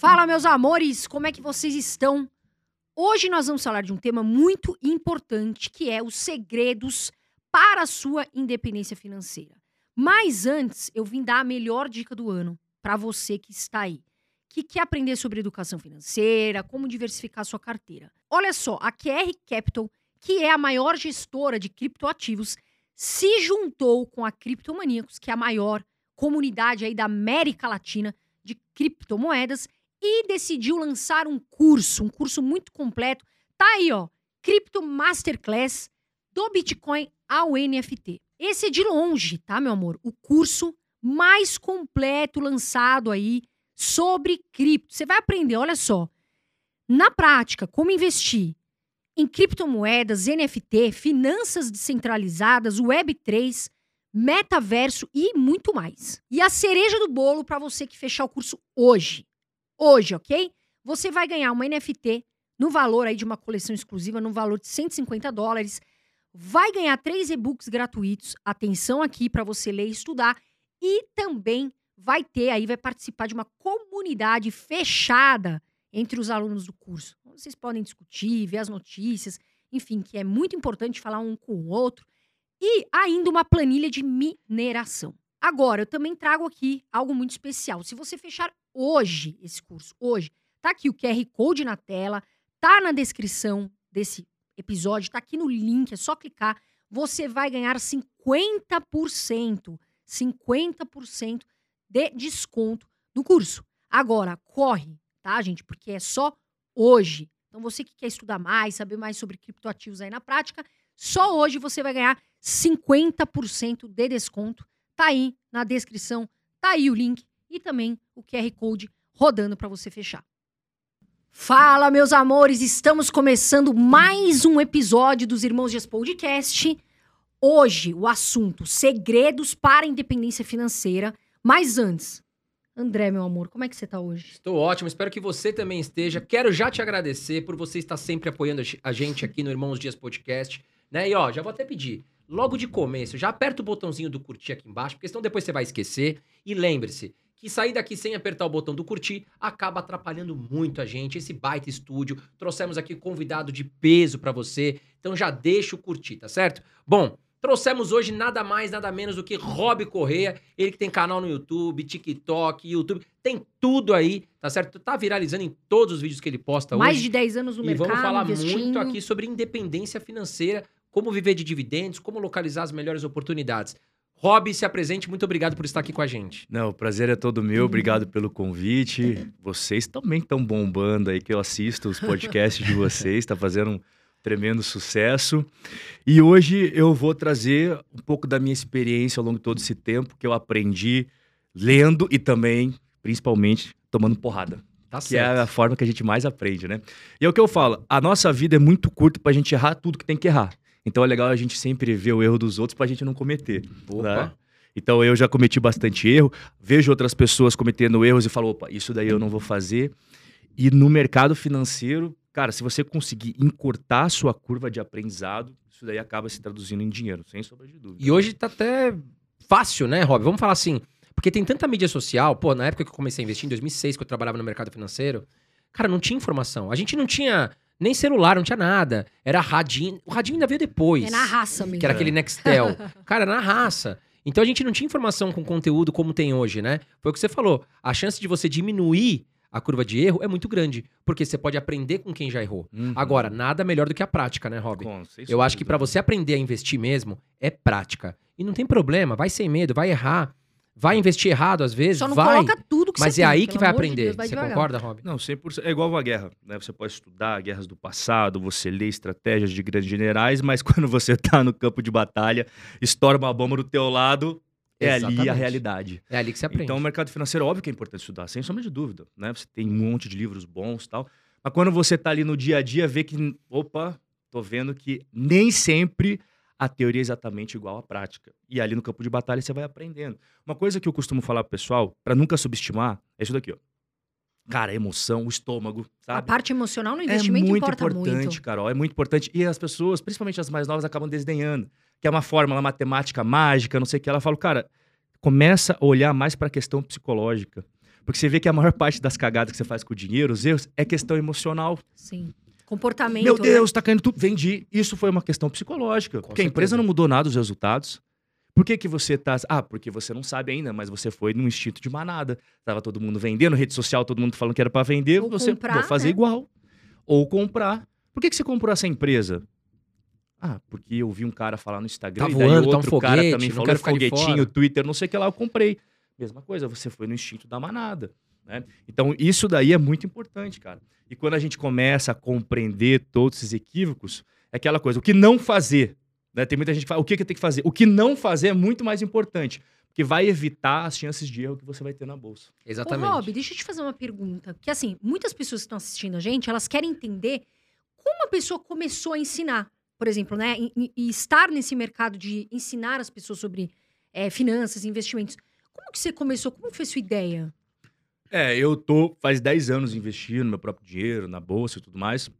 Fala, meus amores, como é que vocês estão? Hoje nós vamos falar de um tema muito importante, que é os segredos para a sua independência financeira. Mas antes, eu vim dar a melhor dica do ano para você que está aí, que quer aprender sobre educação financeira, como diversificar sua carteira. Olha só, a QR Capital, que é a maior gestora de criptoativos, se juntou com a Criptomaníacos, que é a maior comunidade aí da América Latina de criptomoedas e decidiu lançar um curso, um curso muito completo. Tá aí, ó, Crypto Masterclass do Bitcoin ao NFT. Esse é de longe, tá, meu amor? O curso mais completo lançado aí sobre cripto. Você vai aprender, olha só, na prática, como investir em criptomoedas, NFT, finanças descentralizadas, Web3, metaverso e muito mais. E a cereja do bolo para você que fechar o curso hoje hoje, ok? Você vai ganhar uma NFT no valor aí de uma coleção exclusiva, no valor de 150 dólares. Vai ganhar três e-books gratuitos. Atenção aqui para você ler e estudar. E também vai ter aí, vai participar de uma comunidade fechada entre os alunos do curso. Vocês podem discutir, ver as notícias, enfim, que é muito importante falar um com o outro. E ainda uma planilha de mineração. Agora, eu também trago aqui algo muito especial. Se você fechar hoje esse curso, hoje, tá aqui o QR Code na tela, tá na descrição desse episódio, tá aqui no link, é só clicar. Você vai ganhar 50%, 50% de desconto no curso. Agora, corre, tá, gente? Porque é só hoje. Então, você que quer estudar mais, saber mais sobre criptoativos aí na prática, só hoje você vai ganhar 50% de desconto Tá aí na descrição, tá aí o link e também o QR Code rodando para você fechar. Fala, meus amores, estamos começando mais um episódio dos Irmãos Dias Podcast. Hoje, o assunto segredos para a independência financeira. Mas antes, André, meu amor, como é que você tá hoje? Estou ótimo, espero que você também esteja. Quero já te agradecer por você estar sempre apoiando a gente aqui no Irmãos Dias Podcast. Né? E ó, já vou até pedir logo de começo, já aperta o botãozinho do curtir aqui embaixo, porque senão depois você vai esquecer. E lembre-se que sair daqui sem apertar o botão do curtir acaba atrapalhando muito a gente, esse baita estúdio. Trouxemos aqui convidado de peso para você, então já deixa o curtir, tá certo? Bom, trouxemos hoje nada mais, nada menos do que Rob Correia, ele que tem canal no YouTube, TikTok, YouTube, tem tudo aí, tá certo? Tá viralizando em todos os vídeos que ele posta Mais hoje. Mais de 10 anos no e mercado, E vamos falar investindo. muito aqui sobre independência financeira como viver de dividendos, como localizar as melhores oportunidades. Rob, se apresente, muito obrigado por estar aqui com a gente. Não, o prazer é todo meu, obrigado pelo convite. Vocês também estão bombando aí, que eu assisto os podcasts de vocês, está fazendo um tremendo sucesso. E hoje eu vou trazer um pouco da minha experiência ao longo de todo esse tempo, que eu aprendi lendo e também, principalmente, tomando porrada. Tá que certo. é a forma que a gente mais aprende, né? E é o que eu falo, a nossa vida é muito curta para a gente errar tudo que tem que errar. Então é legal a gente sempre ver o erro dos outros para a gente não cometer. Né? Então eu já cometi bastante erro, vejo outras pessoas cometendo erros e falo, opa, isso daí eu não vou fazer. E no mercado financeiro, cara, se você conseguir encurtar a sua curva de aprendizado, isso daí acaba se traduzindo em dinheiro, sem sombra de dúvida. E hoje tá até fácil, né, Rob? Vamos falar assim, porque tem tanta mídia social, pô, na época que eu comecei a investir, em 2006, que eu trabalhava no mercado financeiro, cara, não tinha informação. A gente não tinha nem celular, não tinha nada. Era radinho. O radinho ainda veio depois. É na raça mesmo. Que era aquele Nextel. Cara, na raça. Então a gente não tinha informação com conteúdo como tem hoje, né? Foi o que você falou. A chance de você diminuir a curva de erro é muito grande, porque você pode aprender com quem já errou. Uhum. Agora, nada melhor do que a prática, né, Rob? Com, Eu acho que para você aprender a investir mesmo, é prática. E não tem problema, vai sem medo, vai errar. Vai investir errado às vezes, Só não vai. coloca tudo que Mas você é tem, aí que vai aprender. Deus, vai você devagar. concorda, Rob? Não, 100%. É igual uma guerra, né? Você pode estudar guerras do passado, você lê estratégias de grandes generais, mas quando você tá no campo de batalha, estoura uma bomba do teu lado, é ali a Exatamente. realidade. É ali que você aprende. Então, o mercado financeiro, óbvio que é importante estudar, sem sombra de dúvida, né? Você tem um monte de livros bons e tal. Mas quando você tá ali no dia a dia, vê que, opa, tô vendo que nem sempre a teoria é exatamente igual à prática. E ali no campo de batalha você vai aprendendo. Uma coisa que eu costumo falar pro pessoal, para nunca subestimar, é isso daqui, ó. Cara, a emoção, o estômago, sabe? A parte emocional no é investimento muito importa importante, muito. Carol. É muito importante. E as pessoas, principalmente as mais novas, acabam desdenhando. Que é uma fórmula matemática mágica, não sei o que. Ela fala, cara, começa a olhar mais para a questão psicológica. Porque você vê que a maior parte das cagadas que você faz com o dinheiro, os erros, é questão emocional. Sim. Comportamento. Meu né? Deus, tá caindo tudo. Vendi. Isso foi uma questão psicológica. Com porque a empresa certeza. não mudou nada os resultados. Por que, que você tá. Ah, porque você não sabe ainda, mas você foi num instinto de manada. Tava todo mundo vendendo, rede social, todo mundo falando que era pra vender. Ou você comprar, vou fazer né? igual. Ou comprar. Por que, que você comprou essa empresa? Ah, porque eu vi um cara falar no Instagram Tá e daí voando, tá um outro cara foguete, também falou foguetinho. Twitter, não sei o que lá, eu comprei. Mesma coisa, você foi no instinto da manada. Né? Então, isso daí é muito importante, cara. E quando a gente começa a compreender todos esses equívocos, é aquela coisa, o que não fazer. Né? Tem muita gente que fala, o que, que eu tenho que fazer? O que não fazer é muito mais importante, porque vai evitar as chances de erro que você vai ter na bolsa. Ô, Exatamente. Rob, deixa eu te fazer uma pergunta. Que assim, muitas pessoas que estão assistindo a gente, elas querem entender como a pessoa começou a ensinar. Por exemplo, né? E, e- estar nesse mercado de ensinar as pessoas sobre é, finanças, investimentos. Como que você começou? Como foi sua ideia? É, eu tô faz 10 anos investindo meu próprio dinheiro na bolsa e tudo mais.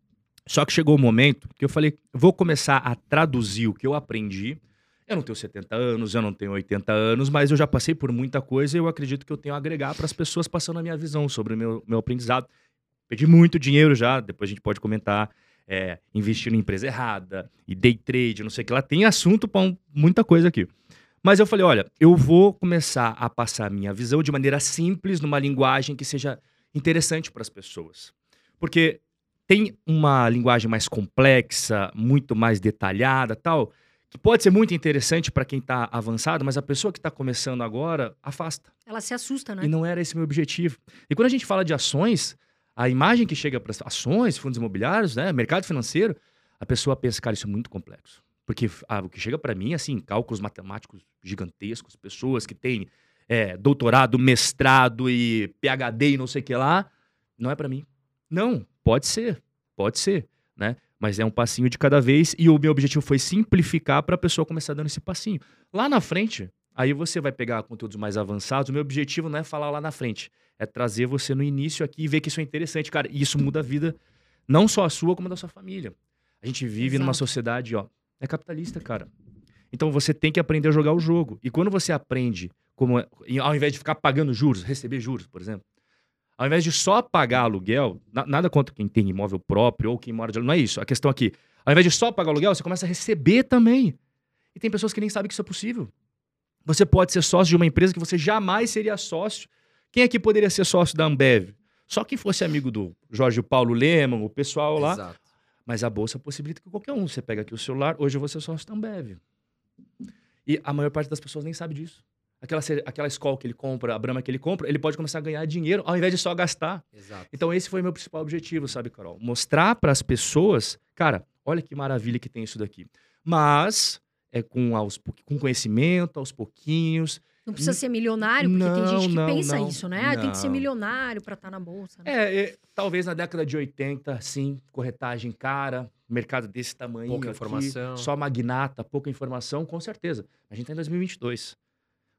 Só que chegou o momento que eu falei, vou começar a traduzir o que eu aprendi. Eu não tenho 70 anos, eu não tenho 80 anos, mas eu já passei por muita coisa e eu acredito que eu tenho a agregar para as pessoas passando a minha visão sobre o meu, meu aprendizado. Perdi muito dinheiro já, depois a gente pode comentar. É, investir em empresa errada, e day trade, não sei o que lá. Tem assunto para muita coisa aqui. Mas eu falei, olha, eu vou começar a passar a minha visão de maneira simples, numa linguagem que seja interessante para as pessoas. Porque tem uma linguagem mais complexa, muito mais detalhada, tal, que pode ser muito interessante para quem está avançado, mas a pessoa que está começando agora afasta. Ela se assusta, né? E não era esse meu objetivo. E quando a gente fala de ações, a imagem que chega para as ações, fundos imobiliários, né, mercado financeiro, a pessoa pensa, cara, isso é muito complexo. Porque ah, o que chega para mim, assim, cálculos matemáticos gigantescos, pessoas que têm é, doutorado, mestrado e PhD e não sei o que lá, não é para mim. Não, pode ser, pode ser, né? Mas é um passinho de cada vez e o meu objetivo foi simplificar para a pessoa começar dando esse passinho. Lá na frente, aí você vai pegar conteúdos mais avançados. O meu objetivo não é falar lá na frente, é trazer você no início aqui e ver que isso é interessante, cara. E isso muda a vida, não só a sua, como a da sua família. A gente vive numa Exato. sociedade, ó, é capitalista, cara. Então você tem que aprender a jogar o jogo. E quando você aprende, como é- ao invés de ficar pagando juros, receber juros, por exemplo, ao invés de só pagar aluguel, na- nada contra quem tem imóvel próprio ou quem mora de aluguel, não é isso. A questão aqui, ao invés de só pagar aluguel, você começa a receber também. E tem pessoas que nem sabem que isso é possível. Você pode ser sócio de uma empresa que você jamais seria sócio. Quem aqui poderia ser sócio da Ambev? Só quem fosse amigo do Jorge Paulo Leman, o pessoal lá. Exato. Mas a bolsa possibilita que qualquer um. Você pega aqui o celular, hoje eu vou ser sócio Ambev. E a maior parte das pessoas nem sabe disso. Aquela, aquela escola que ele compra, a Brahma que ele compra, ele pode começar a ganhar dinheiro ao invés de só gastar. Exato. Então esse foi meu principal objetivo, sabe, Carol? Mostrar para as pessoas, cara, olha que maravilha que tem isso daqui. Mas é com, aos, com conhecimento, aos pouquinhos. Não precisa ser milionário, porque tem Não, gente que não, pensa não, isso, né? Ah, Tem que ser milionário pra estar na bolsa. né? É, é, talvez na década de 80, sim, corretagem cara, mercado desse tamanho. Pouca aqui, informação. Só magnata, pouca informação, com certeza. A gente tá em 2022.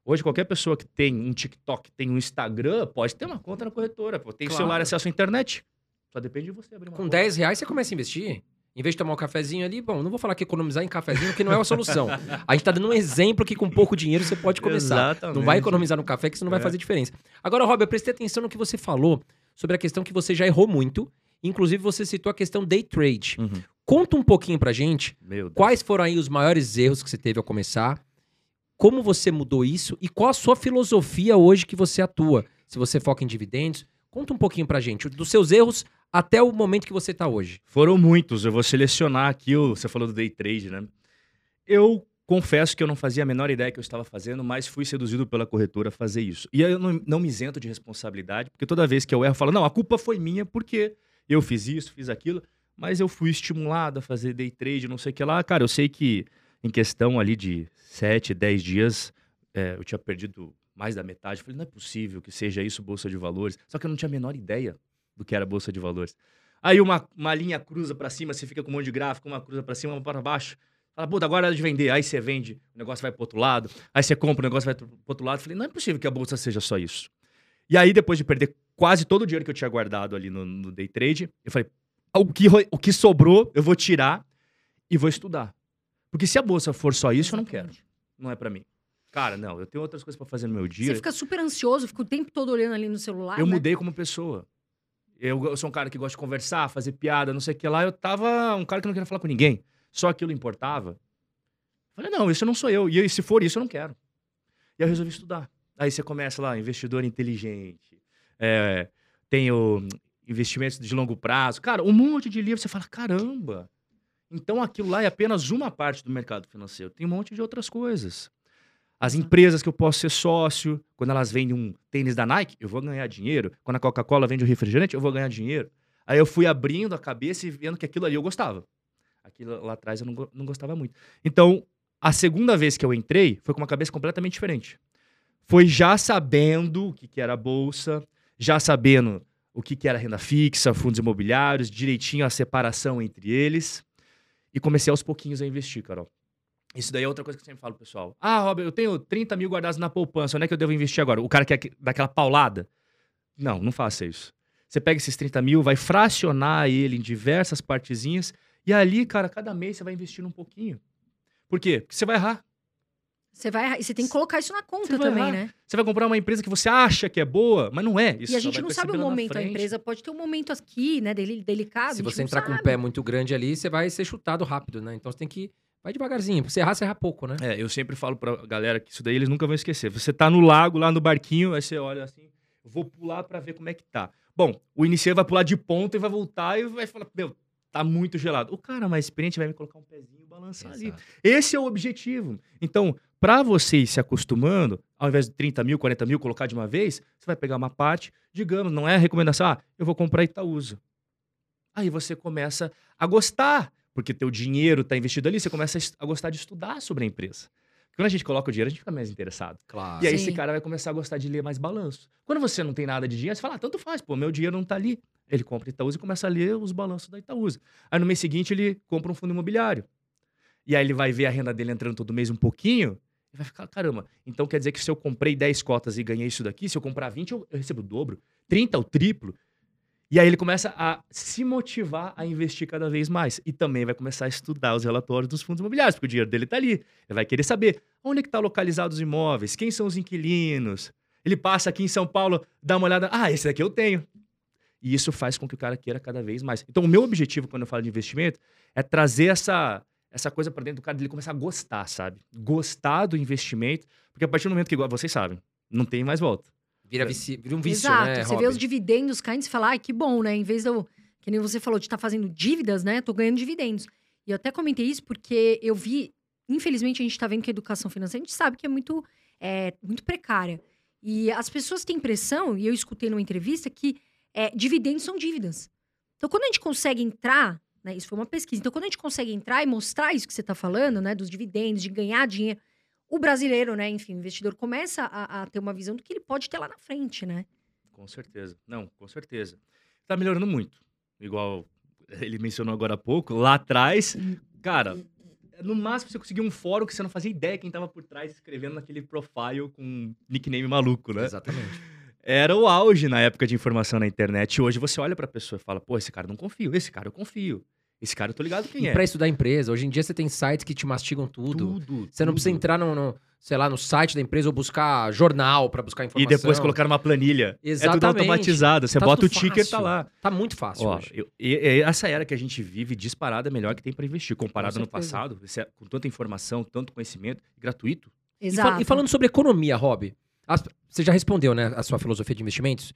Hoje, qualquer pessoa que tem um TikTok, tem um Instagram, pode ter uma conta na corretora. Pô. Tem Claro. celular acesso à internet. Só depende de você abrir uma Com conta. 10 reais você começa a investir. Em vez de tomar um cafezinho ali, bom, não vou falar que economizar em cafezinho, porque não é a solução. A gente tá dando um exemplo que com pouco dinheiro você pode começar. Exatamente. Não vai economizar no café, que isso não vai É. fazer diferença. Agora, Rob, eu prestei atenção no que você falou sobre a questão que você já errou muito. Inclusive, você citou a questão day trade. Uhum. Conta um pouquinho pra gente quais foram aí os maiores erros que você teve ao começar, como você mudou isso e qual a sua filosofia hoje que você atua. Se você foca em dividendos, conta um pouquinho pra gente dos seus erros até o momento que você tá hoje. Foram muitos. Eu vou selecionar aqui. O, você falou do day trade, né? Eu confesso que eu não fazia a menor ideia que eu estava fazendo, mas fui seduzido pela corretora a fazer isso. E eu não, não me isento de responsabilidade, porque toda vez que eu erro, eu falo, não, a culpa foi minha porque eu fiz isso, fiz aquilo, mas eu fui estimulado a fazer day trade, não sei o que lá. Cara, eu sei que em questão ali de 7, 10 dias, é, eu tinha perdido mais da metade. Eu falei, não é possível que seja isso Bolsa de Valores. Só que eu não tinha a menor ideia do que era Bolsa de Valores. Aí uma, uma linha cruza para cima, você fica com um monte de gráfico, uma cruza para cima, uma para baixo. Fala, puta, agora é hora de vender. Aí você vende, o negócio vai pro outro lado. Aí você compra, o negócio vai pro outro lado. Falei, não é possível que a bolsa seja só isso. E aí, depois de perder quase todo o dinheiro que eu tinha guardado ali no, no day trade, eu falei, o que, o que sobrou, eu vou tirar e vou estudar. Porque se a bolsa for só isso, eu não quero. Não é para mim. Cara, não, eu tenho outras coisas pra fazer no meu dia. Você fica super ansioso, fica o tempo todo olhando ali no celular. eu né? mudei como pessoa. Eu, eu sou um cara que gosta de conversar, fazer piada, não sei o que lá. Eu tava um cara que não queria falar com ninguém. Só aquilo importava. Falei, não, isso não sou eu. E se for isso, eu não quero. E eu resolvi estudar. Aí você começa lá, investidor inteligente. É, tenho investimentos de longo prazo. Cara, um monte de livro. Você fala, caramba. Então aquilo lá é apenas uma parte do mercado financeiro. Tem um monte de outras coisas. As empresas que eu posso ser sócio, quando elas vendem um tênis da Nike, eu vou ganhar dinheiro. Quando a Coca-Cola vende um refrigerante, eu vou ganhar dinheiro. Aí eu fui abrindo a cabeça e vendo que aquilo ali eu gostava. Aquilo lá atrás eu não, não gostava muito. Então, a segunda vez que eu entrei foi com uma cabeça completamente diferente. Foi já sabendo o que, que era bolsa, já sabendo o que, que era renda fixa, fundos imobiliários, direitinho a separação entre eles. E comecei aos pouquinhos a investir, Carol. Isso daí é outra coisa que eu sempre falo, pessoal. Ah, Robert, eu tenho 30 mil guardados na poupança, onde é que eu devo investir agora? O cara quer que- dar aquela paulada? Não, não faça isso. Você pega esses 30 mil, vai fracionar ele em diversas partezinhas, e ali, cara, cada mês você vai investir um pouquinho. Por quê? Porque você vai errar. Você vai e você tem que colocar isso na conta também, errar. né? Você vai comprar uma empresa que você acha que é boa, mas não é. Isso e a gente não sabe o momento. A empresa pode ter um momento aqui, né, dele- delicado. Se você entrar com um sabe. pé muito grande ali, você vai ser chutado rápido, né? Então você tem que. Vai devagarzinho. Se errar, você erra pouco, né? É, eu sempre falo pra galera que isso daí eles nunca vão esquecer. Você tá no lago, lá no barquinho, aí você olha assim, vou pular pra ver como é que tá. Bom, o iniciante vai pular de ponta e vai voltar e vai falar, meu, tá muito gelado. O cara mais experiente vai me colocar um pezinho e balançar ali. Exato. Esse é o objetivo. Então, para você ir se acostumando, ao invés de 30 mil, 40 mil, colocar de uma vez, você vai pegar uma parte, digamos, não é a recomendação, ah, eu vou comprar Itaúsa. Aí você começa a gostar, porque teu dinheiro está investido ali, você começa a gostar de estudar sobre a empresa. Quando a gente coloca o dinheiro, a gente fica mais interessado. Claro. E aí Sim. esse cara vai começar a gostar de ler mais balanço. Quando você não tem nada de dinheiro, você fala, ah, tanto faz, pô, meu dinheiro não tá ali. Ele compra Itaúsa e começa a ler os balanços da Itaúsa. Aí no mês seguinte ele compra um fundo imobiliário. E aí ele vai ver a renda dele entrando todo mês um pouquinho e vai ficar, caramba, então quer dizer que se eu comprei 10 cotas e ganhei isso daqui, se eu comprar 20 eu, eu recebo o dobro, 30 o triplo. E aí ele começa a se motivar a investir cada vez mais. E também vai começar a estudar os relatórios dos fundos imobiliários, porque o dinheiro dele está ali. Ele vai querer saber onde é que está localizados os imóveis, quem são os inquilinos. Ele passa aqui em São Paulo, dá uma olhada, ah, esse daqui eu tenho. E isso faz com que o cara queira cada vez mais. Então, o meu objetivo quando eu falo de investimento é trazer essa, essa coisa para dentro do cara, dele começar a gostar, sabe? Gostar do investimento, porque a partir do momento que, igual vocês sabem, não tem mais volta. Vira, vici- vira um vício, Exato. né? você vê os dividendos caindo e fala, ai, que bom, né? Em vez de eu, que nem você falou, de estar fazendo dívidas, né? Tô ganhando dividendos. E eu até comentei isso porque eu vi, infelizmente, a gente tá vendo que a educação financeira, a gente sabe que é muito, é, muito precária. E as pessoas têm impressão, e eu escutei numa entrevista, que é, dividendos são dívidas. Então, quando a gente consegue entrar, né? Isso foi uma pesquisa. Então, quando a gente consegue entrar e mostrar isso que você tá falando, né? Dos dividendos, de ganhar dinheiro. O brasileiro, né, enfim, o investidor começa a, a ter uma visão do que ele pode ter lá na frente, né? Com certeza. Não, com certeza. Tá melhorando muito. Igual ele mencionou agora há pouco, lá atrás, cara, no máximo você conseguiu um fórum que você não fazia ideia quem tava por trás escrevendo naquele profile com um nickname maluco, né? Exatamente. Era o auge na época de informação na internet. Hoje você olha pra pessoa e fala, pô, esse cara eu não confio, esse cara eu confio. Esse cara eu tô ligado quem E é. pra estudar a empresa, hoje em dia você tem sites que te mastigam tudo. Tudo. Você não precisa entrar no, no, sei lá, no site da empresa ou buscar jornal pra buscar E informação. depois colocar uma planilha. É tudo Exatamente. automatizado. Você Tá bota o ticker, tá fácil. lá. Tá muito fácil Ó, hoje. eu- e- e essa era que a gente vive disparada é melhor que tem para investir. Comparado Com no passado, você- com tanta informação, tanto conhecimento, gratuito. E, Exato. fal- e falando sobre economia, Rob, as- você já respondeu, né, a sua filosofia de investimentos?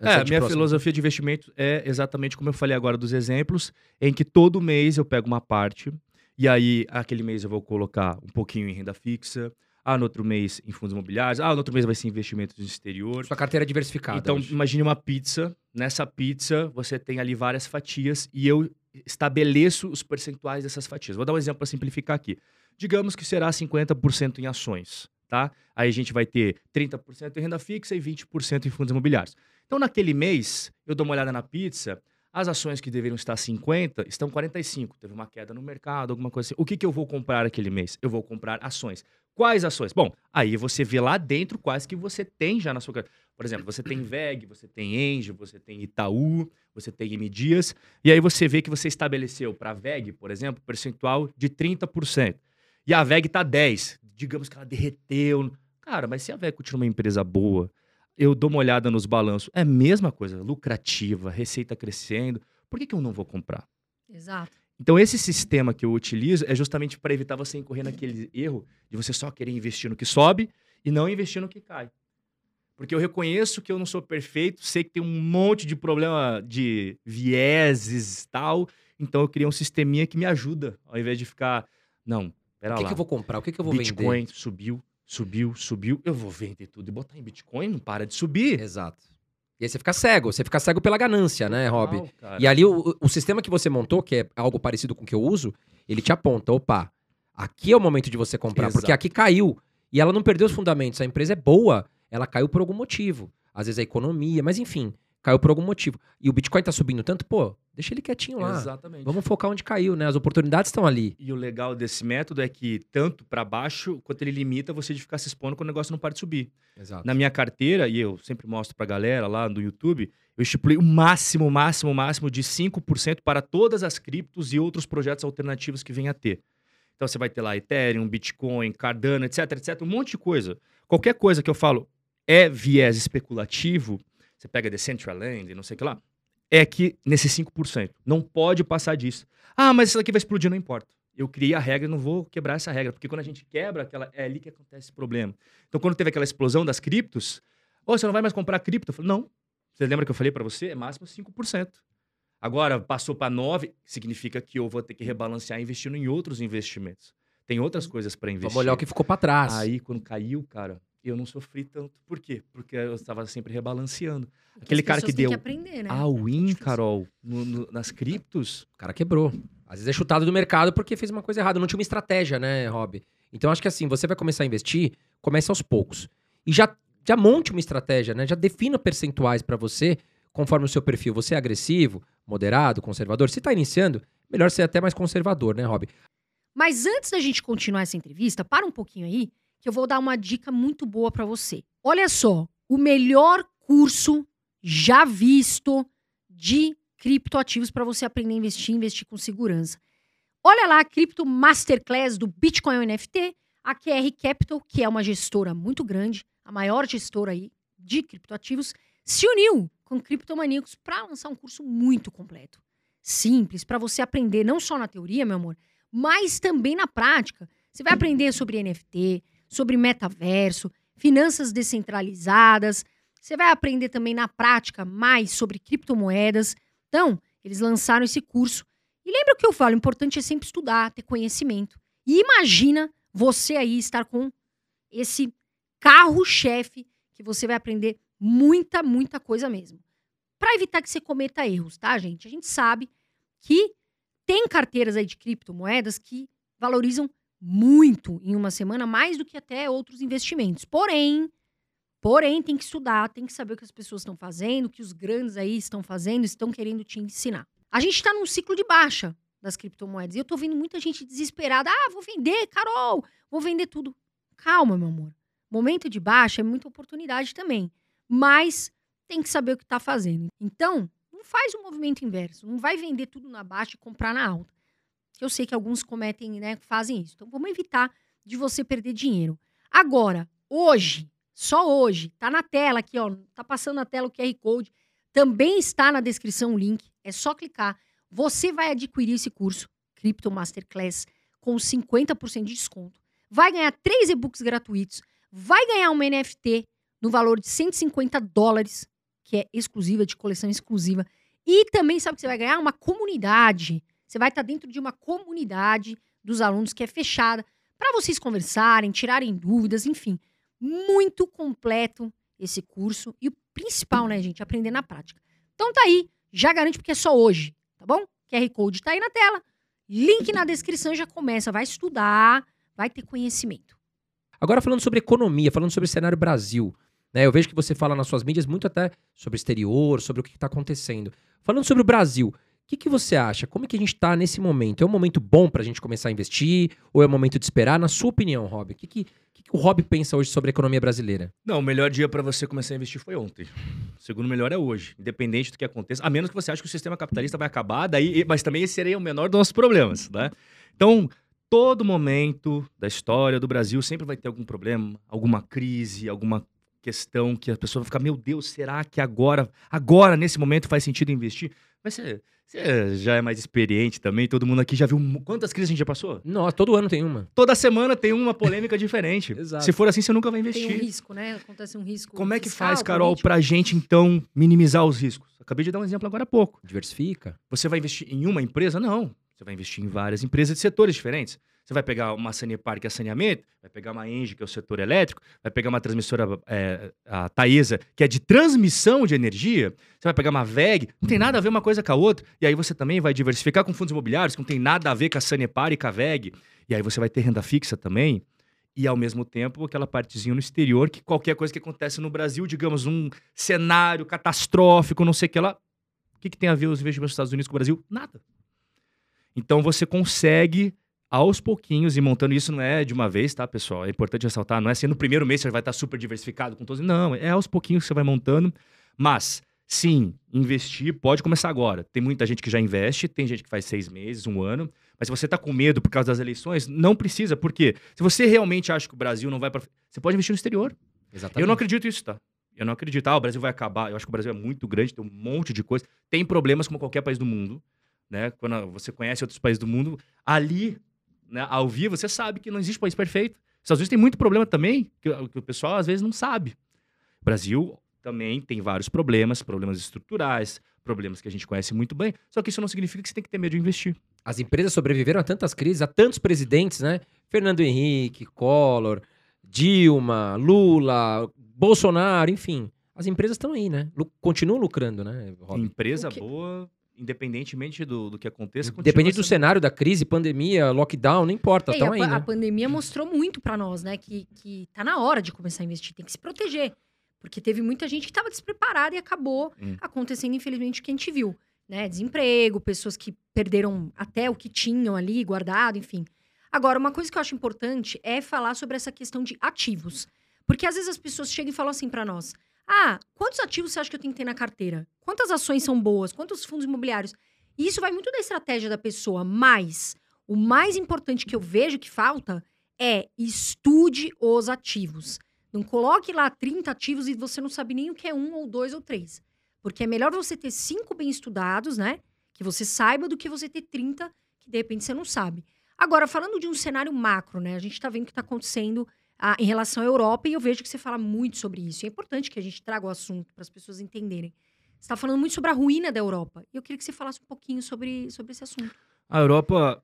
É, a de minha próximo. filosofia de investimento é exatamente como eu falei agora dos exemplos, em que todo mês eu pego uma parte, e aí aquele mês eu vou colocar um pouquinho em renda fixa, ah, no outro mês em fundos imobiliários, ah, no outro mês vai ser investimentos no exterior. Sua carteira é diversificada. Então, hoje. imagine uma pizza. Nessa pizza, você tem ali várias fatias e eu estabeleço os percentuais dessas fatias. Vou dar um exemplo para simplificar aqui. Digamos que será 50% em ações, tá? Aí a gente vai ter 30% em renda fixa e 20% em fundos imobiliários. Então, naquele mês, eu dou uma olhada na pizza, as ações que deveriam estar 50 estão 45. Teve uma queda no mercado, alguma coisa assim. O que, que eu vou comprar aquele mês? Eu vou comprar ações. Quais ações? Bom, aí você vê lá dentro quais que você tem já na sua carteira. Por exemplo, você tem VEG, você tem Engie, você tem Itaú, você tem M Dias, e aí você vê que você estabeleceu para VEG, por exemplo, percentual de 30%. e a VEG tá 10. Digamos que ela derreteu. Cara, mas se a VEG continua uma empresa boa, eu dou uma olhada nos balanços, é a mesma coisa, lucrativa, receita crescendo, por que, que eu não vou comprar? Exato. Então, esse sistema que eu utilizo é justamente para evitar você incorrer naquele erro de você só querer investir no que sobe e não investir no que cai. Porque eu reconheço que eu não sou perfeito, sei que tem um monte de problema de vieses e tal. Então, eu criei um sisteminha que me ajuda, ao invés de ficar. Não, pera O que, lá. que eu vou comprar? O que, que eu vou Bitcoin vender? subiu, subiu, subiu. Eu vou vender tudo e botar em Bitcoin, não para de subir. Exato. E aí você fica cego. Você fica cego pela ganância, né, Rob? E ali o, o sistema que você montou, que é algo parecido com o que eu uso, ele te aponta, opa, aqui é o momento de você comprar, porque Exato. aqui caiu. E ela não perdeu os fundamentos. A empresa é boa, ela caiu por algum motivo. Às vezes a economia, mas enfim, caiu por algum motivo. E o Bitcoin tá subindo tanto, pô, deixa ele quietinho lá. Exatamente. Vamos focar onde caiu, né? As oportunidades estão ali. E o legal desse método é que, tanto para baixo, quanto ele limita você de ficar se expondo quando o negócio não para de subir. Exato. Na minha carteira, e eu sempre mostro pra galera lá no YouTube, eu estipulei o máximo, máximo, máximo de 5% para todas as criptos e outros projetos alternativos que venha a ter. Então você vai ter lá Ethereum, Bitcoin, Cardano, etc, etc, um monte de coisa. Qualquer coisa que eu falo é viés especulativo, você pega Decentraland, não sei o que lá, é que nesse 5%. Não pode passar disso. Ah, mas isso aqui vai explodir, não importa. Eu criei a regra e não vou quebrar essa regra, porque quando a gente quebra aquela, é ali que acontece esse problema. Então, quando teve aquela explosão das criptos, Ô, você não vai mais comprar cripto? Eu falei, não. Você lembra que eu falei para você? É máximo 5%. Agora, passou para 9%, significa que eu vou ter que rebalancear investindo em outros investimentos. Tem outras coisas para investir. Vamos olhar o que ficou pra trás. Aí, quando caiu, cara, eu não sofri tanto. Por quê? Porque eu estava sempre rebalanceando. Porque Aquele cara que deu que aprender, né? a win, difícil. Carol, no- no- nas criptos, O cara quebrou. Às vezes é chutado do mercado porque fez uma coisa errada. Não tinha uma estratégia, né, Rob? Então acho que assim, você vai começar a investir, comece aos poucos. E já, já monte uma estratégia, né? Já defina percentuais pra você, conforme o seu perfil. Você é agressivo, moderado, conservador. Se tá iniciando, melhor ser até mais conservador, né, Rob? Mas antes da gente continuar essa entrevista, para um pouquinho aí, que eu vou dar uma dica muito boa para você. Olha só, o melhor curso já visto de criptoativos para você aprender a investir, investir com segurança. Olha lá a Cripto Masterclass do Bitcoin NFT, a QR Capital, que é uma gestora muito grande, a maior gestora aí de criptoativos, se uniu com criptomaníacos para lançar um curso muito completo. Simples, para você aprender não só na teoria, meu amor, mas também na prática. Você vai aprender sobre NFT, sobre metaverso, finanças descentralizadas. Você vai aprender também na prática mais sobre criptomoedas. Então, eles lançaram esse curso. E lembra o que eu falo, o importante é sempre estudar, ter conhecimento. E imagina você aí estar com esse carro-chefe que você vai aprender muita, muita coisa mesmo. Para evitar que você cometa erros, tá, gente? A gente sabe que tem carteiras aí de criptomoedas que valorizam muito em uma semana, mais do que até outros investimentos. Porém, porém, tem que estudar, tem que saber o que as pessoas estão fazendo, o que os grandes aí estão fazendo, estão querendo te ensinar. A gente está num ciclo de baixa das criptomoedas. E eu tô vendo muita gente desesperada. Ah, vou vender, Carol, vou vender tudo. Calma, meu amor. Momento de baixa é muita oportunidade também. Mas tem que saber o que está fazendo. Então, não faz um movimento inverso. Não vai vender tudo na baixa e comprar na alta. Eu sei que alguns cometem, né, fazem isso. Então, vamos evitar de você perder dinheiro. Agora, hoje, só hoje, tá na tela aqui, ó, tá passando na tela o QR Code. Também está na descrição o link. É só clicar. Você vai adquirir esse curso, Crypto Masterclass, com 50% de desconto. Vai ganhar três e-books gratuitos. Vai ganhar uma NFT no valor de 150 dólares, que é exclusiva, de coleção exclusiva. E também sabe que você vai ganhar uma comunidade. Você vai estar dentro de uma comunidade dos alunos que é fechada para vocês conversarem, tirarem dúvidas, enfim. Muito completo esse curso. E o principal, né, gente? Aprender na prática. Então tá aí. Já garante porque é só hoje, tá bom? QR Code tá aí na tela. Link na descrição já começa. Vai estudar, vai ter conhecimento. Agora falando sobre economia, falando sobre o cenário Brasil. Né, eu vejo que você fala nas suas mídias muito até sobre exterior, sobre o que está acontecendo. Falando sobre o Brasil, que, que você acha? Como é que a gente está nesse momento? É um momento bom para a gente começar a investir? Ou é um momento de esperar? Na sua opinião, Rob, o que, que, que que o Rob pensa hoje sobre a economia brasileira? Não, o melhor dia para você começar a investir foi ontem. O segundo melhor é hoje, independente do que aconteça. A menos que você ache que o sistema capitalista vai acabar, daí, mas também esse seria o menor dos nossos problemas, né? Então, todo momento da história do Brasil sempre vai ter algum problema, alguma crise, alguma questão que a pessoa vai ficar, meu Deus, será que agora, agora nesse momento faz sentido investir? Mas você, você já é mais experiente também, todo mundo aqui já viu quantas crises a gente já passou? Nossa, todo ano tem uma. Toda semana tem uma polêmica diferente. Exato. Se for assim, você nunca vai Tem investir. um risco, né? Acontece um risco. Como é que fiscal, faz, Carol, político. pra gente então minimizar os riscos? Acabei de dar um exemplo agora há pouco. Diversifica. Você vai investir em uma empresa? Não. Você vai investir em várias empresas de setores diferentes. Você vai pegar uma Sanepar, que é saneamento, vai pegar uma Engie, que é o setor elétrico, vai pegar uma transmissora, é, a Taesa, que é de transmissão de energia, você vai pegar uma VEG, não tem nada a ver uma coisa com a outra, e aí você também vai diversificar com fundos imobiliários, que não tem nada a ver com a Sanepar e com a VEG, e aí você vai ter renda fixa também, e ao mesmo tempo aquela partezinha no exterior, que qualquer coisa que acontece no Brasil, digamos, um cenário catastrófico, não sei o que lá, o que, que tem a ver os investimentos dos Estados Unidos com o Brasil? Nada. Então você consegue, aos pouquinhos, e montando isso não é de uma vez, tá, pessoal? É importante ressaltar, não é assim no primeiro mês você vai estar super diversificado com todos. Não, é aos pouquinhos que você vai montando. Mas, sim, investir pode começar agora. Tem muita gente que já investe, tem gente que faz seis meses, um ano. Mas se você está com medo por causa das eleições, não precisa, porque se você realmente acha que o Brasil não vai para. Você pode investir no exterior. Exatamente. Eu não acredito nisso, tá? Eu não acredito. Ah, o Brasil vai acabar. Eu acho que o Brasil é muito grande, tem um monte de coisa. Tem problemas como qualquer país do mundo, né? Quando você conhece outros países do mundo, ali, né, ao vivo, você sabe que não existe país perfeito. Os Estados Unidos tem muito problema também, que, que o pessoal às vezes não sabe. O Brasil também tem vários problemas, problemas estruturais, problemas que a gente conhece muito bem. Só que isso não significa que você tem que ter medo de investir. As empresas sobreviveram a tantas crises, a tantos presidentes, né? Fernando Henrique, Collor, Dilma, Lula, Bolsonaro, enfim. As empresas estão aí, né? Lu- continuam lucrando, né, Rob? Empresa boa, independentemente do, do que aconteça. Independente do sendo- cenário da crise, pandemia, lockdown, não importa, É, e estão a, aí, né? a pandemia mostrou muito pra nós, né? Que, que tá na hora de começar a investir, tem que se proteger. Porque teve muita gente que estava despreparada e acabou Hum. acontecendo, infelizmente, o que a gente viu. Né? Desemprego, pessoas que perderam até o que tinham ali guardado, enfim. Agora, uma coisa que eu acho importante é falar sobre essa questão de ativos. Porque às vezes as pessoas chegam e falam assim pra nós: Ah, quantos ativos você acha que eu tenho que ter na carteira? Quantas ações são boas? Quantos fundos imobiliários? E isso vai muito da estratégia da pessoa, mas o mais importante que eu vejo que falta é estude os ativos. Não coloque lá 30 ativos e você não sabe nem o que é um ou dois ou três. Porque é melhor você ter cinco bem estudados, né? Que você saiba do que você ter 30 que de repente você não sabe. Agora, falando de um cenário macro, né? A gente tá vendo o que tá acontecendo em relação à Europa e eu vejo que você fala muito sobre isso. É importante que a gente traga o assunto para as pessoas entenderem. Você está falando muito sobre a ruína da Europa. E eu queria que você falasse um pouquinho sobre, sobre esse assunto. A Europa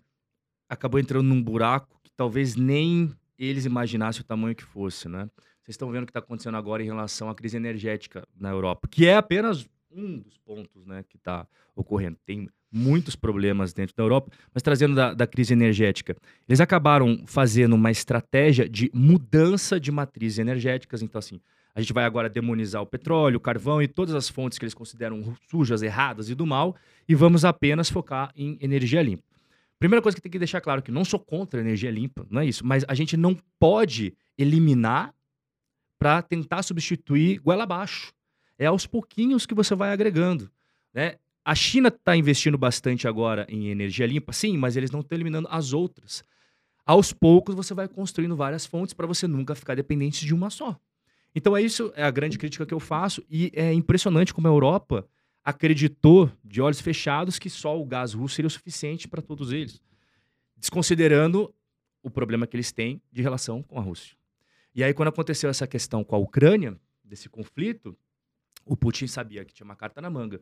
acabou entrando num buraco que talvez nem eles imaginassem o tamanho que fosse, né? Vocês estão vendo o que está acontecendo agora em relação à crise energética na Europa, que é apenas um dos pontos né, que está ocorrendo. Tem muitos problemas dentro da Europa, mas trazendo da, da crise energética. Eles acabaram fazendo uma estratégia de mudança de matrizes energéticas. Então, assim, a gente vai agora demonizar o petróleo, o carvão e todas as fontes que eles consideram sujas, erradas e do mal, e vamos apenas focar em energia limpa. Primeira coisa que tem que deixar claro que não sou contra a energia limpa, não é isso, mas a gente não pode eliminar para tentar substituir goela abaixo. É aos pouquinhos que você vai agregando, né? A China está investindo bastante agora em energia limpa, sim, mas eles não estão eliminando as outras. Aos poucos você vai construindo várias fontes para você nunca ficar dependente de uma só. Então é isso, é a grande crítica que eu faço e é impressionante como a Europa acreditou de olhos fechados que só o gás russo seria o suficiente para todos eles, desconsiderando o problema que eles têm de relação com a Rússia. E aí quando aconteceu essa questão com a Ucrânia, desse conflito, o Putin sabia que tinha uma carta na manga.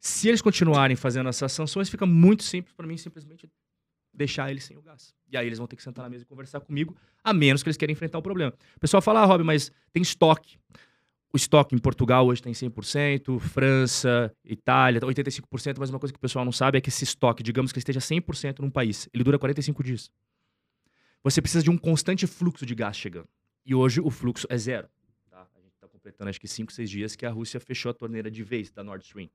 Se eles continuarem fazendo essas sanções, fica muito simples para mim simplesmente deixar eles sem o gás. E aí eles vão ter que sentar na mesa e conversar comigo, a menos que eles queiram enfrentar o problema. O pessoal fala, ah, Rob, mas tem estoque. O estoque em Portugal hoje tem 100%, França, Itália, 85%, mas uma coisa que o pessoal não sabe é que esse estoque, digamos que esteja 100% num país, ele dura 45 dias. Você precisa de um constante fluxo de gás chegando. E hoje o fluxo é zero. Tá? A gente está completando acho que 5, 6 dias que a Rússia fechou a torneira de vez da Nord Stream.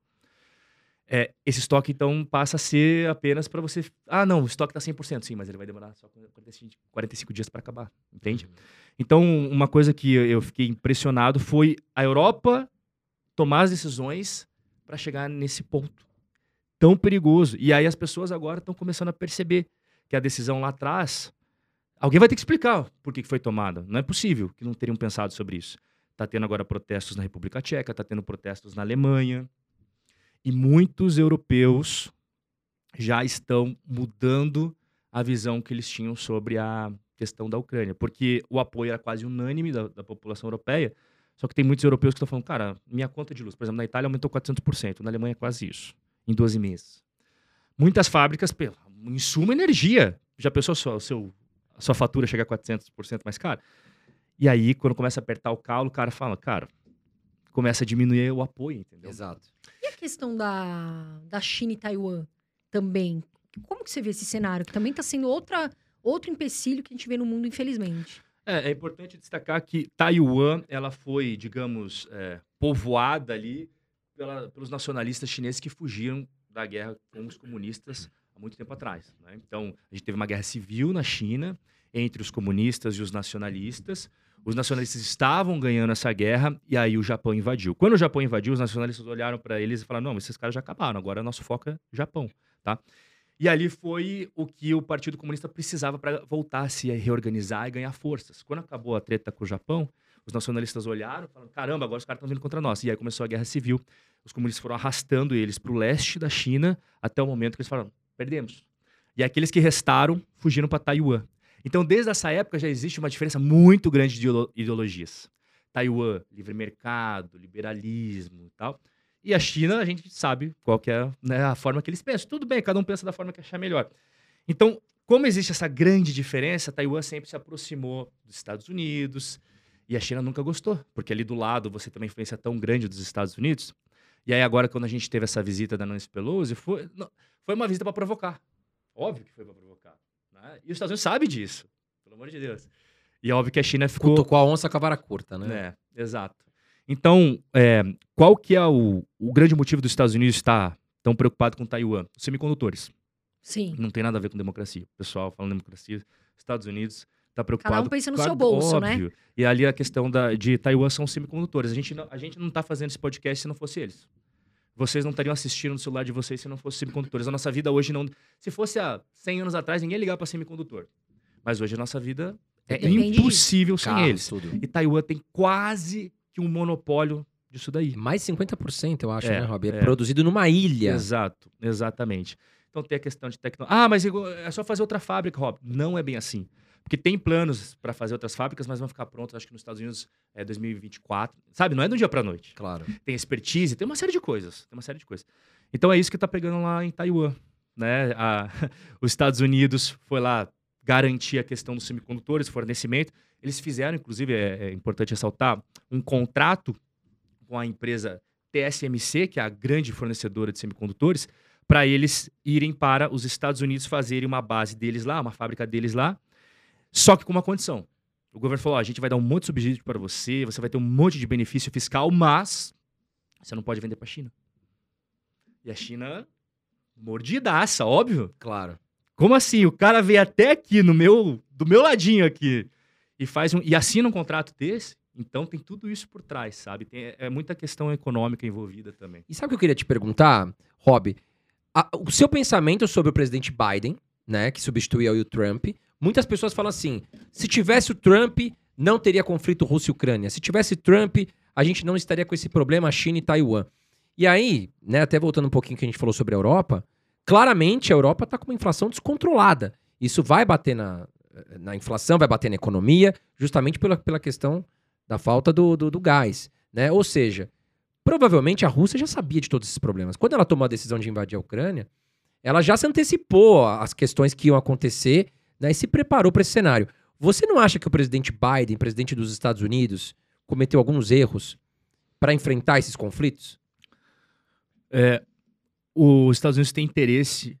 É, esse estoque, então, passa a ser apenas para você. Ah, não, o estoque está 100%, sim, mas ele vai demorar só 45, 45 dias para acabar, entende? Então, uma coisa que eu fiquei impressionado foi a Europa tomar as decisões para chegar nesse ponto tão perigoso. E aí as pessoas agora estão começando a perceber. que a decisão lá atrás, alguém vai ter que explicar por que foi tomada. Não é possível que não teriam pensado sobre isso. Está tendo agora protestos na República Tcheca, está tendo protestos na Alemanha. E muitos europeus já estão mudando a visão que eles tinham sobre a questão da Ucrânia. Porque o apoio era quase unânime da, da população europeia, só que tem muitos europeus que estão falando, cara, minha conta de luz, por exemplo, na Itália aumentou 400%, na Alemanha quase isso, em 12 meses. Muitas fábricas, pelo insumo energia, já pensou só, o seu, a sua fatura chega a 400% mais cara? E aí, quando começa a apertar o calo, o cara fala, cara, começa a diminuir o apoio, entendeu? Exato. Questão da, da China e Taiwan também? Como que você vê esse cenário? Que também está sendo outra, outro empecilho que a gente vê no mundo, infelizmente. É, é importante destacar que Taiwan, ela foi, digamos, é, povoada ali pela- pelos nacionalistas chineses que fugiram da guerra com os comunistas há muito tempo atrás. né? Então, a gente teve uma guerra civil na China entre os comunistas e os nacionalistas. Os nacionalistas estavam ganhando essa guerra e aí o Japão invadiu. Quando o Japão invadiu, os nacionalistas olharam para eles e falaram: não, esses caras já acabaram, agora nosso foco é Japão. Tá? E ali foi o que o Partido Comunista precisava para voltar a se reorganizar e ganhar forças. Quando acabou a treta com o Japão, os nacionalistas olharam falaram: caramba, agora os caras estão vindo contra nós. E aí começou a guerra civil. Os comunistas foram arrastando eles para o leste da China até o momento que eles falaram: perdemos. E aqueles que restaram fugiram para Taiwan. Então, desde essa época já existe uma diferença muito grande de ideolo- ideologias. Taiwan, livre mercado, liberalismo e tal. E a China, a gente sabe qual que é né, a forma que eles pensam. Tudo bem, cada um pensa da forma que achar melhor. Então, como existe essa grande diferença, Taiwan sempre se aproximou dos Estados Unidos e a China nunca gostou, porque ali do lado você tem uma influência tão grande dos Estados Unidos. E aí agora, quando a gente teve essa visita da Nancy Pelosi, foi, não- foi uma visita para provocar. Óbvio que foi para provocar. Né? E os Estados Unidos sabem disso, pelo amor de Deus. E é óbvio que a China ficou... Cutucou a onça com a vara curta, né? É, exato. Então, é, qual que é o, o grande motivo dos Estados Unidos estar tão preocupado com Taiwan? Os semicondutores. Sim. Não tem nada a ver com democracia. O pessoal falando democracia, Estados Unidos está preocupado. Cada um pensa no com a- seu bolso, né? óbvio. E ali a questão da, de Taiwan são os semicondutores. A gente, não, a gente não tá fazendo esse podcast se não fosse eles. Vocês não estariam assistindo no celular de vocês se não fossem semicondutores. A nossa vida hoje não. Se fosse há 100 anos atrás, ninguém ligava para semicondutor. Mas hoje a nossa vida é Depende impossível sem Carros, eles. tudo. E Taiwan tem quase que um monopólio disso daí. Mais 50%, eu acho, É, né, Rob? É, é. produzido numa ilha. Exato, exatamente. Então tem a questão de tecnologia. Ah, mas é só fazer outra fábrica, Rob. Não é bem assim. Porque tem planos para fazer outras fábricas, mas vão ficar prontas, acho que nos Estados Unidos é 2024. Sabe, não é do dia para noite. Claro. Tem expertise, tem uma série de coisas. Tem uma série de coisas. Então é isso que tá pegando lá em Taiwan. Né? A- os Estados Unidos foi lá garantir a questão dos semicondutores, fornecimento. Eles fizeram, inclusive, é, é importante ressaltar, um contrato com a empresa TSMC, que é a grande fornecedora de semicondutores, para eles irem para os Estados Unidos fazerem uma base deles lá, uma fábrica deles lá, só que com uma condição. O governo falou: ó, a gente vai dar um monte de subsídio para você, você vai ter um monte de benefício fiscal, mas você não pode vender para a China. E a China, mordidaça, óbvio. Claro. Como assim? O cara veio até aqui no meu, do meu ladinho aqui e faz um e assina um contrato desse? Então tem tudo isso por trás, sabe? Tem, é muita questão econômica envolvida também. E sabe o que eu queria te perguntar, Rob? A- o seu pensamento sobre o presidente Biden, né, que substituiu o Trump. Muitas pessoas falam assim: se tivesse o Trump, não teria conflito Rússia e Ucrânia. Se tivesse Trump, a gente não estaria com esse problema China e Taiwan. E aí, né, até voltando um pouquinho que a gente falou sobre a Europa, claramente a Europa está com uma inflação descontrolada. Isso vai bater na, na inflação, vai bater na economia, justamente pela, pela questão da falta do, do, do gás. Né? Ou seja, provavelmente a Rússia já sabia de todos esses problemas. Quando ela tomou a decisão de invadir a Ucrânia, ela já se antecipou às questões que iam acontecer né, e se preparou para esse cenário. Você não acha que o presidente Biden, presidente dos Estados Unidos, cometeu alguns erros para enfrentar esses conflitos? Os Estados Unidos têm interesse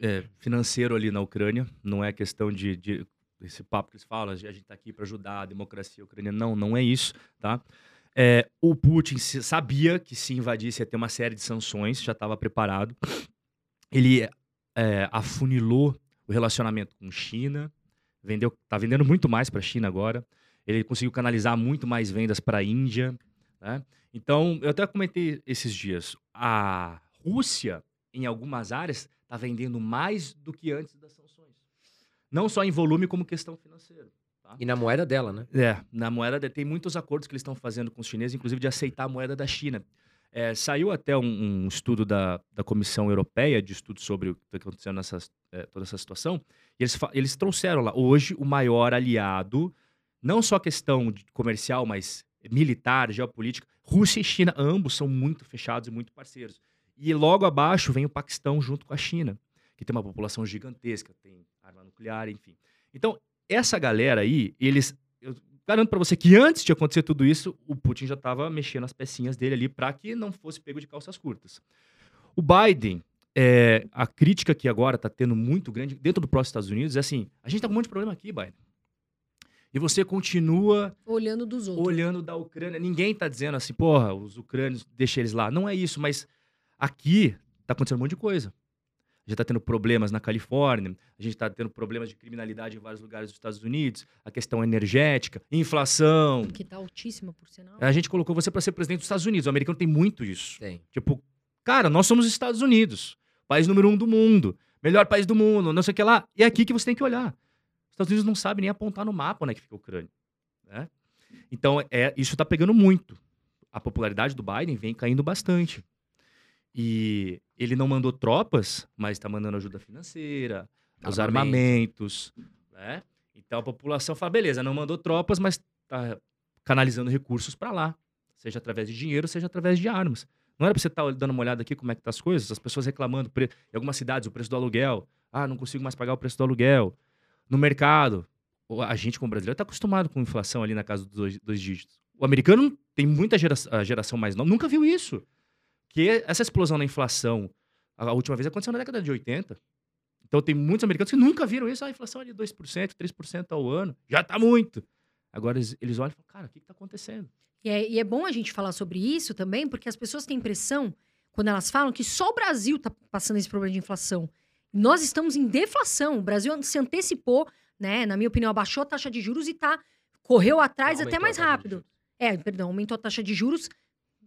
é, financeiro ali na Ucrânia, não é questão de, de esse papo que eles falam, a gente está aqui para ajudar a democracia ucraniana. Não, não é isso, tá? É, o Putin sabia que se invadisse ia ter uma série de sanções, já estava preparado. Ele é, afunilou o relacionamento com China, vendeu, tá vendendo muito mais para a China agora. Ele conseguiu canalizar muito mais vendas para a Índia, né? Então, eu até comentei esses dias, a Rússia, em algumas áreas, está vendendo mais do que antes das sanções. Não só em volume, como questão financeira. Tá? E na moeda dela, né? É, na moeda de- tem muitos acordos que eles estão fazendo com os chineses, inclusive de aceitar a moeda da China. É, saiu até um, um estudo da, da Comissão Europeia de estudo sobre o que está acontecendo nessa é, toda essa situação. E eles, eles trouxeram lá hoje o maior aliado, não só questão comercial, mas militar, geopolítica. Rússia e China, ambos são muito fechados e muito parceiros. E logo abaixo vem o Paquistão junto com a China, que tem uma população gigantesca, tem arma nuclear, enfim. Então, essa galera aí, eles. Eu garanto pra você que antes de acontecer tudo isso, o Putin já tava mexendo as pecinhas dele ali para que não fosse pego de calças curtas. O Biden, é, a crítica que agora tá tendo muito grande dentro do próprio Estados Unidos é assim: a gente tá com um monte de problema aqui, Biden. E você continua Olhando dos outros. olhando da Ucrânia. Ninguém tá dizendo assim, porra, os ucrânios, deixa eles lá. Não é isso, mas aqui tá acontecendo um monte de coisa. A gente tá tendo problemas na Califórnia, a gente tá tendo problemas de criminalidade em vários lugares dos Estados Unidos, a questão energética, inflação. Que tá altíssima, por sinal. A gente colocou você para ser presidente dos Estados Unidos. O americano tem muito isso. Tem. Tipo, cara, nós somos os Estados Unidos, país número um do mundo, melhor país do mundo, não sei o que lá. E é aqui que você tem que olhar. Os Estados Unidos não sabem nem apontar no mapa onde é que fica a Ucrânia. Né? Então, é, isso tá pegando muito. A popularidade do Biden vem caindo bastante. E ele não mandou tropas, mas está mandando ajuda financeira, os Armamento. armamentos, né? Então a população fala, beleza, não mandou tropas, mas está canalizando recursos para lá, seja através de dinheiro, seja através de armas. Não era para você estar dando uma olhada aqui como é que tá as coisas? As pessoas reclamando, pre- em algumas cidades, o preço do aluguel. Ah, não consigo mais pagar o preço do aluguel. No mercado, a gente como brasileiro está acostumado com inflação ali na casa dos dois, dois dígitos. O americano tem muita gera, geração mais nova, nunca viu isso. Que essa explosão na inflação, a última vez aconteceu na década de 80. Então tem muitos americanos que nunca viram isso. Ah, a inflação é de 2%, 3% ao ano. Já tá muito. Agora eles, eles olham e falam, cara, o que, que tá acontecendo? E é, e é bom a gente falar sobre isso também, porque as pessoas têm impressão, quando elas falam, que só o Brasil está passando esse problema de inflação. Nós estamos em deflação. O Brasil se antecipou, né? Na minha opinião, abaixou a taxa de juros e tá, correu atrás até mais rápido. É, perdão, aumentou a taxa de juros.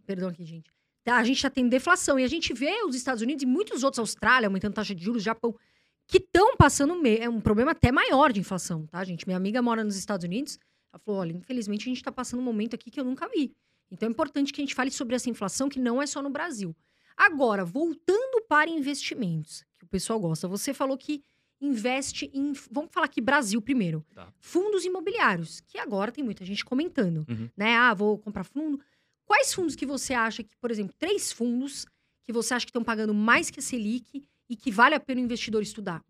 Perdão aqui, gente. A gente já tem deflação. E a gente vê os Estados Unidos e muitos outros, Austrália, aumentando taxa de juros, Japão, que estão passando é um problema até maior de inflação, tá, gente? Minha amiga mora nos Estados Unidos. Ela falou: olha, infelizmente a gente está passando um momento aqui que eu nunca vi. Então é importante que a gente fale sobre essa inflação que não é só no Brasil. Agora, voltando para investimentos, que o pessoal gosta. Você falou que investe em. Vamos falar aqui Brasil primeiro. Tá. Fundos imobiliários, que agora tem muita gente comentando. Uhum. Né? Ah, vou comprar fundo. Quais fundos que você acha que, por exemplo, três fundos que você acha que estão pagando mais que a Selic e que vale a pena o investidor estudar?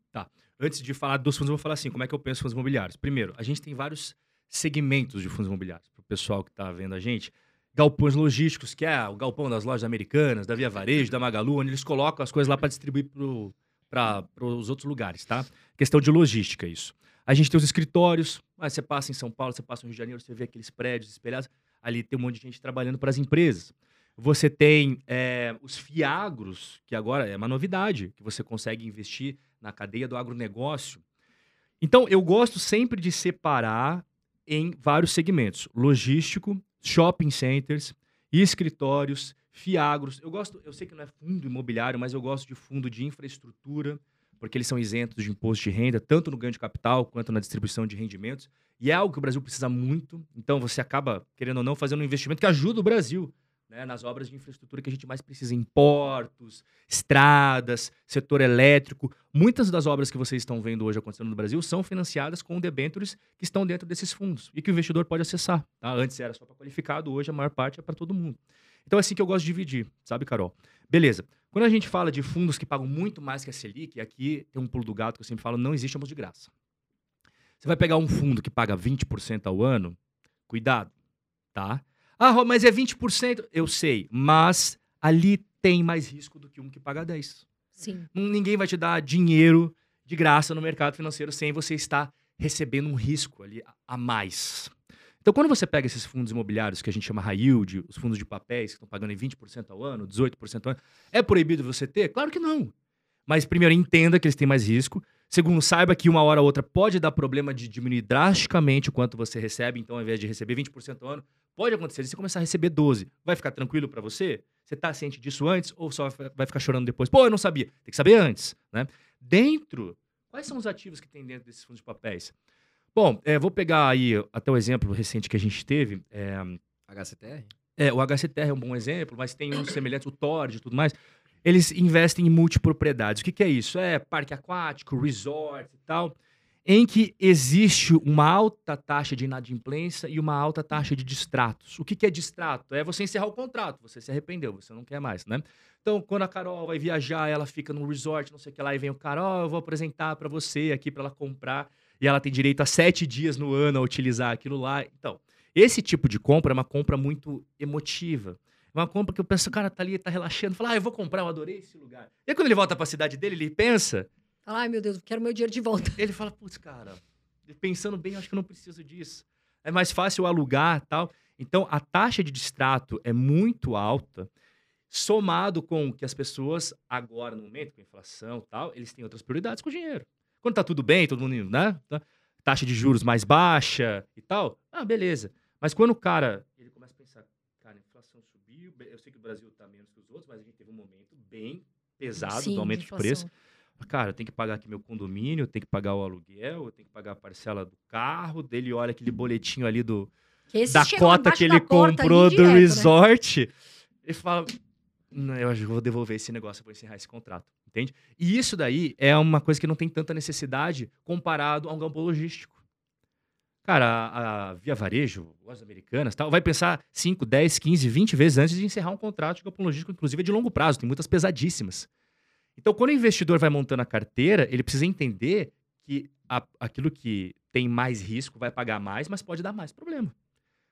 Antes de falar dos fundos, eu vou falar assim, como é que eu penso em fundos imobiliários. Primeiro, a gente tem vários segmentos de fundos imobiliários. Para o pessoal que está vendo a gente, galpões logísticos, que é o galpão das lojas americanas, da Via Varejo, da Magalu, onde eles colocam as coisas lá para distribuir para os outros lugares, tá? Questão de logística, isso. A gente tem os escritórios, ah, você passa em São Paulo, você passa no Rio de Janeiro, você vê aqueles prédios espelhados, ali tem um monte de gente trabalhando para as empresas. Você tem é, os fiagros, que agora é uma novidade, que você consegue investir na cadeia do agronegócio. Então, eu gosto sempre de separar em vários segmentos: logístico, shopping centers, escritórios, fiagros. Eu gosto, eu sei que não é fundo imobiliário, mas eu gosto de fundo de infraestrutura, porque eles são isentos de imposto de renda, tanto no ganho de capital quanto na distribuição de rendimentos. E é algo que o Brasil precisa muito. Então, você acaba, querendo ou não, fazendo um investimento que ajuda o Brasil né, nas obras de infraestrutura que a gente mais precisa, em portos, estradas, setor elétrico. Muitas das obras que vocês estão vendo hoje acontecendo no Brasil são financiadas com debêntures que estão dentro desses fundos e que o investidor pode acessar. tá? Antes era só para qualificado, hoje a maior parte é para todo mundo. Então é assim que eu gosto de dividir, sabe, Carol? Beleza. Quando a gente fala de fundos que pagam muito mais que a Selic, aqui tem um pulo do gato que eu sempre falo, não existe almoço de graça. Você vai pegar um fundo que paga 20% ao ano, cuidado, tá? Ah, mas é 20%. Eu sei, mas ali tem mais risco do que um que paga 10%. Sim. Não- Ninguém vai te dar dinheiro de graça no mercado financeiro sem você estar recebendo um risco ali a mais. Então, quando você pega esses fundos imobiliários que a gente chama high yield, os fundos de papéis que estão pagando em 20% ao ano, 18% ao ano, é proibido você ter? Claro que não. Mas, primeiro, entenda que eles têm mais risco. Segundo, saiba que uma hora ou outra pode dar problema de diminuir drasticamente o quanto você recebe. Então, ao invés de receber 20% ao ano, pode acontecer de você começar a receber 12%. Vai ficar tranquilo para você? Você tá ciente disso antes ou só vai ficar chorando depois? Pô, eu não sabia. Tem que saber antes, né? Dentro, Quais são os ativos que tem dentro desses fundos de papéis? Bom, é, vou pegar aí até o exemplo recente que a gente teve. É, HCTR? é, o HCTR é um bom exemplo, mas tem uns semelhantes, o Tord e tudo mais. Eles investem em multipropriedades. O que, que é isso? É parque aquático, resort e tal, em que existe uma alta taxa de inadimplência e uma alta taxa de distratos. O que, que é distrato? É você encerrar o contrato, você se arrependeu, você não quer mais, né? Então, quando a Carol vai viajar, ela fica num resort, não sei o que lá, e vem o Carol, eu vou apresentar para você aqui para ela comprar, e ela tem direito a sete dias no ano a utilizar aquilo lá. Então, esse tipo de compra é uma compra muito emotiva. É uma compra que o penso, cara, tá ali, tá relaxando, fala, ah, eu vou comprar, eu adorei esse lugar. E aí, quando ele volta para a cidade dele, ele pensa, Fala, ai meu Deus, quero meu dinheiro de volta. ele fala, putz, cara, pensando bem, acho que eu não preciso disso. É mais fácil alugar tal. Então, a taxa de distrato é muito alta, somado com que as pessoas, agora, no momento, com a inflação e tal, eles têm outras prioridades com o dinheiro. Quando tá tudo bem, todo mundo, né? tá- Taxa de juros mais baixa e tal, ah, beleza. Mas quando o cara, ele começa a pensar, cara, a inflação subiu, eu sei que o Brasil tá menos que os outros, mas a gente teve um momento bem pesado Sim, do aumento de inflação. preço. Cara, eu tenho que pagar aqui meu condomínio, eu tenho que pagar o aluguel, eu tenho que pagar a parcela do carro, dele olha aquele boletinho ali do, da cota que ele comprou do direto, né? resort. Ele fala, não, eu acho que eu vou devolver esse negócio, vou encerrar esse contrato, entende? E isso daí é uma coisa que não tem tanta necessidade comparado a um campo logístico. Cara, a, a Via Varejo, lojas americanas, tal, vai pensar 5, 10, 15, 20 vezes antes de encerrar um contrato de campo logístico, inclusive é de longo prazo, tem muitas pesadíssimas. Então, quando o investidor vai montando a carteira, ele precisa entender que a- aquilo que tem mais risco vai pagar mais, mas pode dar mais problema.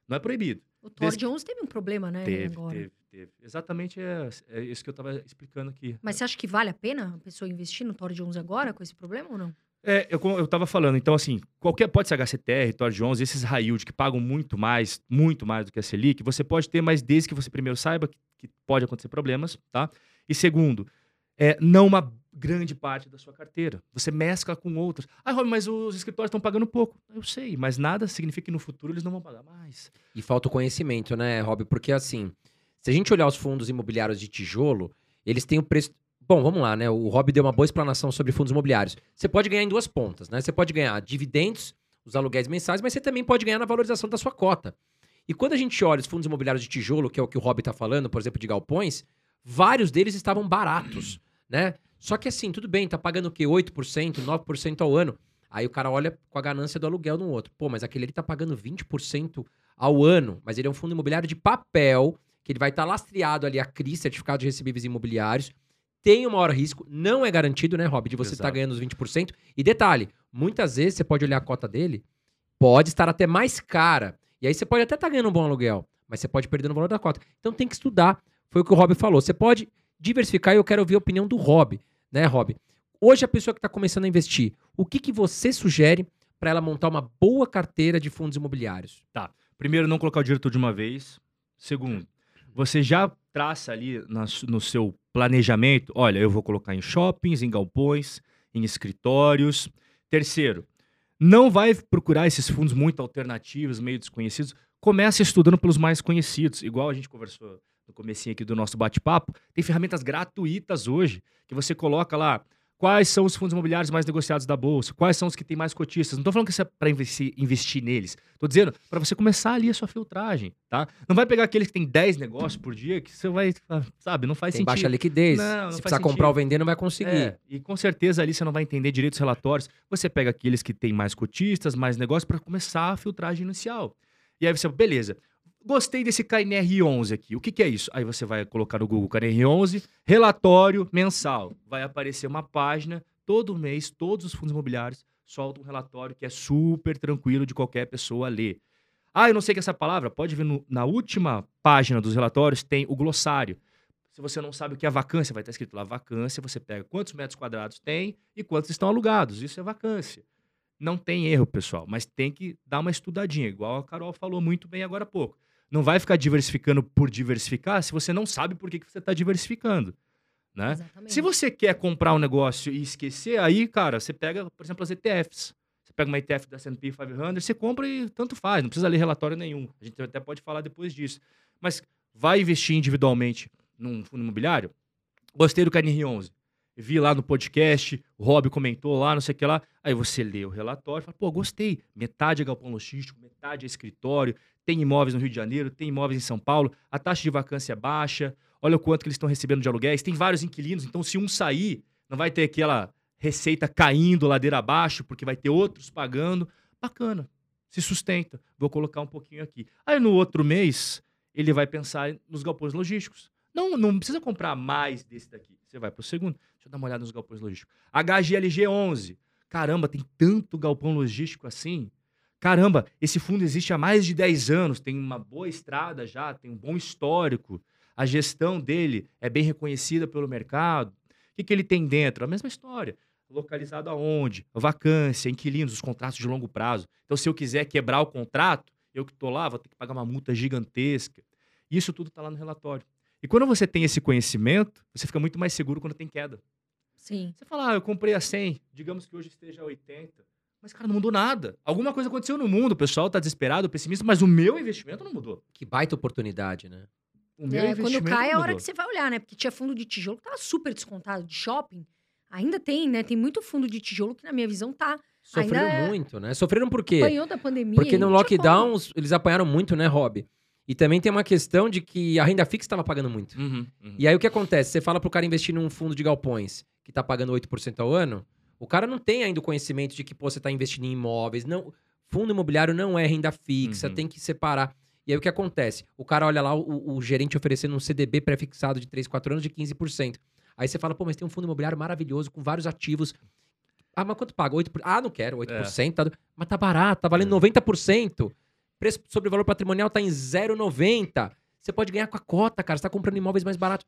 Não é proibido. O Thor Desde- Jones teve um problema, né? Teve, agora. teve, teve. Exatamente é, é isso que eu estava explicando aqui. Mas você acha que vale a pena a pessoa investir no Thor Jones agora com esse problema ou não? É, eu, como eu tava falando, então assim, qualquer, pode ser HCTR, Tor Jones, esses high yield que pagam muito mais, muito mais do que a Selic, você pode ter, mas desde que você primeiro saiba que, que pode acontecer problemas, tá? E segundo, é, não uma grande parte da sua carteira. Você mescla com outros. Ah, Rob, mas os escritórios estão pagando pouco. Eu sei, mas nada significa que no futuro eles não vão pagar mais. E falta o conhecimento, né, Rob? Porque assim, se a gente olhar os fundos imobiliários de tijolo, eles têm o preço. Bom, vamos lá, né? O Rob deu uma boa explanação sobre fundos imobiliários. Você pode ganhar em duas pontas, né? Você pode ganhar dividendos, os aluguéis mensais, mas você também pode ganhar na valorização da sua cota. E quando a gente olha os fundos imobiliários de tijolo, que é o que o Rob está falando, por exemplo, de galpões, vários deles estavam baratos, né? Só que assim, tudo bem, tá pagando o quê? 8%, 9% ao ano. Aí o cara olha com a ganância do aluguel no outro. Pô, mas aquele ali tá pagando 20% ao ano, mas ele é um fundo imobiliário de papel, que ele vai estar lastreado ali a CRI, Certificado de Recebíveis Imobiliários, tem o maior risco, não é garantido, né, Rob, de você estar Exato. ganhando os 20%. E detalhe, muitas vezes você pode olhar a cota dele, pode estar até mais cara. E aí você pode até estar ganhando um bom aluguel, mas você pode perder no valor da cota. Então tem que estudar. Foi o que o Rob falou. Você pode diversificar e eu quero ouvir a opinião do Rob, né, Rob? Hoje a pessoa que está começando a investir, o que, que você sugere para ela montar uma boa carteira de fundos imobiliários? Primeiro, não colocar o dinheiro todo de uma vez. Segundo, você já traça ali na no seu planejamento, olha, eu vou colocar em shoppings, em galpões, em escritórios. Terceiro, não vai procurar esses fundos muito alternativos, meio desconhecidos. Comece estudando pelos mais conhecidos, igual a gente conversou no comecinho aqui do nosso bate-papo. Tem ferramentas gratuitas hoje que você coloca lá quais são os fundos imobiliários mais negociados da bolsa, quais são os que têm mais cotistas. Não estou falando que isso é para investir, investir neles. Estou dizendo para você começar ali a sua filtragem, tá? Não vai pegar aqueles que tem 10 negócios por dia que você vai, ah, sabe, não faz Tem sentido. baixa liquidez. Não, não Se faz precisar sentido. comprar ou vender, não vai conseguir. É, e com certeza ali você não vai entender direito os relatórios. Você pega aqueles que têm mais cotistas, mais negócios, para começar a filtragem inicial. E aí você, beleza, gostei desse KNR11 aqui. O que, que é isso? Aí você vai colocar no Google KNR11, relatório mensal. Vai aparecer uma página, todo mês, todos os fundos imobiliários soltam um relatório que é super tranquilo de qualquer pessoa ler. Ah, eu não sei que essa palavra, pode ver no- na última página dos relatórios, tem o glossário. Se você não sabe o que é vacância, vai estar escrito lá vacância, você pega quantos metros quadrados tem e quantos estão alugados. Isso é vacância. Não tem erro, pessoal, mas tem que dar uma estudadinha, igual a Carol falou muito bem agora há pouco. Não vai ficar diversificando por diversificar se você não sabe por que, que você está diversificando. Né? Se você quer comprar um negócio e esquecer, aí, cara, você pega, por exemplo, as ETFs. Você pega uma ETF da S&P 500, você compra e tanto faz, não precisa ler relatório nenhum. A gente até pode falar depois disso. Mas vai investir individualmente num fundo imobiliário? Gostei do KNR11. Vi lá no podcast, o Rob comentou lá, não sei o que lá. Aí você lê o relatório e fala, pô, gostei. Metade é galpão logístico, metade é escritório, tem imóveis no Rio de Janeiro, tem imóveis em São Paulo, a taxa de vacância é baixa, olha o quanto que eles estão recebendo de aluguéis, tem vários inquilinos, então se um sair, não vai ter aquela receita caindo ladeira abaixo, porque vai ter outros pagando. Bacana, se sustenta. Vou colocar um pouquinho aqui. Aí no outro mês, ele vai pensar nos galpões logísticos. Não, não precisa comprar mais desse daqui. Você vai para o segundo. Deixa eu dar uma olhada nos galpões logísticos. HGLG 11. Caramba, tem tanto galpão logístico assim. Caramba, esse fundo existe há mais de 10 anos, tem uma boa estrada já, tem um bom histórico. A gestão dele é bem reconhecida pelo mercado. O que, que ele tem dentro? A mesma história. Localizado aonde? Vacância, inquilinos, os contratos de longo prazo. Então, se eu quiser quebrar o contrato, eu que estou lá, vou ter que pagar uma multa gigantesca. Isso tudo está lá no relatório. E quando você tem esse conhecimento, você fica muito mais seguro quando tem queda. Sim. Você fala, ah, eu comprei a 100, digamos que hoje esteja a 80. Mas, cara, não mudou nada. Alguma coisa aconteceu no mundo, o pessoal está desesperado, pessimista, mas o meu investimento não mudou. Que baita oportunidade, né? O meu É, investimento quando cai é a não hora que você vai olhar, né? Porque tinha fundo de tijolo que tava super descontado de shopping. Ainda tem, né? Tem muito fundo de tijolo que, na minha visão, tá. Sofreram Ainda muito, né? Sofreram por quê? Apanhou da pandemia. Porque no lockdown eles apanharam muito, né, Rob? E também tem uma questão de que a renda fixa estava pagando muito. Uhum, uhum. E aí o que acontece? Você fala pro cara investir num fundo de galpões que tá pagando 8% ao ano, o cara não tem ainda o conhecimento de que pô, você tá investindo em imóveis. Não, fundo imobiliário não é renda fixa, Uhum. tem que separar. E aí o que acontece? O cara olha lá o, o gerente oferecendo um CDB pré-fixado de 3, 4 anos de 15%. Aí você fala, pô, mas tem um fundo imobiliário maravilhoso com vários ativos. Ah, mas quanto paga? 8%? Ah, não quero, 8%. Tá... Mas tá barato, tá valendo 90%. Preço sobre valor patrimonial tá em 0,90. Você pode ganhar com a cota, cara. Você tá comprando imóveis mais baratos.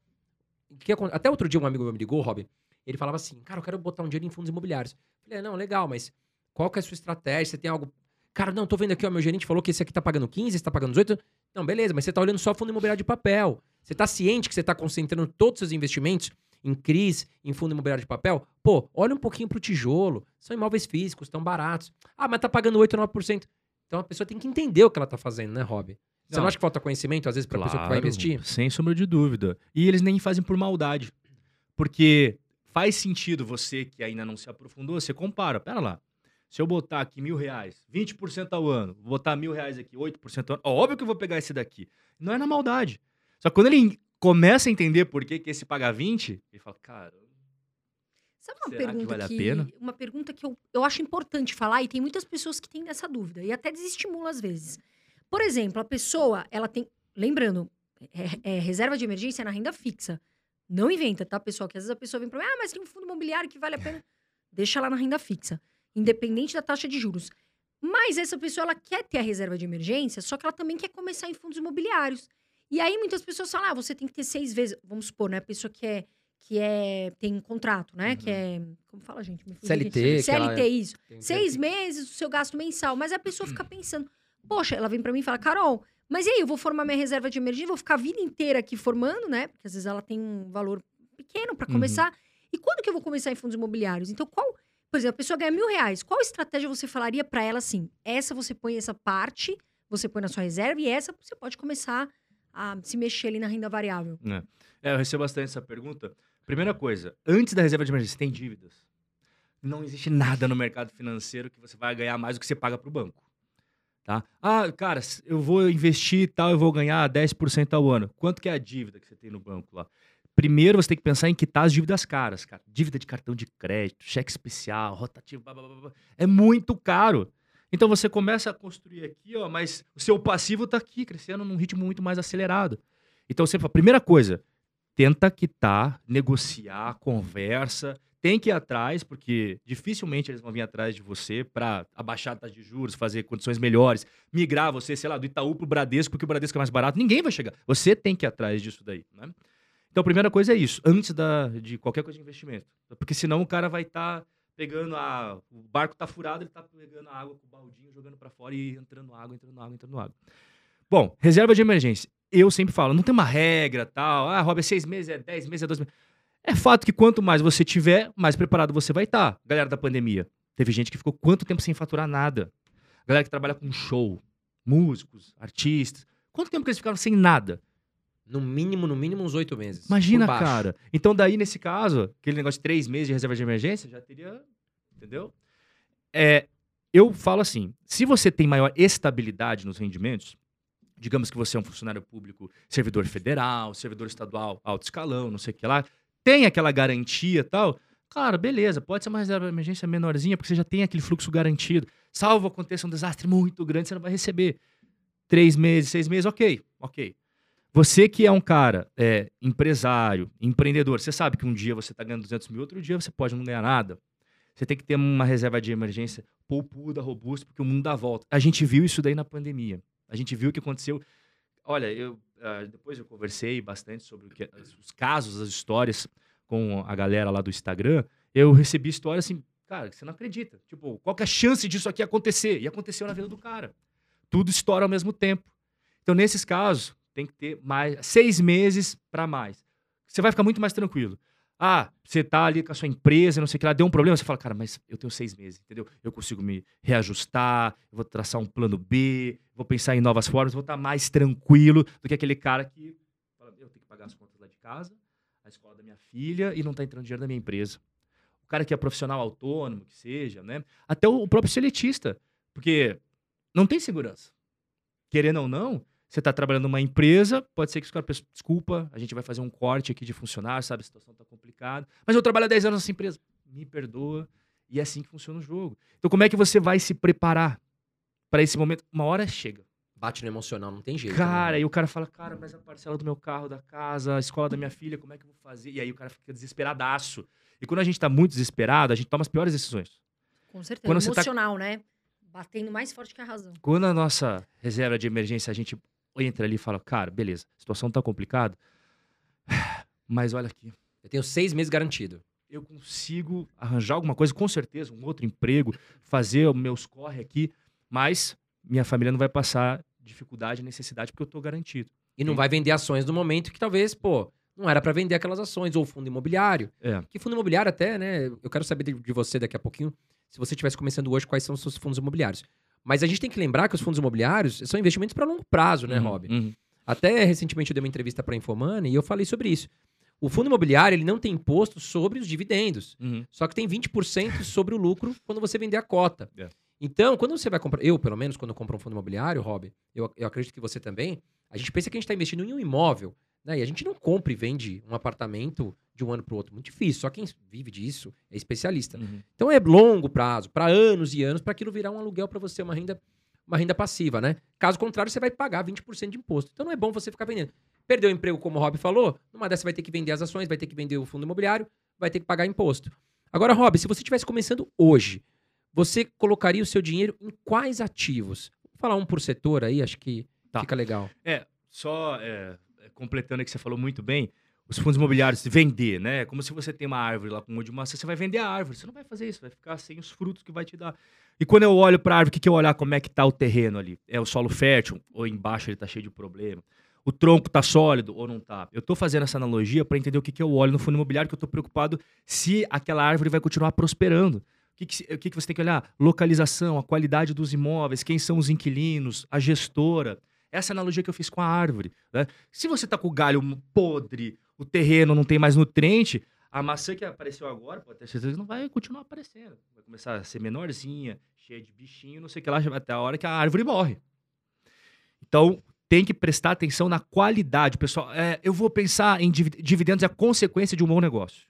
Até outro dia um amigo meu me ligou, Rob. Ele falava assim, cara, eu quero botar um dinheiro em fundos imobiliários. Eu falei, não, legal, mas qual que é a sua estratégia? Você tem algo... Cara, não, tô vendo aqui, ó, meu gerente falou que esse aqui tá pagando 15, esse tá pagando 18. Não, beleza, mas você tá olhando só fundo imobiliário de papel. Você tá ciente que você tá concentrando todos os seus investimentos em CRIs, em fundo imobiliário de papel? Pô, olha um pouquinho pro tijolo. São imóveis físicos, tão baratos. Ah, mas tá pagando 8, 9%. Então a pessoa tem que entender o que ela tá fazendo, né, Rob? Você não, Não. acha que falta conhecimento, às vezes, pra pessoa que vai investir? Sem sombra de dúvida. E eles nem fazem por maldade. Porque faz sentido você que ainda não se aprofundou, você compara. Pera lá. Se eu botar aqui mil reais, 20% ao ano, vou botar mil reais aqui, 8% ao ano, óbvio que eu vou pegar esse daqui. Não é na maldade. Só que quando ele começa a entender por que, que esse paga 20, ele fala, cara, Sabe uma Será que pergunta vale a que, pena? uma pergunta que eu, eu acho importante falar e tem muitas pessoas que têm essa dúvida e até desestimula às vezes. Por exemplo, a pessoa, ela tem, lembrando, é, é reserva de emergência na renda fixa. Não inventa, tá, pessoal? Que às vezes a pessoa vem para mim, ah, mas tem um fundo imobiliário que vale a pena. Deixa lá na renda fixa, independente da taxa de juros. Mas essa pessoa, ela quer ter a reserva de emergência, só que ela também quer começar em fundos imobiliários. E aí muitas pessoas falam, ah, você tem que ter seis vezes, vamos supor, né? A pessoa que é, que é, tem um contrato, né? Que é, como fala, gente? CLT, que ela- CLT, isso. Que Seis ter- meses o seu gasto mensal. Mas a pessoa fica pensando, poxa, ela vem pra mim e fala, Carol, mas e aí, eu vou formar minha reserva de emergência, vou ficar a vida inteira aqui formando, né? Porque às vezes ela tem um valor pequeno pra Uhum. começar. E quando que eu vou começar em fundos imobiliários? Então, qual. Por exemplo, a pessoa ganha mil reais. Qual estratégia você falaria pra ela assim? Essa você põe essa parte, você põe na sua reserva, e essa você pode começar a se mexer ali na renda variável. É, eu recebo bastante essa pergunta. Primeira coisa, antes da reserva de emergência, tem dívidas. Não existe nada no mercado financeiro que você vai ganhar mais do que você paga para o banco. Tá? Ah, cara, eu vou investir e tal, eu vou ganhar 10% ao ano. Quanto que é a dívida que você tem no banco lá? Primeiro você tem que pensar em quitar as dívidas caras, cara. Dívida de cartão de crédito, cheque especial, rotativo, blá, blá, blá, é muito caro. Então você começa a construir aqui, ó, mas o seu passivo tá aqui, crescendo num ritmo muito mais acelerado. Então você fala, primeira coisa, tenta quitar, negociar, conversa, tem que ir atrás, porque dificilmente eles vão vir atrás de você para abaixar a taxa de juros, fazer condições melhores, migrar você, sei lá, do Itaú pro Bradesco, porque o Bradesco é mais barato. Ninguém vai chegar. Você tem que ir atrás disso daí, né? Então, a primeira coisa é isso, antes da, de qualquer coisa de investimento. Porque senão o cara vai estar pegando a. O barco tá furado, ele tá pegando a água com o baldinho, jogando para fora e entrando água, entrando água, entrando água. Bom, reserva de emergência. Eu sempre falo, não tem uma regra tal. Ah, Rob, é seis meses, é dez meses, é doze meses. É fato que quanto mais você tiver, mais preparado você vai estar. Galera da pandemia, teve gente que ficou quanto tempo sem faturar nada? Galera que trabalha com show, músicos, artistas. Quanto tempo que eles ficaram sem nada? No mínimo, no mínimo, uns oito meses. Imagina, cara. Então, daí, nesse caso, aquele negócio de três meses de reserva de emergência, já teria. Entendeu? É, eu falo assim: se você tem maior estabilidade nos rendimentos, digamos que você é um funcionário público, servidor federal, servidor estadual, alto escalão, não sei o que lá, tem aquela garantia tal. Cara, beleza, pode ser uma reserva de emergência menorzinha, porque você já tem aquele fluxo garantido. Salvo aconteça um desastre muito grande, você não vai receber. Três meses, seis meses, ok, ok. Você que é um cara é, empresário, empreendedor, você sabe que um dia você está ganhando 200 mil, outro dia você pode não ganhar nada. Você tem que ter uma reserva de emergência poupuda, robusta, porque o mundo dá volta. A gente viu isso daí na pandemia. A gente viu o que aconteceu. Olha, eu, ah, depois eu conversei bastante sobre que- os casos, as histórias com a galera lá do Instagram. Eu recebi histórias assim, cara, você não acredita. Tipo, qual que é a chance disso aqui acontecer? E aconteceu na vida do cara. Tudo estoura ao mesmo tempo. Então, nesses casos, tem que ter mais seis meses para mais. Você vai ficar muito mais tranquilo. Ah, você tá ali com a sua empresa, não sei o que lá, deu um problema, você fala, cara, mas eu tenho seis meses, entendeu? Eu consigo me reajustar, vou traçar um plano B, vou pensar em novas formas, vou estar mais tranquilo do que aquele cara que fala, eu tenho que pagar as contas lá de casa, a escola da minha filha e não tá entrando dinheiro da minha empresa. O cara que é profissional autônomo, que seja, né? Até o próprio seletista, porque não tem segurança. Querendo ou não, você está trabalhando numa empresa, pode ser que os caras pensem, desculpa, a gente vai fazer um corte aqui de funcionário, sabe, a situação está complicada, mas eu trabalho há 10 anos nessa empresa, me perdoa, e é assim que funciona o jogo. Então como é que você vai se preparar para esse momento? Uma hora chega. Bate no emocional, não tem jeito. Cara, né? e o cara fala, cara, mas a parcela do meu carro, da casa, a escola da minha filha, como é que eu vou fazer? E aí o cara fica desesperadaço. E quando a gente tá muito desesperado, a gente toma as piores decisões. Com certeza. Quando você tá- Emocional, né? Batendo mais forte que a razão. Quando a nossa reserva de emergência, a gente entra ali e fala, cara, beleza, a situação tá complicada, mas olha aqui, Eu tenho seis meses garantido. eu consigo arranjar alguma coisa, com certeza, um outro emprego, fazer meus corre aqui, mas minha família não vai passar dificuldade, necessidade, porque eu tô garantido. E não vai vender ações no momento que talvez, pô, não era pra vender aquelas ações, ou fundo imobiliário. É. Que fundo imobiliário até, né? Eu quero saber de, de você daqui a pouquinho, se você estivesse começando hoje, quais são os seus fundos imobiliários. Mas a gente tem que lembrar que os fundos imobiliários são investimentos para longo prazo, né, Uhum, Rob? uhum. Até recentemente eu dei uma entrevista para a Infomani e eu falei sobre isso. O fundo imobiliário ele não tem imposto sobre os dividendos, Uhum. só que tem 20% sobre o lucro quando você vender a cota. É. Então, quando você vai comprar, eu pelo menos, quando eu compro um fundo imobiliário, Rob, eu, eu acredito que você também, a gente pensa que a gente está investindo em um imóvel, né? E a gente não compra e vende um apartamento de um ano para o outro. Muito difícil. Só quem vive disso é especialista. Uhum. Então é longo prazo, para anos e anos, para aquilo virar um aluguel para você, uma renda, uma renda passiva, né? Caso contrário, você vai pagar 20% de imposto. Então não é bom você ficar vendendo. Perdeu o emprego, como o Rob falou, numa dessa você vai ter que vender as ações, vai ter que vender o fundo imobiliário, vai ter que pagar imposto. Agora, Rob, se você estivesse começando hoje, você colocaria o seu dinheiro em quais ativos? Vou falar um por setor aí, acho que Tá. fica legal. É, só é, completando o que você falou muito bem, os fundos imobiliários, vender, né? Como se você tem uma árvore lá com um monte de maçã, você vai vender a árvore. Você não vai fazer isso, vai ficar sem os frutos que vai te dar. E quando eu olho para a árvore, o que, que eu olhar como é que tá o terreno ali? É o solo fértil ou embaixo ele tá cheio de problema? O tronco tá sólido ou não tá? Eu tô fazendo essa analogia para entender o que, que eu olho no fundo imobiliário, que eu tô preocupado se aquela árvore vai continuar prosperando. O que, que, que você tem que olhar? Localização, a qualidade dos imóveis, quem são os inquilinos, a gestora. Essa é analogia que eu fiz com a árvore. né? Se você tá com o galho podre, o terreno não tem mais nutriente, a maçã que apareceu agora, pode ter certeza não vai continuar aparecendo. Vai começar a ser menorzinha, cheia de bichinho, não sei o que lá, até a hora que a árvore morre. Então, tem que prestar atenção na qualidade. Pessoal, é, eu vou pensar em divi- dividendos é a consequência de um bom negócio.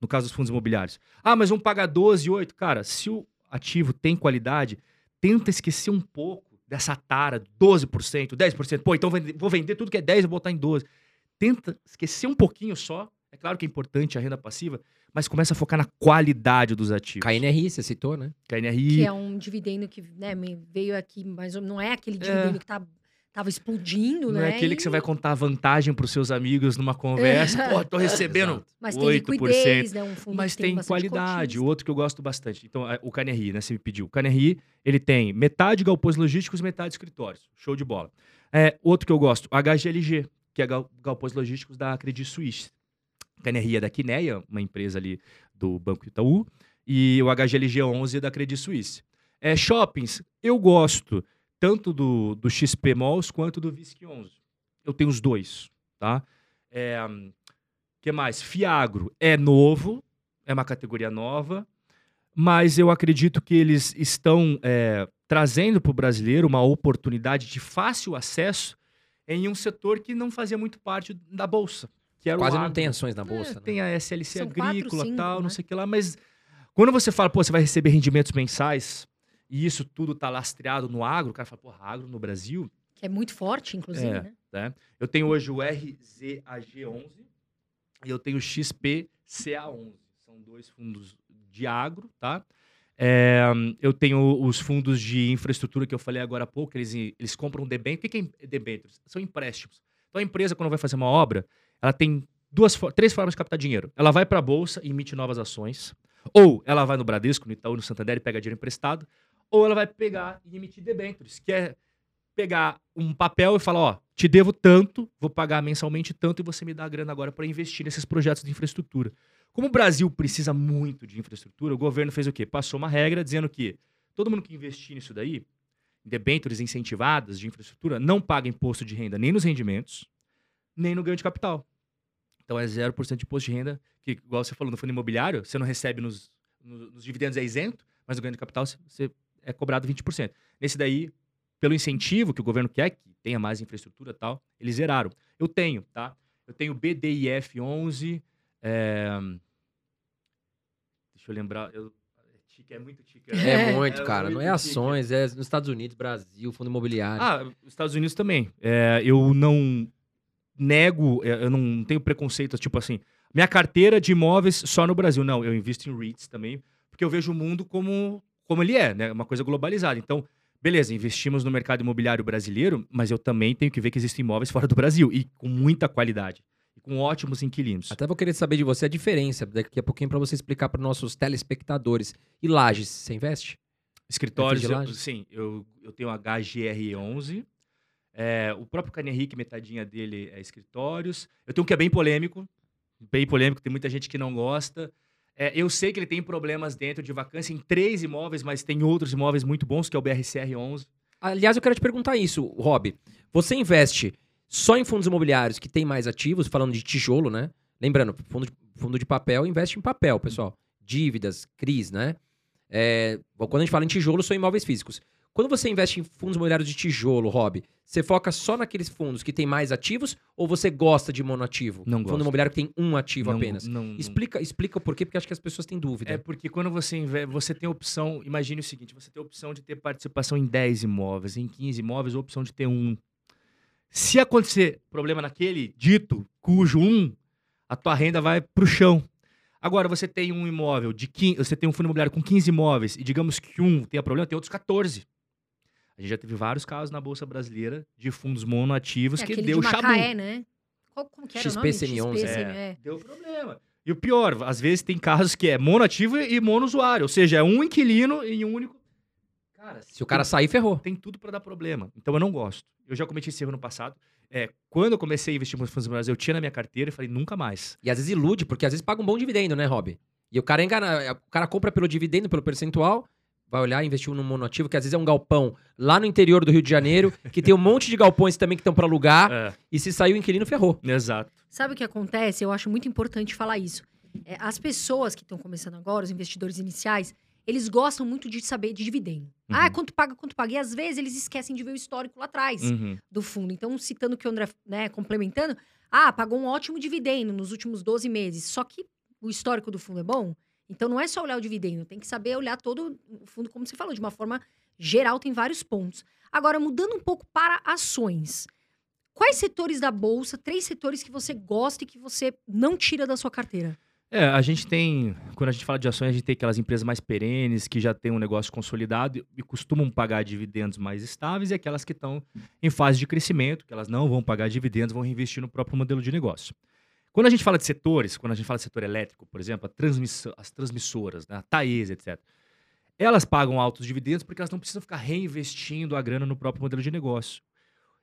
No caso dos fundos imobiliários. Ah, mas um paga 12,8. Cara, se o ativo tem qualidade, tenta esquecer um pouco dessa tara, 12%, 10%. Pô, então vou vender tudo que é 10 e vou botar em 12. Tenta esquecer um pouquinho só. É claro que é importante a renda passiva, mas começa a focar na qualidade dos ativos. KNRI, você citou, né? KNRI. Que é um dividendo que né, veio aqui, mas não é aquele dividendo que tá, tava explodindo, Não né? é aquele que E- você vai contar vantagem para os seus amigos numa conversa. Pô, tô recebendo. Mas tem 8%. liquidez, né? Um fundo Mas que tem, bastante qualidade. O outro que eu gosto bastante. Então, é, o KNRI, né? Você me pediu. O KNRI, ele tem metade galpões logísticos e metade escritórios. Show de bola. É, outro que eu gosto, HGLG, que é gal- galpões logísticos da Credit Suisse. O KNRI é da Quineia, uma empresa ali do Banco Itaú. E o HGLG 11 é da Credit Suisse. É, shoppings, eu gosto tanto do, do XP Malls quanto do VISC 11. Eu tenho os dois. tá? É, que mais? Fiagro é novo, é uma categoria nova, mas eu acredito que eles estão é, trazendo para o brasileiro uma oportunidade de fácil acesso em um setor que não fazia muito parte da bolsa. Que era Quase o não tem ações na bolsa. É, né? Tem a SLC São quatro, agrícola cinco, tal, né? não sei o que lá, mas quando você fala, pô, você vai receber rendimentos mensais e isso tudo tá lastreado no agro, o cara fala, pô, agro no Brasil, Que é muito forte, inclusive, É. né? né? Eu tenho hoje o RZAG11 e eu tenho o XPCA11. São dois fundos de agro, tá? É, eu tenho os fundos de infraestrutura que eu falei agora há pouco, eles, eles compram debêntures. O que é debêntures? São empréstimos. Então a empresa, quando vai fazer uma obra, ela tem duas, três formas de captar dinheiro. Ela vai para a bolsa e emite novas ações, ou ela vai no Bradesco, no Itaú, no Santander e pega dinheiro emprestado, ou ela vai pegar e emitir debêntures, que é pegar um papel e falar, ó, te devo tanto, vou pagar mensalmente tanto e você me dá a grana agora para investir nesses projetos de infraestrutura. Como o Brasil precisa muito de infraestrutura, o governo fez o quê? Passou uma regra dizendo que todo mundo que investir nisso daí, debêntures incentivadas de infraestrutura, não paga imposto de renda nem nos rendimentos, nem no ganho de capital. Então é 0% de imposto de renda, que, igual você falou, no fundo imobiliário, você não recebe nos, no- nos dividendos é isento, mas no ganho de capital você- você é cobrado 20%. Nesse daí, pelo incentivo que o governo quer, que tenha mais infraestrutura e tal, eles zeraram. Eu tenho, tá? Eu tenho BDIF 11, é... deixa eu lembrar, eu... Tique, é muito tique. É, É. muito, cara. Não é muito tique. ações, é nos Estados Unidos, Brasil, fundo imobiliário. Ah, os Estados Unidos também. É, eu não nego, é, eu não tenho preconceito, tipo assim, minha carteira de imóveis só no Brasil. Não, eu invisto em REITs também, porque eu vejo o mundo como, como ele é, né? Uma coisa globalizada. Então, beleza, investimos no mercado imobiliário brasileiro, mas eu também tenho que ver que existem imóveis fora do Brasil e com muita qualidade. E com ótimos inquilinos. Até vou querer saber de você a diferença daqui a pouquinho pra você explicar para nossos telespectadores. E lajes, você investe? Escritórios, eu- sim, eu, eu tenho HGR11. É, o próprio Cane Henrique, metadinha dele é escritórios. Eu tenho um que é bem polêmico, bem polêmico, tem muita gente que não gosta. É, eu sei que ele tem problemas dentro de vacância em três imóveis, mas tem outros imóveis muito bons, que é o BRCR11. Aliás, eu quero te perguntar isso, Rob. Você investe só em fundos imobiliários que tem mais ativos, falando de tijolo, né? Lembrando, fundo de, fundo de papel investe em papel, pessoal. Dívidas, CRIs, né? É, quando a gente fala em tijolo, são imóveis físicos. Quando você investe em fundos imobiliários de tijolo, Rob, você foca só naqueles fundos que tem mais ativos ou você gosta de monoativo? Não Fundo gosto. imobiliário que tem um ativo Não- apenas. não- não- Explica, explica o porquê, porque acho que as pessoas têm dúvida. É porque quando você você tem a opção, imagine o seguinte, você tem a opção de ter participação em 10 imóveis, em 15 imóveis, ou a opção de ter um. Se acontecer problema naquele dito, cujo um, a tua renda vai pro chão. Agora, você tem um imóvel de 15, você tem um fundo imobiliário com 15 imóveis e digamos que um tenha problema, tem outros 14. A gente já teve vários casos na Bolsa Brasileira de fundos monoativos É que deu de chabu. Macaé, né? Qual, como que era o nome? XPCM11, XPCM, É, é. deu problema. E o pior, às vezes tem casos que é monoativo e monousuário, ou seja, é um inquilino em um único. Cara, Se o cara sair, ferrou. tem tudo pra dar problema. Então eu não gosto. Eu já cometi esse erro no passado. É, quando eu comecei a investir nos fundos imobiliários, eu tinha na minha carteira e falei nunca mais. E às vezes ilude, porque às vezes paga um bom dividendo, né, Rob? E o cara engana, o cara compra pelo dividendo, pelo percentual, vai olhar e investiu num monoativo, que às vezes é um galpão lá no interior do Rio de Janeiro, que tem um monte de galpões também que estão pra alugar, É, e se sair o inquilino, ferrou. exato. Sabe o que acontece? Eu acho muito importante falar isso. É, as pessoas que estão começando agora, os investidores iniciais, eles gostam muito de saber de dividendo. Uhum. Ah, quanto paga, quanto paga. E às vezes eles esquecem de ver o histórico lá atrás Uhum. do fundo. Então, citando o que o André, né, complementando, ah, pagou um ótimo dividendo nos últimos 12 meses. Só que o histórico do fundo é bom. Então, não é só olhar o dividendo, tem que saber olhar todo o fundo, como você falou, de uma forma geral, tem vários pontos. Agora, mudando um pouco para ações. Quais setores da bolsa, três setores que você gosta e que você não tira da sua carteira? É, a gente tem, quando a gente fala de ações, a gente tem aquelas empresas mais perenes, que já têm um negócio consolidado e- costumam pagar dividendos mais estáveis, e aquelas que estão em fase de crescimento, que elas não vão pagar dividendos, vão reinvestir no próprio modelo de negócio. Quando a gente fala de setores, quando a gente fala de setor elétrico, por exemplo, as transmissoras, né, a Taesa, etc., elas pagam altos dividendos porque elas não precisam ficar reinvestindo a grana no próprio modelo de negócio.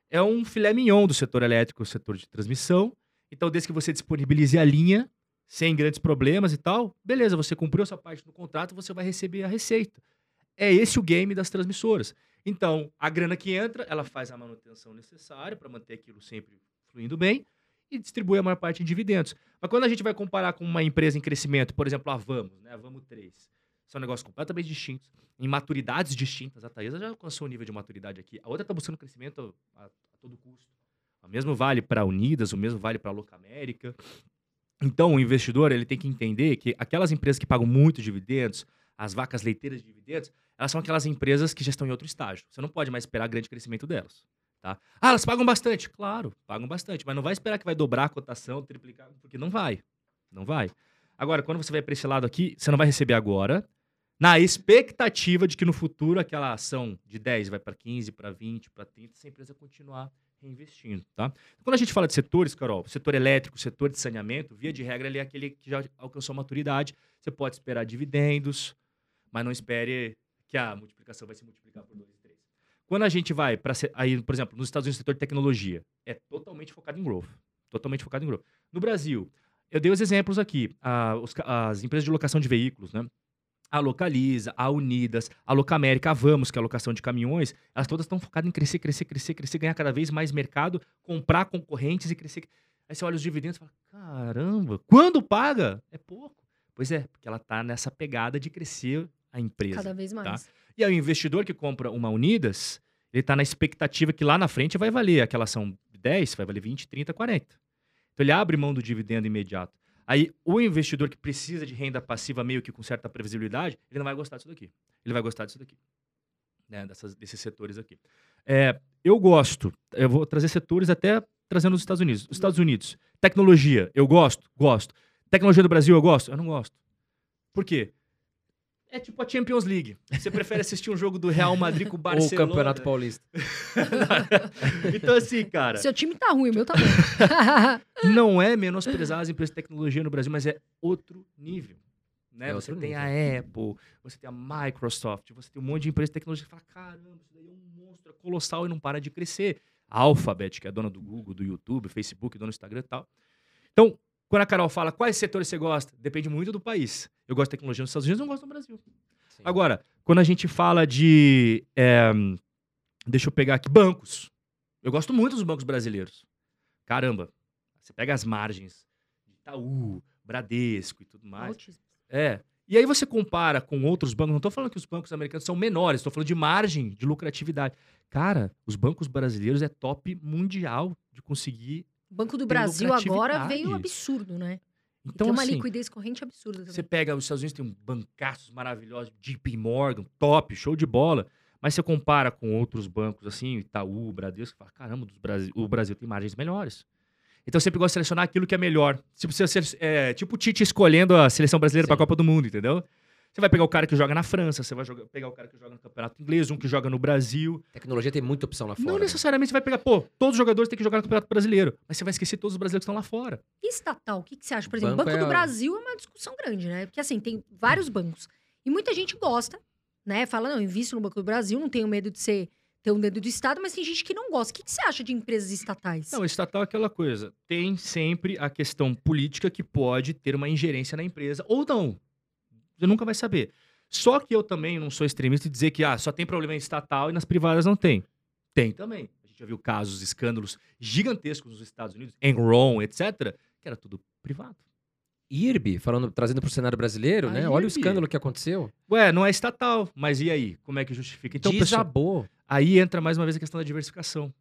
É um filé mignon do setor elétrico, o setor de transmissão. Então, desde que você disponibilize a linha, sem grandes problemas e tal, beleza, você cumpriu sua parte no contrato, você vai receber a receita. É esse o game das transmissoras. Então, a grana que entra, ela faz a manutenção necessária para manter aquilo sempre fluindo bem, e distribui a maior parte em dividendos. Mas quando a gente vai comparar com uma empresa em crescimento, por exemplo, a Vamos, né? A Vamos 3, são negócios completamente distintos, em maturidades distintas. A Taesa já alcançou o nível de maturidade aqui. A outra está buscando crescimento a, a, todo custo. O mesmo vale para a Unidas, o mesmo vale para a Locamérica. Então, o investidor ele tem que entender que aquelas empresas que pagam muito dividendos, as vacas leiteiras de dividendos, elas são aquelas empresas que já estão em outro estágio. Você não pode mais esperar grande crescimento delas. Tá? Ah, elas pagam bastante. Claro, pagam bastante, mas não vai esperar que vai dobrar a cotação, triplicar, porque não vai. Não vai. Agora, quando você vai para esse lado aqui, você não vai receber agora, na expectativa de que no futuro aquela ação de 10 vai para 15, para 20, para 30, essa empresa continuar reinvestindo, tá? Quando a gente fala de setores, Carol, setor elétrico, setor de saneamento, via de regra, ele é aquele que já alcançou maturidade. Você pode esperar dividendos, mas não espere que a multiplicação vai se multiplicar por 2 3. Quando a gente vai para aí, por exemplo, nos Estados Unidos, setor de tecnologia, é totalmente focado em growth, totalmente focado em growth. No Brasil, eu dei os exemplos aqui, os, as empresas de locação de veículos, né? a Localiza, a Unidas, a Locamérica, a Vamos, que é a locação de caminhões, elas todas estão focadas em crescer, crescer, crescer, crescer, ganhar cada vez mais mercado, comprar concorrentes e crescer. Aí você olha os dividendos e fala: caramba, quando paga? É pouco. Pois é, porque ela está nessa pegada de crescer a empresa. Cada vez tá? mais. Tá? E aí o investidor que compra uma Unidas, ele está na expectativa que lá na frente vai valer aquela ação de 10, vai valer 20, 30, 40. Então ele abre mão do dividendo imediato. Aí, o investidor que precisa de renda passiva meio que com certa previsibilidade, ele não vai gostar disso daqui. Ele vai gostar disso daqui. Né, dessas, desses setores aqui. É, eu gosto, eu vou trazer setores até trazendo os Estados Unidos. Os Estados Unidos, tecnologia, eu gosto? Gosto. Tecnologia do Brasil, eu gosto? Eu não gosto. Por quê? É tipo a Champions League. Você prefere assistir um jogo do Real Madrid com o Barcelona? Ou o Campeonato Paulista. então, assim, cara. Seu time tá ruim, o meu tá bom. não é menosprezar as empresas de tecnologia no Brasil, mas é outro nível. Né? É você tem nível. a Apple, você tem a Microsoft, você tem um monte de empresas de tecnologia que fala: caramba, isso daí é um monstro é colossal e não para de crescer. A Alphabet, que é dona do Google, do YouTube, Facebook, dona do Instagram e tal. Então, quando a Carol fala quais setores você gosta, depende muito do país. Eu gosto de tecnologia nos Estados Unidos, não gosto no Brasil. Sim. Agora, quando a gente fala de. É, deixa eu pegar aqui, bancos. Eu gosto muito dos bancos brasileiros. Caramba, você pega as margens de Itaú, Bradesco e tudo mais. Altíssimo. É. E aí você compara com outros bancos. Não estou falando que os bancos americanos são menores, estou falando de margem de lucratividade. Cara, os bancos brasileiros é top mundial de conseguir o Banco do Brasil agora veio absurdo, né? Então, tem uma assim, liquidez corrente absurda também. Você pega os Estados Unidos, tem um bancaços maravilhosos, JP Morgan, top, show de bola. Mas você compara com outros bancos assim, Itaú, Bradesco, fala, caramba, Brasil, o Brasil tem margens melhores. Então eu sempre gosto de selecionar aquilo que é melhor. Tipo, você, é, tipo o Tite escolhendo a seleção brasileira para a Copa do Mundo, entendeu? Você vai pegar o cara que joga na França, você vai jogar, pegar o cara que joga no Campeonato Inglês, um que joga no Brasil. Tecnologia tem muita opção lá fora. Não né? necessariamente você vai pegar, pô, todos os jogadores têm que jogar no Campeonato Brasileiro. Mas você vai esquecer todos os brasileiros que estão lá fora. E estatal, o que, que você acha? Por exemplo, o Banco, Banco é... do Brasil é uma discussão grande, né? Porque assim, tem vários bancos. E muita gente gosta, né? Fala, não, invisto no Banco do Brasil, não tenho medo de ser ter um dedo do Estado, mas tem gente que não gosta. O que, que você acha de empresas estatais? Não, estatal é aquela coisa. Tem sempre a questão política que pode ter uma ingerência na empresa, ou não. Você nunca vai saber. Só que eu também não sou extremista de dizer que ah, só tem problema em estatal e nas privadas não tem. Tem também. A gente já viu casos, escândalos gigantescos nos Estados Unidos, Enron, etc., que era tudo privado. IRB, falando, trazendo para o cenário brasileiro, a né? IRB. Olha o escândalo que aconteceu. Ué, não é estatal, mas e aí? Como é que justifica? Então, Desabou. Pessoal, aí entra mais uma vez a questão da diversificação.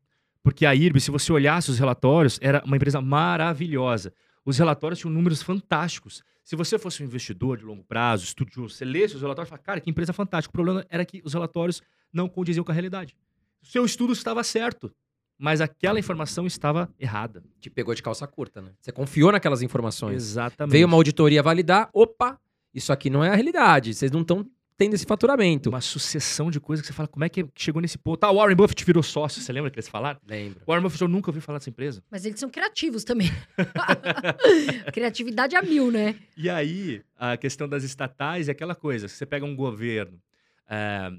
Porque a IRB, se você olhasse os relatórios, era uma empresa maravilhosa. Os relatórios tinham números fantásticos. Se você fosse um investidor de longo prazo, estudioso, você lesse os relatórios e fala, cara, que empresa fantástica. O problema era que os relatórios não condiziam com a realidade. O seu estudo estava certo, mas aquela informação estava errada. Te pegou de calça curta, né? Você confiou naquelas informações. Exatamente. Veio uma auditoria validar, opa, isso aqui não é a realidade. Vocês não estão tendo esse faturamento. Uma sucessão de coisas que você fala, como é que chegou nesse ponto? Ah, o Warren Buffett virou sócio, você lembra que eles falaram? Lembro. O Warren Buffett eu nunca ouvi falar dessa empresa. Mas eles são criativos também. Criatividade a mil, né? E aí, a questão das estatais é aquela coisa, você pega um governo é,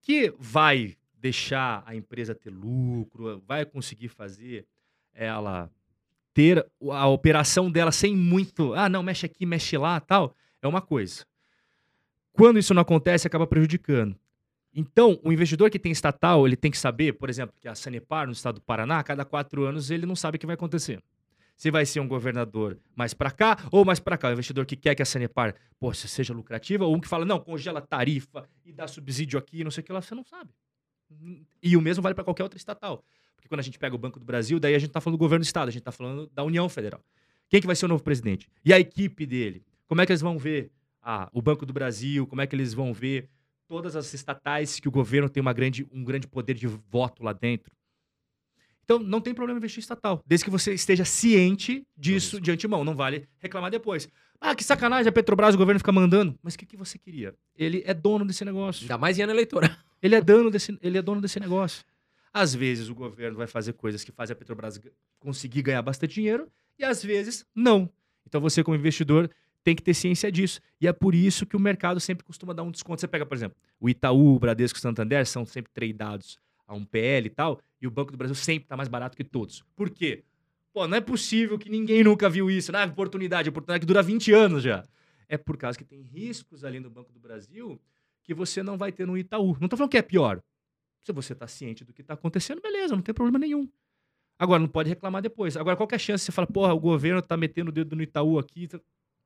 que vai deixar a empresa ter lucro, vai conseguir fazer ela ter a operação dela sem muito, ah, não, mexe aqui, mexe lá, tal, é uma coisa. Quando isso não acontece, acaba prejudicando. Então, o investidor que tem estatal, ele tem que saber, por exemplo, que a Sanepar, no estado do Paraná, a cada quatro anos, ele não sabe o que vai acontecer. Se vai ser um governador mais para cá ou mais para cá. O investidor que quer que a Sanepar pô, seja lucrativa, ou um que fala, não, congela tarifa e dá subsídio aqui, não sei o que lá, você não sabe. E o mesmo vale para qualquer outra estatal. Porque quando a gente pega o Banco do Brasil, daí a gente está falando do governo do Estado, a gente está falando da União Federal. Quem que vai ser o novo presidente? E a equipe dele? Como é que eles vão ver ah, o Banco do Brasil? Como é que eles vão ver todas as estatais que o governo tem uma grande, um grande poder de voto lá dentro? Então, não tem problema investir estatal, desde que você esteja ciente disso de antemão. Não vale reclamar depois. Ah, que sacanagem, a Petrobras, o governo fica mandando. Mas o que, que você queria? Ele é dono desse negócio. Ainda mais em ano eleitoral. Ele é, dono desse, ele é dono desse negócio. Às vezes o governo vai fazer coisas que fazem a Petrobras conseguir ganhar bastante dinheiro e às vezes não. Então você, como investidor, tem que ter ciência disso. E é por isso que o mercado sempre costuma dar um desconto. Você pega, por exemplo, o Itaú, o Bradesco e o Santander são sempre tradeados a um PL e tal, e o Banco do Brasil sempre está mais barato que todos. Por quê? Pô, não é possível que ninguém nunca viu isso. Né? Oportunidade, oportunidade que dura 20 anos já. É por causa que tem riscos ali no Banco do Brasil que você não vai ter no Itaú. Não estou falando que é pior. Se você está ciente do que está acontecendo, beleza, não tem problema nenhum. Agora, não pode reclamar depois. Agora, qual é a chance? Você fala, porra, o governo está metendo o dedo no Itaú aqui.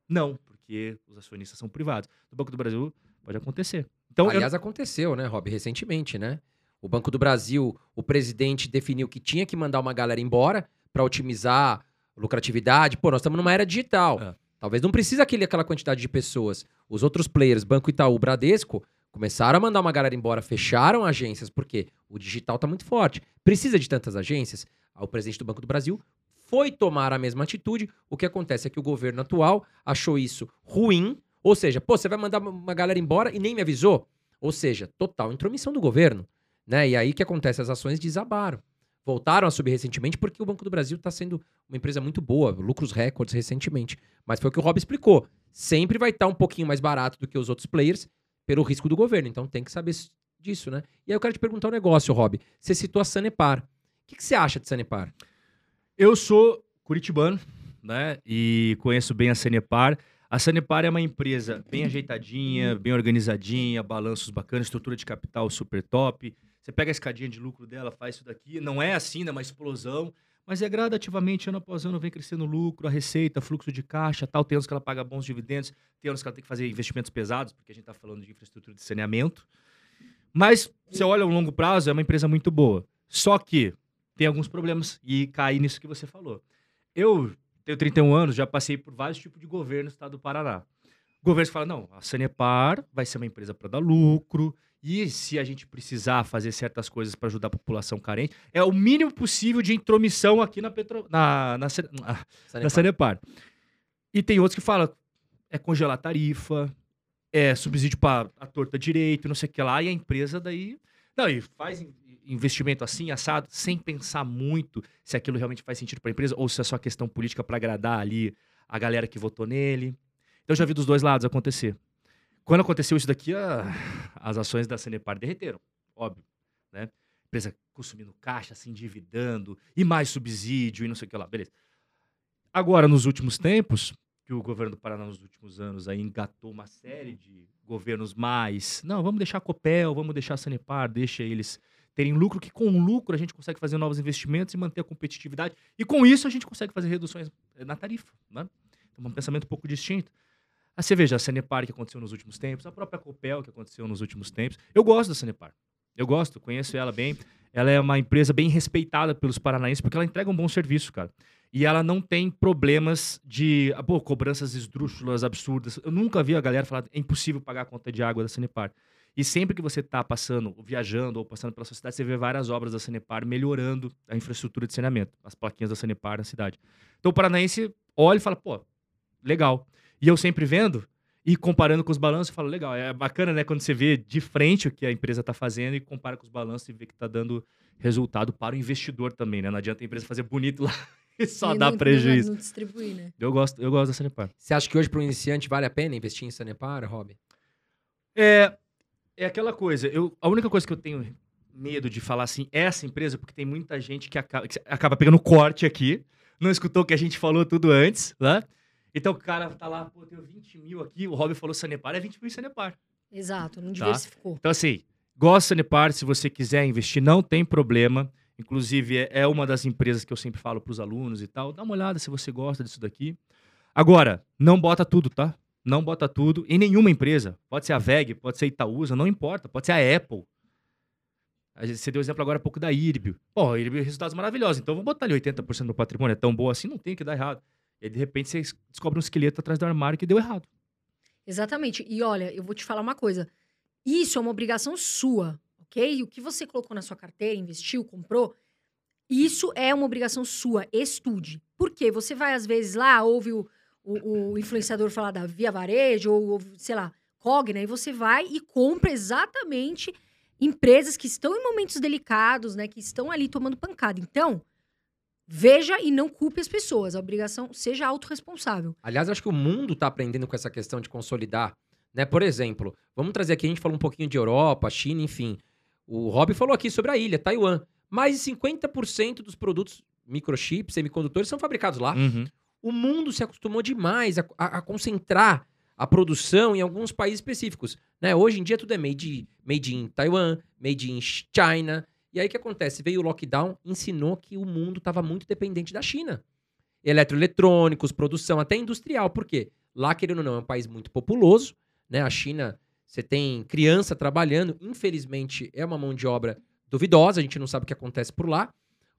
Não, porque os acionistas são privados. No Banco do Brasil, pode acontecer. Então, Aliás, eu... aconteceu, né, Rob, recentemente, né? O Banco do Brasil, o presidente definiu que tinha que mandar uma galera embora para otimizar lucratividade. Pô, nós estamos numa era digital. É. Talvez não precise aquele, aquela quantidade de pessoas. Os outros players, Banco Itaú, Bradesco, começaram a mandar uma galera embora, fecharam agências, porque o digital está muito forte. Precisa de tantas agências? O presidente do Banco do Brasil foi tomar a mesma atitude. O que acontece é que o governo atual achou isso ruim, ou seja, pô, você vai mandar uma galera embora e nem me avisou? Ou seja, total intromissão do governo. Né? E aí que acontece? As ações desabaram. Voltaram a subir recentemente porque o Banco do Brasil está sendo uma empresa muito boa, lucros recordes recentemente. Mas foi o que o Rob explicou. Sempre vai estar tá um pouquinho mais barato do que os outros players pelo risco do governo. Então tem que saber disso, né? E aí eu quero te perguntar um negócio, Rob. Você citou a Sanepar. O que, que você acha de Sanepar? Eu sou curitibano, né? E conheço bem a Sanepar. A Sanepar é uma empresa bem ajeitadinha, bem organizadinha, balanços bacanas, estrutura de capital super top. Você pega a escadinha de lucro dela, faz isso daqui, não é assim, não é uma explosão, mas é gradativamente, ano após ano, vem crescendo o lucro, a receita, fluxo de caixa, tal. Tem anos que ela paga bons dividendos, tem anos que ela tem que fazer investimentos pesados, porque a gente está falando de infraestrutura de saneamento. Mas, você olha a longo prazo, é uma empresa muito boa. Só que tem alguns problemas e cai nisso que você falou. Eu tenho 31 anos, já passei por vários tipos de governo no estado do Paraná. O governo fala, não, a Sanepar vai ser uma empresa para dar lucro, e se a gente precisar fazer certas coisas para ajudar a população carente, é o mínimo possível de intromissão aqui na, Petro, na, na, na, na Sanepar. E tem outros que falam, é congelar tarifa, é subsídio para a torta direito, não sei o que lá, e a empresa daí. Não, e faz investimento assim, assado, sem pensar muito se aquilo realmente faz sentido para a empresa ou se é só questão política para agradar ali a galera que votou nele. Então eu já vi dos dois lados acontecer. Quando aconteceu isso daqui, as ações da Sanepar derreteram, óbvio. Né? Empresa consumindo caixa, se endividando, e mais subsídio, e não sei o que lá. Beleza. Agora, nos últimos tempos, que o governo do Paraná, nos últimos anos, aí engatou uma série de governos mais. Não, vamos deixar a Copel, vamos deixar a Sanepar, deixa eles terem lucro, que com lucro a gente consegue fazer novos investimentos e manter a competitividade. E com isso a gente consegue fazer reduções eh, na tarifa. Né? Então, um pensamento um pouco distinto. A você veja a Sanepar que aconteceu nos últimos tempos, a própria Copel que aconteceu nos últimos tempos. Eu gosto da Sanepar. Eu gosto, conheço ela bem. Ela é uma empresa bem respeitada pelos paranaenses porque ela entrega um bom serviço, cara. E ela não tem problemas de ah, pô, cobranças esdrúxulas, absurdas. Eu nunca vi a galera falar é impossível pagar a conta de água da Sanepar. E sempre que você está passando, viajando ou passando pela sua cidade, você vê várias obras da Sanepar melhorando a infraestrutura de saneamento, as plaquinhas da Sanepar na cidade. Então o paranaense olha e fala, pô, legal. E eu sempre vendo e comparando com os balanços, eu falo, legal, é bacana, né? Quando você vê de frente o que a empresa está fazendo e compara com os balanços e vê que está dando resultado para o investidor também, né? Não adianta a empresa fazer bonito lá só e dar não, prejuízo. Não distribuir, né? Eu gosto, eu gosto da Sanepar. Você acha que hoje para um iniciante vale a pena investir em Sanepar, Rob? É, é aquela coisa. Eu, a única coisa que eu tenho medo de falar assim, essa empresa, porque tem muita gente que acaba, que acaba pegando corte aqui, não escutou o que a gente falou tudo antes, né? Então o cara tá lá, pô, tenho 20 mil aqui, o Rob falou Sanepar, é 20 mil em Sanepar. Exato, não tá? diversificou. Tá? Então assim, gosta de Sanepar, se você quiser investir, não tem problema. Inclusive, é, é uma das empresas que eu sempre falo para os alunos e tal. Dá uma olhada se você gosta disso daqui. Agora, não bota tudo, tá? Não bota tudo em nenhuma empresa. Pode ser a VEG, pode ser a Itaúsa, não importa. Pode ser a Apple. Você deu exemplo agora há pouco da IRB. Pô, a IRB, resultados maravilhosos. Então, vamos botar ali 80% do patrimônio. É tão boa assim, não tem que dar errado. E aí, de repente, você descobre um esqueleto atrás do armário que deu errado. Exatamente. E olha, eu vou te falar uma coisa. Isso é uma obrigação sua, ok? O que você colocou na sua carteira, investiu, comprou, isso é uma obrigação sua. Estude. Por quê? Você vai, às vezes, lá, ouve o, o, o influenciador falar da Via Varejo, ou, sei lá, Cogna, e você vai e compra exatamente empresas que estão em momentos delicados, né? Que estão ali tomando pancada. Então, veja e não culpe as pessoas. A obrigação seja autorresponsável. Aliás, acho que o mundo está aprendendo com essa questão de consolidar. Né? Por exemplo, vamos trazer aqui, a gente falou um pouquinho de Europa, China, enfim. O Rob falou aqui sobre a ilha, Taiwan. Mais de 50% dos produtos microchips, semicondutores, são fabricados lá. Uhum. O mundo se acostumou demais a, a, a concentrar a produção em alguns países específicos. Né? Hoje em dia tudo é made, made in Taiwan, made in China. E aí o que acontece? Veio o lockdown, ensinou que o mundo estava muito dependente da China. Eletroeletrônicos, produção, até industrial. Por quê? Lá, querendo ou não, é um país muito populoso. Né? A China, você tem criança trabalhando. Infelizmente, é uma mão de obra duvidosa. A gente não sabe o que acontece por lá.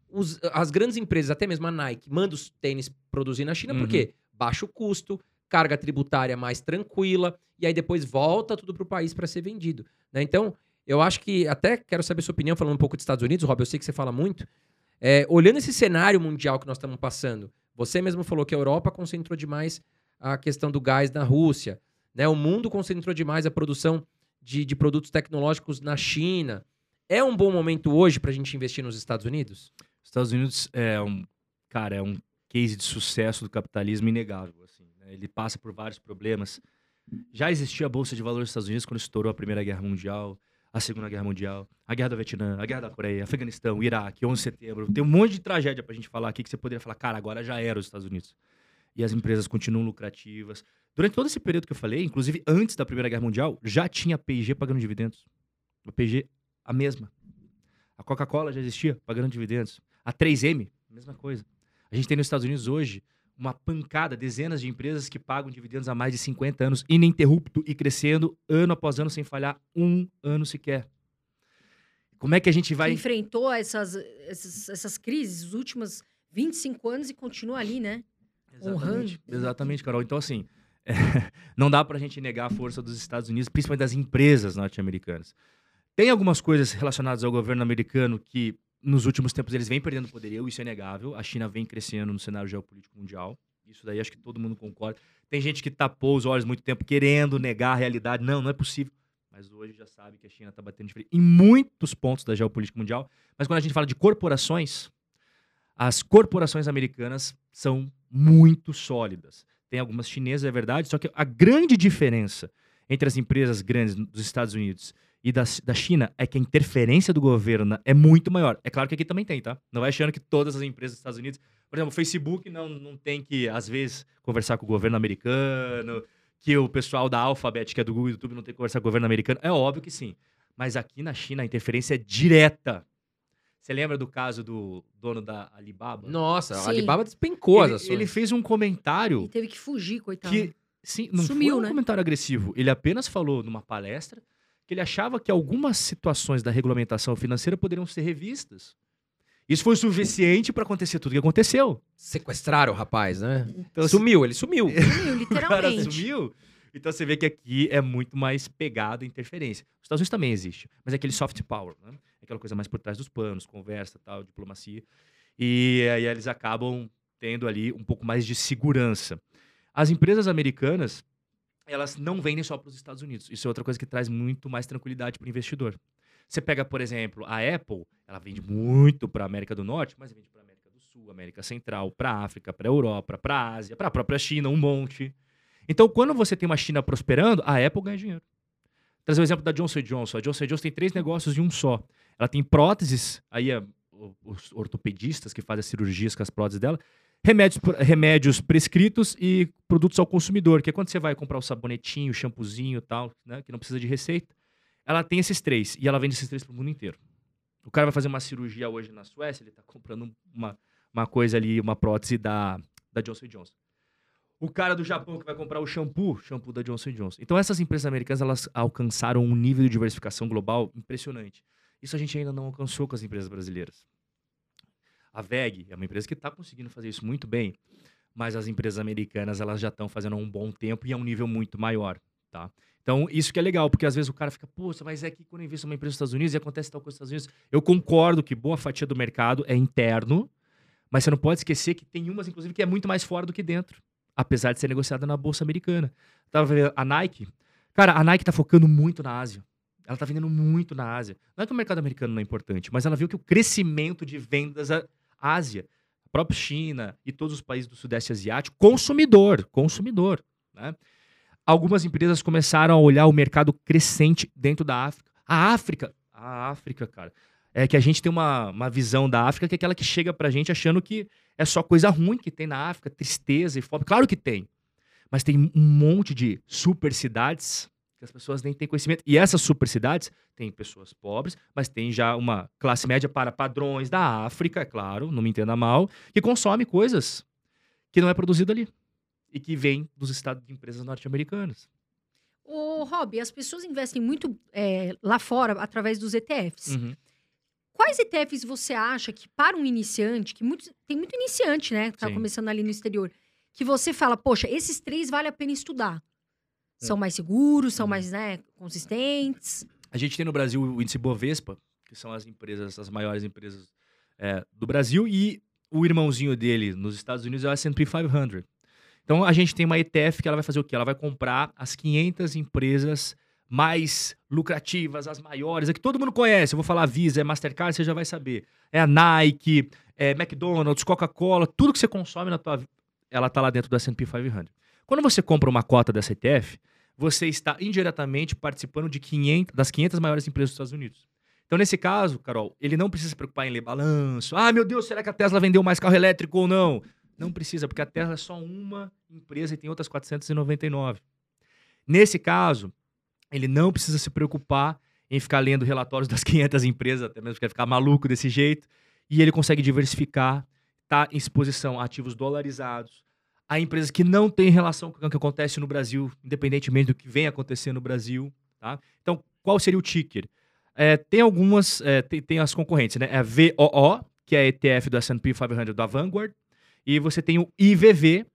Os, as grandes empresas, até mesmo a Nike, manda os tênis produzir na China. Uhum. Por quê? Baixo custo, carga tributária mais tranquila, e aí depois volta tudo para o país para ser vendido. Né? Então, eu acho que, até quero saber sua opinião, falando um pouco dos Estados Unidos, Rob, eu sei que você fala muito. É, olhando esse cenário mundial que nós estamos passando, você mesmo falou que a Europa concentrou demais a questão do gás na Rússia, né? o mundo concentrou demais a produção de, de produtos tecnológicos na China. É um bom momento hoje para a gente investir nos Estados Unidos? Estados Unidos é um, cara, é um case de sucesso do capitalismo inegável. Assim, né? Ele passa por vários problemas. Já existia a Bolsa de Valores dos Estados Unidos quando estourou a Primeira Guerra Mundial, a Segunda Guerra Mundial, a Guerra do Vietnã, a Guerra da Coreia, Afeganistão, Iraque, 11 de setembro. Tem um monte de tragédia pra gente falar aqui que você poderia falar, cara, agora já era os Estados Unidos. E as empresas continuam lucrativas. Durante todo esse período que eu falei, inclusive antes da Primeira Guerra Mundial, já tinha P&G pagando dividendos. A P&G, a mesma. A Coca-Cola já existia pagando dividendos. A 3M, mesma coisa. A gente tem nos Estados Unidos hoje uma pancada, dezenas de empresas que pagam dividendos há mais de 50 anos, ininterrupto e crescendo ano após ano sem falhar um ano sequer. Como é que a gente vai. Enfrentou essas, essas, essas crises, os últimos 25 anos e continua ali, né? Exatamente, exatamente, Carol. Então, assim, é, não dá pra gente negar a força dos Estados Unidos, principalmente das empresas norte-americanas. Tem algumas coisas relacionadas ao governo americano que nos últimos tempos eles vêm perdendo poderio, isso é inegável. A China vem crescendo no cenário geopolítico mundial. Isso daí acho que todo mundo concorda. Tem gente que tapou os olhos muito tempo querendo negar a realidade. Não, não é possível. Mas hoje já sabe que a China está batendo de frente em muitos pontos da geopolítica mundial. Mas quando a gente fala de corporações, as corporações americanas são muito sólidas. Tem algumas chinesas, é verdade, só que a grande diferença entre as empresas grandes dos Estados Unidos e da, da China é que a interferência do governo é muito maior. É claro que aqui também tem, tá? Não vai achando que todas as empresas dos Estados Unidos. Por exemplo, o Facebook não, não tem que, às vezes, conversar com o governo americano, que o pessoal da Alphabet, que é do Google YouTube, não tem que conversar com o governo americano. É óbvio que sim. Mas aqui na China a interferência é direta. Você lembra do caso do dono da Alibaba? Nossa, Sim. a Alibaba despencou as ele, ações. ele fez um comentário E teve que fugir, coitado. que sim, não Sumiu, foi um né? comentário agressivo. Ele apenas falou numa palestra que ele achava que algumas situações da regulamentação financeira poderiam ser revistas. Isso foi o suficiente para acontecer tudo o que aconteceu. Sequestraram o rapaz, né? Então, assim, Sumiu, ele sumiu. Sumiu, o cara literalmente. sumiu. Então você vê que aqui é muito mais pegado a interferência. Os Estados Unidos também existe, mas é aquele soft power, né? Aquela coisa mais por trás dos panos, conversa, tal, diplomacia. E aí eles acabam tendo ali um pouco mais de segurança. As empresas americanas, elas não vendem só para os Estados Unidos. Isso é outra coisa que traz muito mais tranquilidade para o investidor. Você pega, por exemplo, a Apple, ela vende muito para a América do Norte, mas vende para a América do Sul, América Central, para a África, para a Europa, para a Ásia, para a própria China, um monte. Então, quando você tem uma China prosperando, a Apple ganha dinheiro. Trazer o exemplo da Johnson Johnson. A Johnson Johnson tem três negócios em um só. Ela tem próteses, aí é, os ortopedistas que fazem as cirurgias com as próteses dela, remédios, remédios prescritos e produtos ao consumidor, que é quando você vai comprar o sabonetinho, o shampoozinho e tal, né, que não precisa de receita. Ela tem esses três, e ela vende esses três para o mundo inteiro. O cara vai fazer uma cirurgia hoje na Suécia, ele está comprando uma, uma coisa ali, uma prótese da, da Johnson Johnson. O cara do Japão que vai comprar o shampoo, shampoo da Johnson Johnson. Então essas empresas americanas elas alcançaram um nível de diversificação global impressionante. Isso a gente ainda não alcançou com as empresas brasileiras. A VEG é uma empresa que está conseguindo fazer isso muito bem, mas as empresas americanas elas já estão fazendo há um bom tempo e a um nível muito maior, tá? Então, isso que é legal, porque às vezes o cara fica, poxa, mas é que quando eu invisto numa empresa nos Estados Unidos e acontece tal coisa nos Estados Unidos. Eu concordo que boa fatia do mercado é interno, mas você não pode esquecer que tem umas, inclusive, que é muito mais fora do que dentro, apesar de ser negociada na Bolsa Americana. Tava vendo a Nike. Cara, a Nike tá focando muito na Ásia. Ela está vendendo muito na Ásia. Não é que o mercado americano não é importante, mas ela viu que o crescimento de vendas à Ásia, a própria China e todos os países do Sudeste Asiático, consumidor, consumidor. Né? Algumas empresas começaram a olhar o mercado crescente dentro da África. A África, a África, cara, é que a gente tem uma, uma visão da África que é aquela que chega pra gente achando que é só coisa ruim que tem na África, tristeza e fome. Claro que tem. Mas tem um monte de super cidades que as pessoas nem têm conhecimento. E essas super cidades têm pessoas pobres, mas tem já uma classe média para padrões da África, é claro, não me entenda mal, que consome coisas que não é produzido ali e que vem dos estados de empresas norte-americanas. Ô, Rob, as pessoas investem muito é, lá fora através dos ETFs. Uhum. Quais ETFs você acha que, para um iniciante, que tem muito iniciante, né? Que tá Sim. começando ali no exterior, que você fala, poxa, esses três vale a pena estudar. São mais seguros, são Uhum. mais, né, consistentes. A gente tem no Brasil o índice Bovespa, que são as empresas, as maiores empresas é, do Brasil, e o irmãozinho dele nos Estados Unidos é o S&P 500. Então a gente tem uma ETF que ela vai fazer o quê? Ela vai comprar as 500 empresas mais lucrativas, as maiores, a que todo mundo conhece. Eu vou falar Visa, é Mastercard, você já vai saber. É a Nike, é McDonald's, Coca-Cola, tudo que você consome na tua ela tá lá dentro do S&P 500. Quando você compra uma cota dessa ETF, você está indiretamente participando de 500, das 500 maiores empresas dos Estados Unidos. Então, nesse caso, Carol, ele não precisa se preocupar em ler balanço. Ah, meu Deus, será que a Tesla vendeu mais carro elétrico ou não? Não precisa, porque a Tesla é só uma empresa e tem outras 499. Nesse caso, ele não precisa se preocupar em ficar lendo relatórios das 500 empresas, até mesmo porque ficar maluco desse jeito. E ele consegue diversificar, tá em exposição a ativos dolarizados, a empresas que não têm relação com o que acontece no Brasil, independentemente do que vem acontecer no Brasil. Tá? Então, qual seria o ticker? É, tem algumas, é, tem, tem as concorrentes, né? É a VOO, que é a ETF do S&P 500 da Vanguard, e você tem o IVV,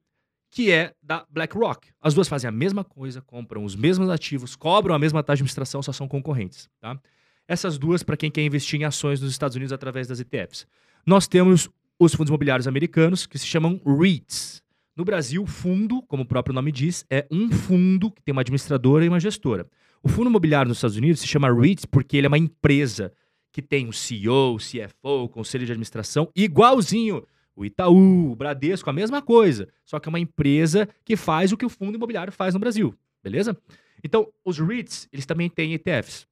que é da BlackRock. As duas fazem a mesma coisa, compram os mesmos ativos, cobram a mesma taxa de administração, só são concorrentes. Tá? Essas duas, para quem quer investir em ações nos Estados Unidos através das ETFs. Nós temos os fundos imobiliários americanos, que se chamam REITs. No Brasil, fundo, como o próprio nome diz, é um fundo que tem uma administradora e uma gestora. O fundo imobiliário nos Estados Unidos se chama REITs porque ele é uma empresa que tem um CEO, CFO, conselho de administração, igualzinho o Itaú, o Bradesco, a mesma coisa. Só que é uma empresa que faz o que o fundo imobiliário faz no Brasil. Beleza? Então, os REITs, eles também têm ETFs.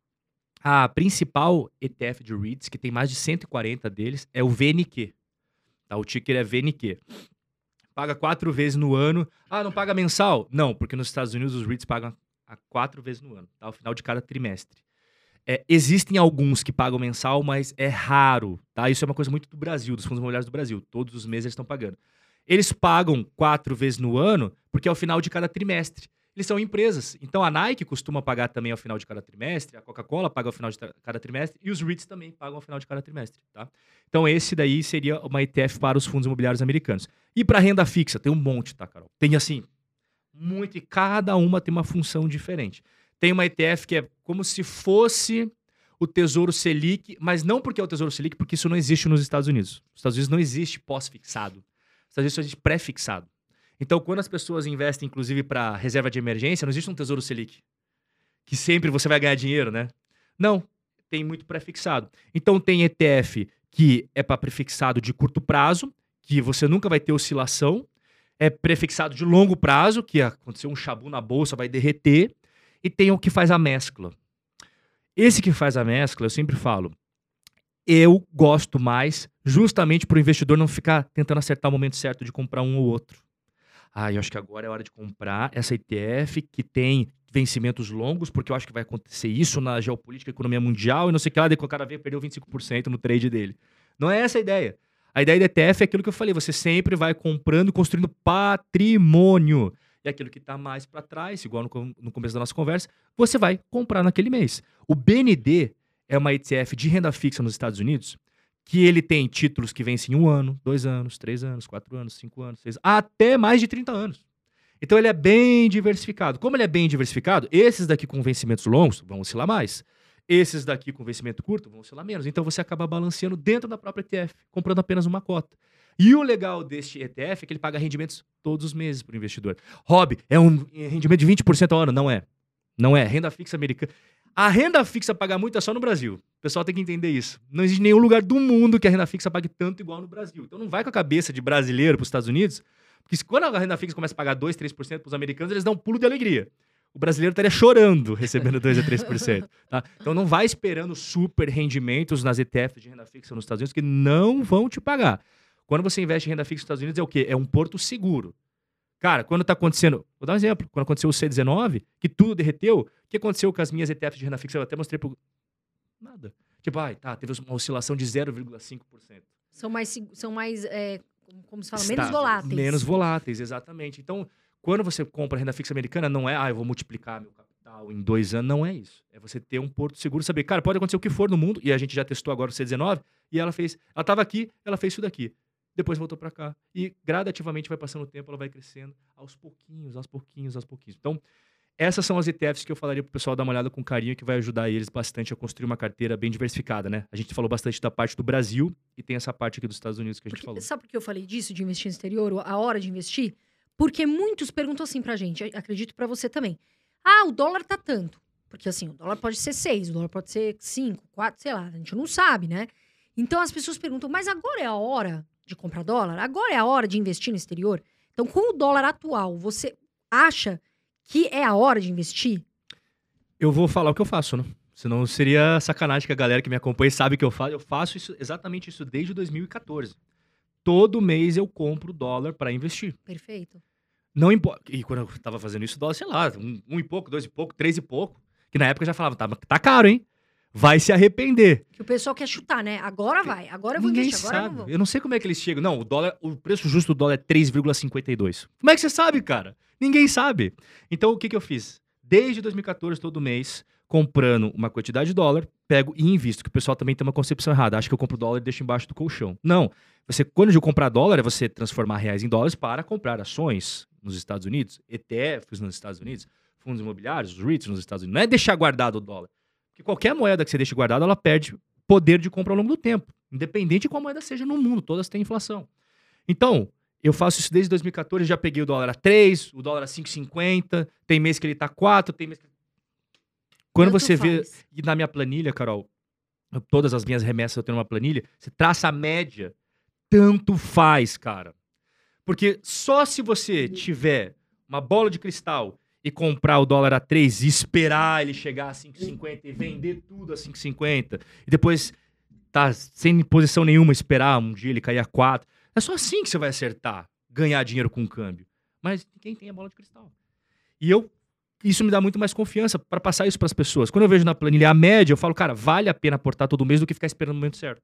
A principal ETF de REITs, que tem mais de 140 deles, é o VNQ. Tá? O ticker é VNQ. Paga quatro vezes no ano. Ah, não paga mensal? Não, porque nos Estados Unidos os REITs pagam a quatro vezes no ano, tá? ao final de cada trimestre. É, existem alguns que pagam mensal, mas é raro, tá? Isso é uma coisa muito do Brasil, dos fundos imobiliários do Brasil. Todos os meses eles estão pagando. Eles pagam quatro vezes no ano, porque é ao final de cada trimestre. Eles são empresas. Então a Nike costuma pagar também ao final de cada trimestre, a Coca-Cola paga ao final de cada trimestre e os REITs também pagam ao final de cada trimestre, tá? Então esse daí seria uma ETF para os fundos imobiliários americanos. E para renda fixa, tem um monte, tá, Carol? Tem assim, muito e cada uma tem uma função diferente. Tem uma ETF que é como se fosse o Tesouro Selic, mas não porque é o Tesouro Selic, porque isso não existe nos Estados Unidos. Nos Estados Unidos não existe pós-fixado. Nos Estados Unidos só existe pré-fixado. Então, quando as pessoas investem, inclusive, para reserva de emergência, não existe um Tesouro Selic. Que sempre você vai ganhar dinheiro, né? Não. Tem muito pré-fixado. Então, tem ETF que é para prefixado de curto prazo, que você nunca vai ter oscilação. É prefixado de longo prazo, que aconteceu um chabu na bolsa, vai derreter. E tem o que faz a mescla. Esse que faz a mescla, eu sempre falo, eu gosto mais justamente para o investidor não ficar tentando acertar o momento certo de comprar um ou outro. ah, eu acho que agora é hora de comprar essa ETF que tem vencimentos longos, porque eu acho que vai acontecer isso na geopolítica, economia mundial e não sei o que lá, daí o cara veio perdeu 25% no trade dele. Não é essa a ideia. A ideia do ETF é aquilo que eu falei, você sempre vai comprando e construindo patrimônio. E aquilo que está mais para trás, igual no, no começo da nossa conversa, você vai comprar naquele mês. O BND é uma ETF de renda fixa nos Estados Unidos que ele tem títulos que vencem um ano, dois anos, três anos, quatro anos, cinco anos, seis até mais de 30 anos. Então ele é bem diversificado. Como ele é bem diversificado, esses daqui com vencimentos longos vão oscilar mais. Esses daqui com vencimento curto vão oscilar menos. Então você acaba balanceando dentro da própria ETF, comprando apenas uma cota. E o legal deste ETF é que ele paga rendimentos todos os meses para o investidor. Rob, é um rendimento de 20% ao ano? Não é. Não é. Renda fixa americana. A renda fixa paga muito é só no Brasil. O pessoal tem que entender isso. Não existe nenhum lugar do mundo que a renda fixa pague tanto igual no Brasil. Então não vai com a cabeça de brasileiro para os Estados Unidos, porque quando a renda fixa começa a pagar 2, 3% para os americanos, eles dão um pulo de alegria. O brasileiro estaria chorando recebendo 2 a 3%. Tá? Então não vai esperando super rendimentos nas ETFs de renda fixa nos Estados Unidos que não vão te pagar. Quando você investe em renda fixa nos Estados Unidos é o quê? É um porto seguro. Cara, quando tá acontecendo. Vou dar um exemplo. Quando aconteceu o C19, que tudo derreteu, o que aconteceu com as minhas ETFs de renda fixa? Eu até mostrei pro. Nada. Tipo, ai, tá, teve uma oscilação de 0,5%. São mais, são mais é, como se fala, Está, menos voláteis. Menos voláteis, exatamente. Então, quando você compra renda fixa americana, não é, ah, eu vou multiplicar meu capital em dois anos. Não é isso. É você ter um porto seguro, saber, cara, pode acontecer o que for no mundo, e a gente já testou agora o C19, e ela fez. Ela estava aqui, ela fez isso daqui depois voltou para cá. E gradativamente vai passando o tempo, ela vai crescendo aos pouquinhos, aos pouquinhos, aos pouquinhos. Então, essas são as ETFs que eu falaria para o pessoal dar uma olhada com carinho, que vai ajudar eles bastante a construir uma carteira bem diversificada, né? A gente falou bastante da parte do Brasil e tem essa parte aqui dos Estados Unidos que a gente Porque, falou. Sabe por que eu falei disso, de investir no exterior, a hora de investir? Porque muitos perguntam assim pra gente, acredito para você também. Ah, o dólar tá tanto. Porque assim, o dólar pode ser 6, o dólar pode ser 5, 4, sei lá, a gente não sabe, né? Então as pessoas perguntam, mas agora é a hora de comprar dólar, agora é a hora de investir no exterior. Então, com o dólar atual, você acha que é a hora de investir? Eu vou falar o que eu faço, né? Senão seria sacanagem que a galera que me acompanha sabe que eu faço. Eu faço isso, exatamente isso desde 2014. Todo mês eu compro dólar para investir. Perfeito. Não importa. E quando eu tava fazendo isso, dólar, sei lá, um, um, e pouco, dois e pouco, três e pouco. Que na época eu já falava, tá, tá caro, hein? Vai se arrepender. Que o pessoal quer chutar, né? Agora vai, agora eu vou Ninguém investir, agora sabe. eu vou. Eu não sei como é que eles chegam. Não, o dólar, o preço justo do dólar é 3,52. Como é que você sabe, cara? Ninguém sabe. Então, o que, que eu fiz? Desde 2014, todo mês, comprando uma quantidade de dólar, pego e invisto. Que o pessoal também tem uma concepção errada. Acha que eu compro dólar e deixo embaixo do colchão. Não. Você, quando eu comprar dólar, é você transformar reais em dólares para comprar ações nos Estados Unidos, ETFs nos Estados Unidos, fundos imobiliários, os REITs nos Estados Unidos. Não é deixar guardado o dólar. Porque qualquer moeda que você deixe guardada, ela perde poder de compra ao longo do tempo. Independente de qual moeda seja no mundo, todas têm inflação. Então, eu faço isso desde 2014, já peguei o dólar a 3, o dólar a 5,50, tem mês que ele tá 4, tem mês que... Quando Tanto você faz. vê, e na minha planilha, Carol, todas as minhas remessas eu tenho uma planilha, você traça a média, tanto faz, cara. Porque só se você tiver uma bola de cristal e comprar o dólar a 3 e esperar ele chegar a 5,50 e vender tudo a 5,50 e depois tá sem posição nenhuma esperar um dia ele cair a 4. É só assim que você vai acertar, ganhar dinheiro com o câmbio. Mas quem tem a bola de cristal. E eu isso me dá muito mais confiança para passar isso para as pessoas. Quando eu vejo na planilha a média, eu falo, cara, vale a pena aportar todo mês do que ficar esperando o momento certo.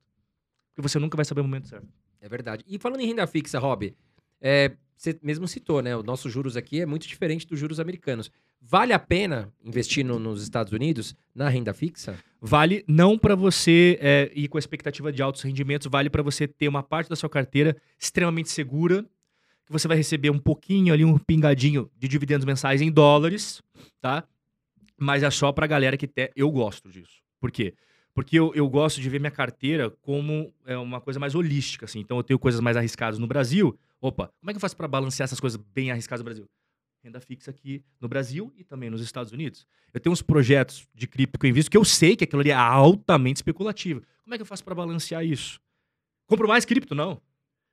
Porque você nunca vai saber o momento certo. É verdade. E falando em renda fixa, Rob, é, você mesmo citou, né? O nosso juros aqui é muito diferente dos juros americanos. Vale a pena investir no, nos Estados Unidos na renda fixa? Vale não para você é, ir com a expectativa de altos rendimentos, vale para você ter uma parte da sua carteira extremamente segura, que você vai receber um pouquinho ali, um pingadinho de dividendos mensais em dólares, tá? Mas é só para galera que te... eu gosto disso. Por quê? Porque eu, eu gosto de ver minha carteira como é, uma coisa mais holística, assim. Então eu tenho coisas mais arriscadas no Brasil, Opa, como é que eu faço para balancear essas coisas bem arriscadas no Brasil? Renda fixa aqui no Brasil e também nos Estados Unidos. Eu tenho uns projetos de cripto que eu invisto que eu sei que aquilo ali é altamente especulativo. Como é que eu faço para balancear isso? Compro mais cripto? Não.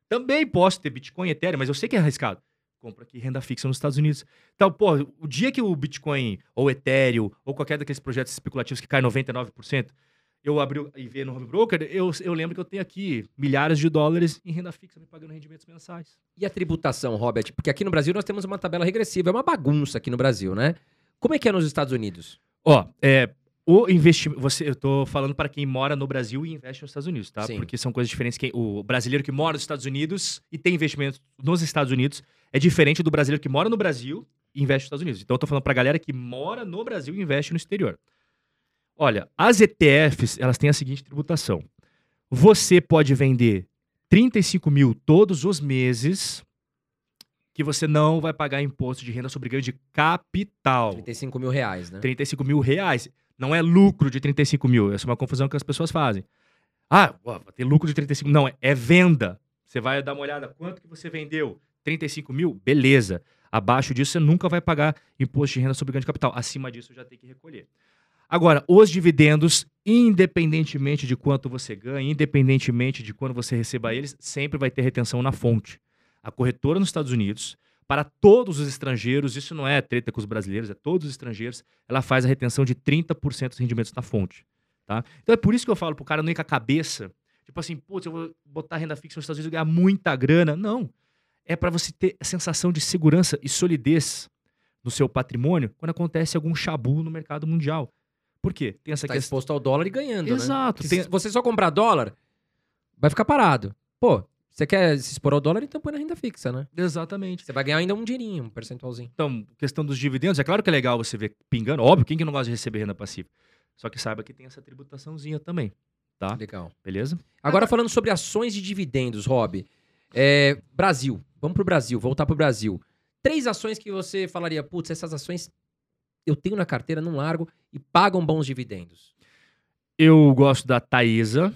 Também posso ter Bitcoin, Ethereum, mas eu sei que é arriscado. Compro aqui renda fixa nos Estados Unidos. Então, pô, o dia que o Bitcoin ou Ethereum ou qualquer daqueles projetos especulativos que cai 99%, eu abri o IV no home broker, eu, eu lembro que eu tenho aqui milhares de dólares em renda fixa me pagando rendimentos mensais. E a tributação, Robert? Porque aqui no Brasil nós temos uma tabela regressiva, é uma bagunça aqui no Brasil, né? Como é que é nos Estados Unidos? Ó, é, o investimento. Você, eu tô falando para quem mora no Brasil e investe nos Estados Unidos, tá? Sim. Porque são coisas diferentes. Quem, o brasileiro que mora nos Estados Unidos e tem investimento nos Estados Unidos é diferente do brasileiro que mora no Brasil e investe nos Estados Unidos. Então eu tô falando pra galera que mora no Brasil e investe no exterior. Olha, as ETFs, elas têm a seguinte tributação. Você pode vender 35 mil todos os meses que você não vai pagar imposto de renda sobre ganho de capital. 35 mil reais, né? 35 mil reais. Não é lucro de 35 mil. Essa é uma confusão que as pessoas fazem. Ah, ter lucro de 35 mil. Não, é, é venda. Você vai dar uma olhada. Quanto que você vendeu? 35 mil? Beleza. Abaixo disso, você nunca vai pagar imposto de renda sobre ganho de capital. Acima disso, já tem que recolher. Agora, os dividendos, independentemente de quanto você ganha, independentemente de quando você receba eles, sempre vai ter retenção na fonte. A corretora nos Estados Unidos, para todos os estrangeiros, isso não é treta com os brasileiros, é todos os estrangeiros, ela faz a retenção de 30% dos rendimentos na fonte. Tá? Então é por isso que eu falo pro cara não ir com a cabeça, tipo assim, putz, eu vou botar renda fixa nos Estados Unidos e ganhar muita grana. Não. É para você ter a sensação de segurança e solidez no seu patrimônio quando acontece algum chabu no mercado mundial. Por quê? Tem essa Tá questão. exposto ao dólar e ganhando, né? Exato. Porque Tem- Se você só comprar dólar, vai ficar parado. Pô, você quer se expor ao dólar, então põe na renda fixa, né? Exatamente. Você vai ganhar ainda um dinheirinho, um percentualzinho. Então, questão dos dividendos, é claro que é legal você ver pingando. Óbvio, quem que não gosta de receber renda passiva? Só que saiba que tem essa tributaçãozinha também, tá? Legal. Beleza? Agora falando sobre ações de dividendos, Rob. É, Brasil. Vamos pro Brasil, voltar pro Brasil. Três ações que você falaria, putz, essas ações eu tenho na carteira, não largo e pagam bons dividendos. Eu gosto da Taesa,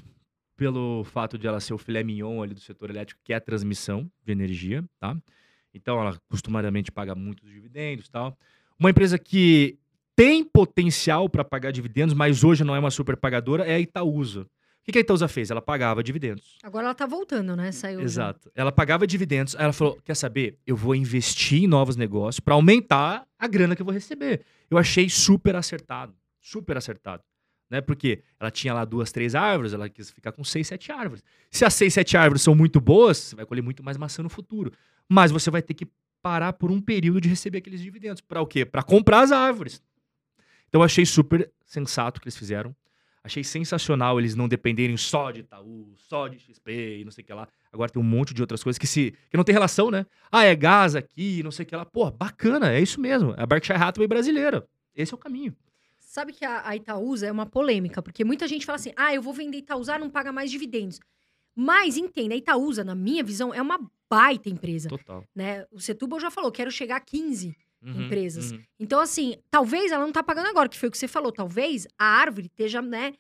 pelo fato de ela ser o filé mignon ali do setor elétrico, que é a transmissão de energia, tá? Então ela costumariamente paga muitos dividendos e tal. Uma empresa que tem potencial para pagar dividendos, mas hoje não é uma super pagadora, é a Itaúsa. O que a Itaúsa fez? Ela pagava dividendos. Agora ela tá voltando, né? Saiu. Exato. Ela pagava dividendos, aí ela falou: quer saber? Eu vou investir em novos negócios para aumentar a grana que eu vou receber. Eu achei super acertado. Super acertado. Né? Porque ela tinha lá duas, três árvores, ela quis ficar com seis, sete árvores. Se as seis, sete árvores são muito boas, você vai colher muito mais maçã no futuro. Mas você vai ter que parar por um período de receber aqueles dividendos. Para o quê? Para comprar as árvores. Então eu achei super sensato o que eles fizeram. Achei sensacional eles não dependerem só de Itaú, só de XP e não sei o que lá. Agora tem um monte de outras coisas que se que não tem relação, né? Ah, é gás aqui, não sei o que lá. Pô, bacana, é isso mesmo. É a Berkshire Hathaway brasileira. Esse é o caminho. Sabe que a, a Itaúsa é uma polêmica, porque muita gente fala assim: ah, eu vou vender Itaúsa, não paga mais dividendos. Mas entenda, a Itaúsa, na minha visão, é uma baita empresa. Total. Né? O Setúbal já falou, quero chegar a 15. Uhum, Empresas. uhum. Então, assim, talvez ela não tá pagando agora, que foi o que você falou. Talvez a árvore esteja, né,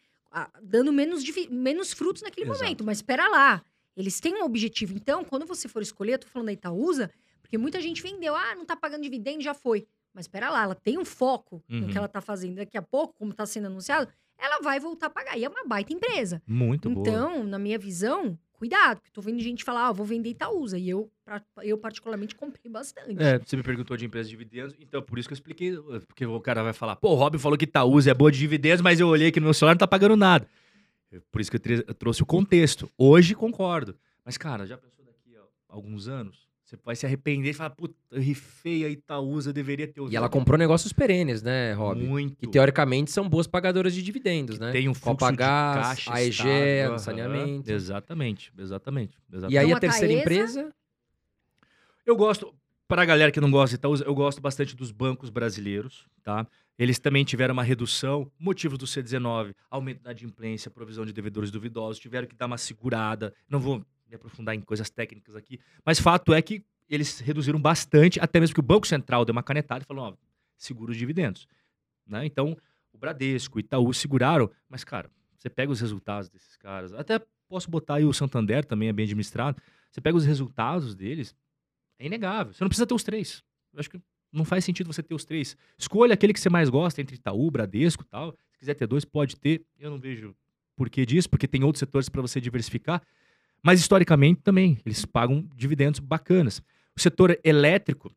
dando menos, menos frutos naquele Exato. momento. Mas espera lá. Eles têm um objetivo. Então, quando você for escolher, eu tô falando da Itaúsa, porque muita gente vendeu, ah, não tá pagando dividendo, já foi. Mas espera lá, ela tem um foco no Uhum. que ela tá fazendo. Daqui a pouco, como tá sendo anunciado, ela vai voltar a pagar. E é uma baita empresa. Muito boa. então, na minha visão, cuidado, porque tô vendo gente falar, ah, vou vender Itaúsa. E eu, pra- eu particularmente, comprei bastante. É, você me perguntou de empresa de dividendos, então por isso que eu expliquei, porque o cara vai falar, pô, o Rob falou que Itaúsa é boa de dividendos, mas eu olhei que no meu celular não tá pagando nada. Por isso que eu, eu trouxe o contexto. Hoje concordo. Mas, cara, já pensou daqui a alguns anos? Você vai se arrepender e falar, puta, eu rifei a Itaúsa, deveria ter usado. E ela comprou negócios perenes, né, Rob? Muito. Que teoricamente são boas pagadoras de dividendos, né? Tem um fluxo Copagás, de caixa AEG, estável, aham. saneamento. Exatamente, exatamente. exatamente. E aí Então, a a terceira Taesa- empresa. Eu gosto, para a galera que não gosta de Itaúsa, eu gosto bastante dos bancos brasileiros, tá? Eles também tiveram uma redução, motivos do C19, aumento da adimplência, provisão de devedores duvidosos, tiveram que dar uma segurada. Não vou me aprofundar em coisas técnicas aqui, mas fato é que eles reduziram bastante, até mesmo que o Banco Central deu uma canetada e falou, ó, segura os dividendos, né? Então, o Bradesco, o Itaú seguraram, mas cara, você pega os resultados desses caras, até posso botar aí o Santander também é bem administrado. Você pega os resultados deles, é inegável. Você não precisa ter os três. Eu acho que não faz sentido você ter os três. Escolha aquele que você mais gosta entre Itaú, Bradesco e tal. Se quiser ter dois, pode ter. Eu não vejo porquê disso, porque tem outros setores para você diversificar. Mas historicamente também, eles pagam dividendos bacanas. O setor elétrico,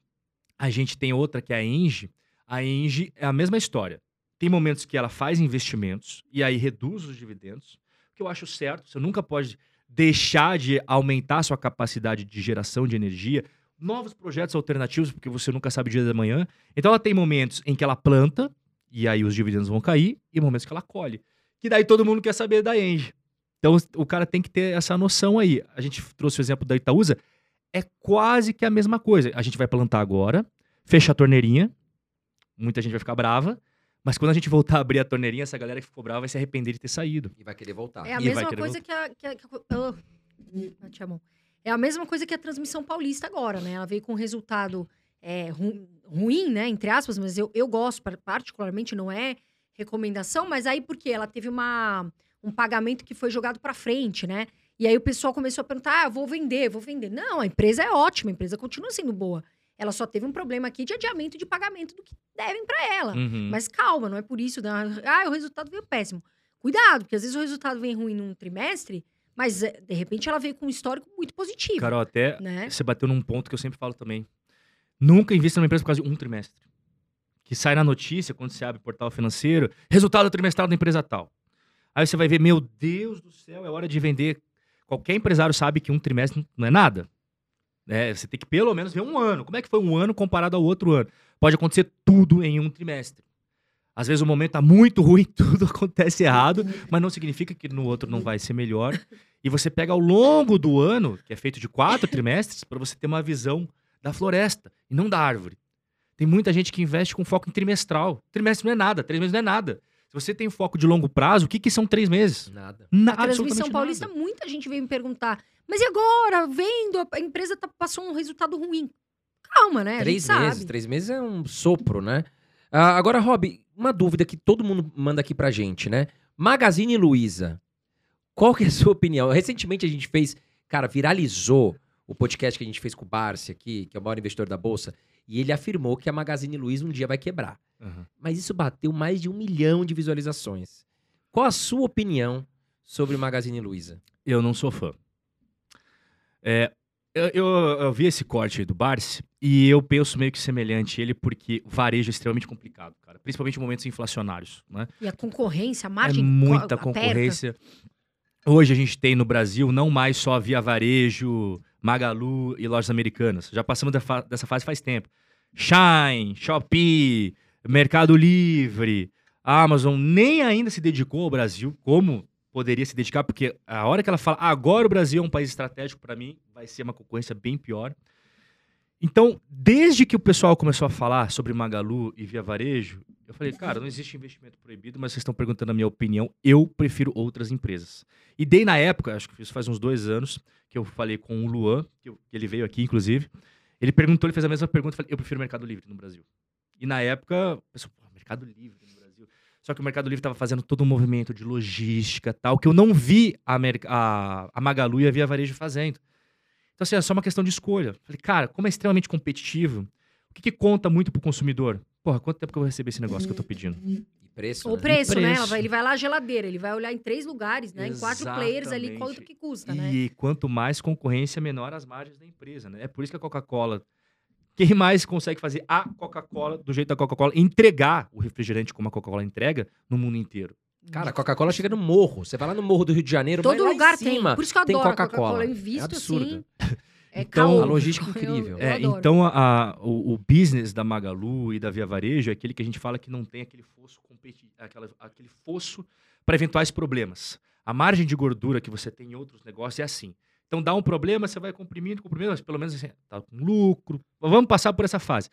a gente tem outra que é a Engie. A Engie é a mesma história. tem momentos que ela faz investimentos e aí reduz os dividendos, que eu acho certo. Você nunca pode deixar de aumentar sua capacidade de geração de energia, novos projetos alternativos, porque você nunca sabe o dia da manhã. Então ela tem momentos em que ela planta, e aí os dividendos vão cair, e momentos que ela colhe. Que daí todo mundo quer saber da Engie. Então o cara tem que ter essa noção aí. A gente trouxe o exemplo da Itaúsa, é quase que a mesma coisa. A gente vai plantar agora, fecha a torneirinha, muita gente vai ficar brava, mas quando a gente voltar a abrir a torneirinha, essa galera que ficou brava vai se arrepender de ter saído. E vai querer voltar. É a E mesma coisa que a. Que a, que a oh, te amo. É a mesma coisa que a transmissão paulista agora, né? Ela veio com um resultado é, ru- ruim, né? Entre aspas, mas eu, eu gosto, par- particularmente, não é recomendação, mas aí porque ela teve uma, um pagamento que foi jogado para frente, né? E aí o pessoal começou a perguntar: ah, vou vender, vou vender. Não, a empresa é ótima, a empresa continua sendo boa. Ela só teve um problema aqui de adiamento de pagamento do que devem para ela. Uhum. Mas calma, não é por isso. né? Ah, o resultado veio péssimo. Cuidado, porque às vezes o resultado vem ruim num trimestre, mas é, de repente ela veio com um histórico muito positivo. Carol, até né? você bateu num ponto que eu sempre falo também. Nunca invista numa empresa por causa de um trimestre. Que sai na notícia, quando você abre o portal financeiro, resultado trimestral da empresa tal. Aí você vai ver, meu Deus do céu, é hora de vender. Qualquer empresário sabe que um trimestre não é nada. né? você tem que pelo menos ver um ano. Como é que foi um ano comparado ao outro ano? Pode acontecer tudo em um trimestre. Às vezes o momento tá muito ruim, tudo acontece errado, mas não significa que no outro não vai ser melhor. E você pega ao longo do ano, que é feito de quatro trimestres, para você ter uma visão da floresta e não da árvore. Tem muita gente que investe com foco em trimestral. Trimestre não é nada, três meses não é nada. Se você tem foco de longo prazo, o que, que são três meses? Nada. Na, A transmissão absolutamente paulista, nada. muita gente veio me perguntar, mas e agora? Vendo, a empresa tá, passou um resultado ruim. Calma, né? A Três gente meses. sabe. Três meses é um sopro, né? Ah, agora, Rob, uma dúvida que todo mundo manda aqui pra gente, né? Magazine Luiza. Qual que é a sua opinião? Recentemente a gente fez, cara, viralizou o podcast que a gente fez com o Barsi aqui, que é o maior investidor da Bolsa, e ele afirmou que a Magazine Luiza um dia vai quebrar. Aham. Mas isso bateu mais de um milhão de visualizações. Qual a sua opinião sobre o Magazine Luiza? Eu não sou fã. É, eu, eu, eu vi esse corte aí do Barsi e eu penso meio que semelhante a ele, porque o varejo é extremamente complicado, cara. Principalmente em momentos inflacionários, né? E a concorrência, a É margem muita co- aperta. concorrência. Hoje a gente tem no Brasil não mais só Via Varejo, Magalu e lojas americanas. Já passamos da fa- dessa fase faz tempo. Shine, Shopee, Mercado Livre, Amazon nem ainda se dedicou ao Brasil como poderia se dedicar, porque a hora que ela fala agora o Brasil é um país estratégico para mim, vai ser uma concorrência bem pior. Então, desde que o pessoal começou a falar sobre Magalu e Via Varejo, eu falei, cara, não existe investimento proibido, mas vocês estão perguntando a minha opinião. Eu prefiro outras empresas. E dei na época, acho que isso faz uns dois anos, que eu falei com o Luan, que, que ele veio aqui, inclusive. Ele perguntou, ele fez a mesma pergunta, eu falei, eu prefiro Mercado Livre no Brasil. E na época, o pessoal, pô, Mercado Livre no Brasil. Só que o Mercado Livre estava fazendo todo um movimento de logística tal, que eu não vi a, Merc- a, a Magalu e a Via Varejo fazendo. Então, assim, é só uma questão de escolha. Falei, cara, como é extremamente competitivo, o que, que conta muito pro consumidor? Porra, quanto tempo que eu vou receber esse negócio que eu tô pedindo? E preço, O né? preço, né? preço. Vai- ele vai lá a geladeira, ele vai olhar em três lugares, né? Em quatro players ali, Exatamente. quanto que custa, né? E quanto mais concorrência, menor as margens da empresa, né? É por isso que a Coca-Cola. Quem mais consegue fazer a Coca-Cola do jeito da Coca-Cola, entregar o refrigerante como a Coca-Cola entrega no mundo inteiro. Cara, a Coca-Cola chega no morro. Você vai lá no morro do Rio de Janeiro, Todo vai lá lugar em cima. tem. Por isso que eu tem adoro a Coca-Cola. Eu É absurdo. assim. É Então, caô. a logística Eu- incrível. eu É, adoro. então, a- a- o, o business da Magalu e da Via Varejo é aquele que a gente fala que não tem aquele fosso aquela, aquele fosso para eventuais problemas. A margem de gordura que você tem em outros negócios é assim. Então dá um problema, você vai comprimindo, comprimindo, mas pelo menos assim, tá com lucro. Vamos passar por essa fase.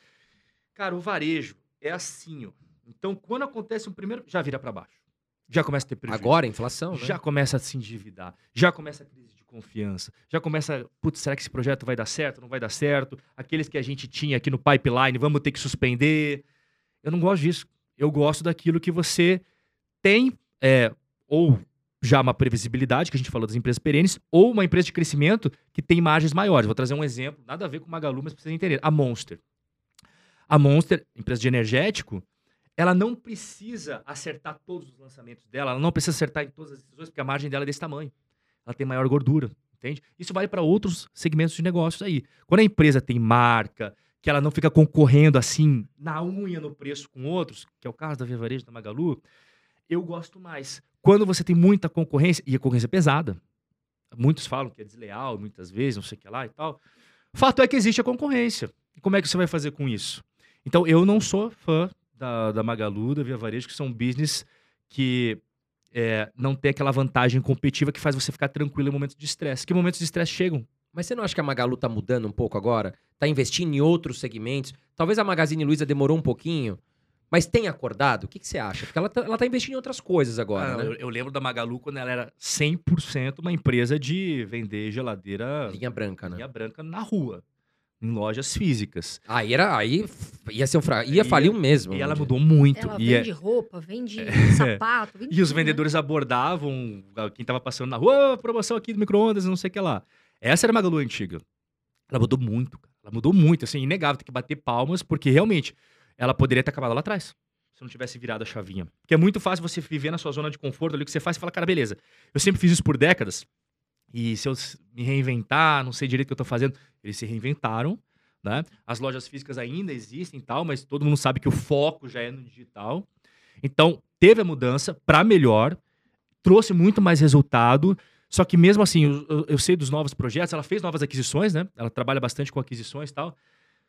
Cara, o varejo é assim, ó. Então, quando acontece um primeiro, já vira para baixo. Já começa a ter prejuízo. Agora, a inflação, né? Já começa a se endividar, já começa a crise de confiança, já começa, putz, será que esse projeto vai dar certo, não vai dar certo? Aqueles que a gente tinha aqui no pipeline, vamos ter que suspender. Eu não gosto disso. Eu gosto daquilo que você tem, é, ou já uma previsibilidade, que a gente falou das empresas perenes, ou uma empresa de crescimento que tem margens maiores. Vou trazer um exemplo, nada a ver com Magalu, mas pra vocês entenderem. A Monster. A Monster, empresa de energético, ela não precisa acertar todos os lançamentos dela, ela não precisa acertar em todas as decisões, porque a margem dela é desse tamanho. Ela tem maior gordura, entende? Isso vale para outros segmentos de negócios aí. Quando a empresa tem marca, que ela não fica concorrendo assim na unha no preço com outros, que é o caso da Via Varejo da Magalu, eu gosto mais. Quando você tem muita concorrência, e a concorrência é pesada, muitos falam que é desleal muitas vezes, não sei o que lá e tal. Fato é que existe a concorrência. E como é que você vai fazer com isso? Então, eu não sou fã da, da Magalu, da Via Varejo, que são business que é, não tem aquela vantagem competitiva que faz você ficar tranquilo em momentos de estresse. Que momentos de estresse chegam? Mas você não acha que a Magalu tá mudando um pouco agora? Tá investindo em outros segmentos? Talvez a Magazine Luiza demorou um pouquinho, mas tem acordado? O que, que você acha? Porque ela tá, ela tá investindo em outras coisas agora, Ah, né? eu, eu lembro da Magalu quando ela era 100% uma empresa de vender geladeira Linha branca, né? linha branca na rua, em lojas físicas. Aí era. Aí ia ser um fra... Ia E- falir um mesmo. E ela vamos mudou muito. Ela e, é- vende roupa, vende sapato, vende e os né? vendedores abordavam ah, quem tava passando na rua, "Ô, promoção aqui do micro-ondas, não sei o que lá. Essa era a Magalu antiga. Ela mudou muito, cara. Ela mudou muito, assim, inegável, tem que bater palmas, porque realmente ela poderia ter acabado lá atrás. Se não tivesse virado a chavinha. Porque é muito fácil você viver na sua zona de conforto ali, que você faz e fala, cara, beleza. Eu sempre fiz isso por décadas. E se eu me reinventar, não sei direito o que eu tô fazendo. Eles se reinventaram, né? As lojas físicas ainda existem e tal, mas todo mundo sabe que o foco já é no digital. Então, teve a mudança para melhor, trouxe muito mais resultado. Só que mesmo assim, eu, eu- eu sei dos novos projetos, ela fez novas aquisições, né? Ela trabalha bastante com aquisições e tal.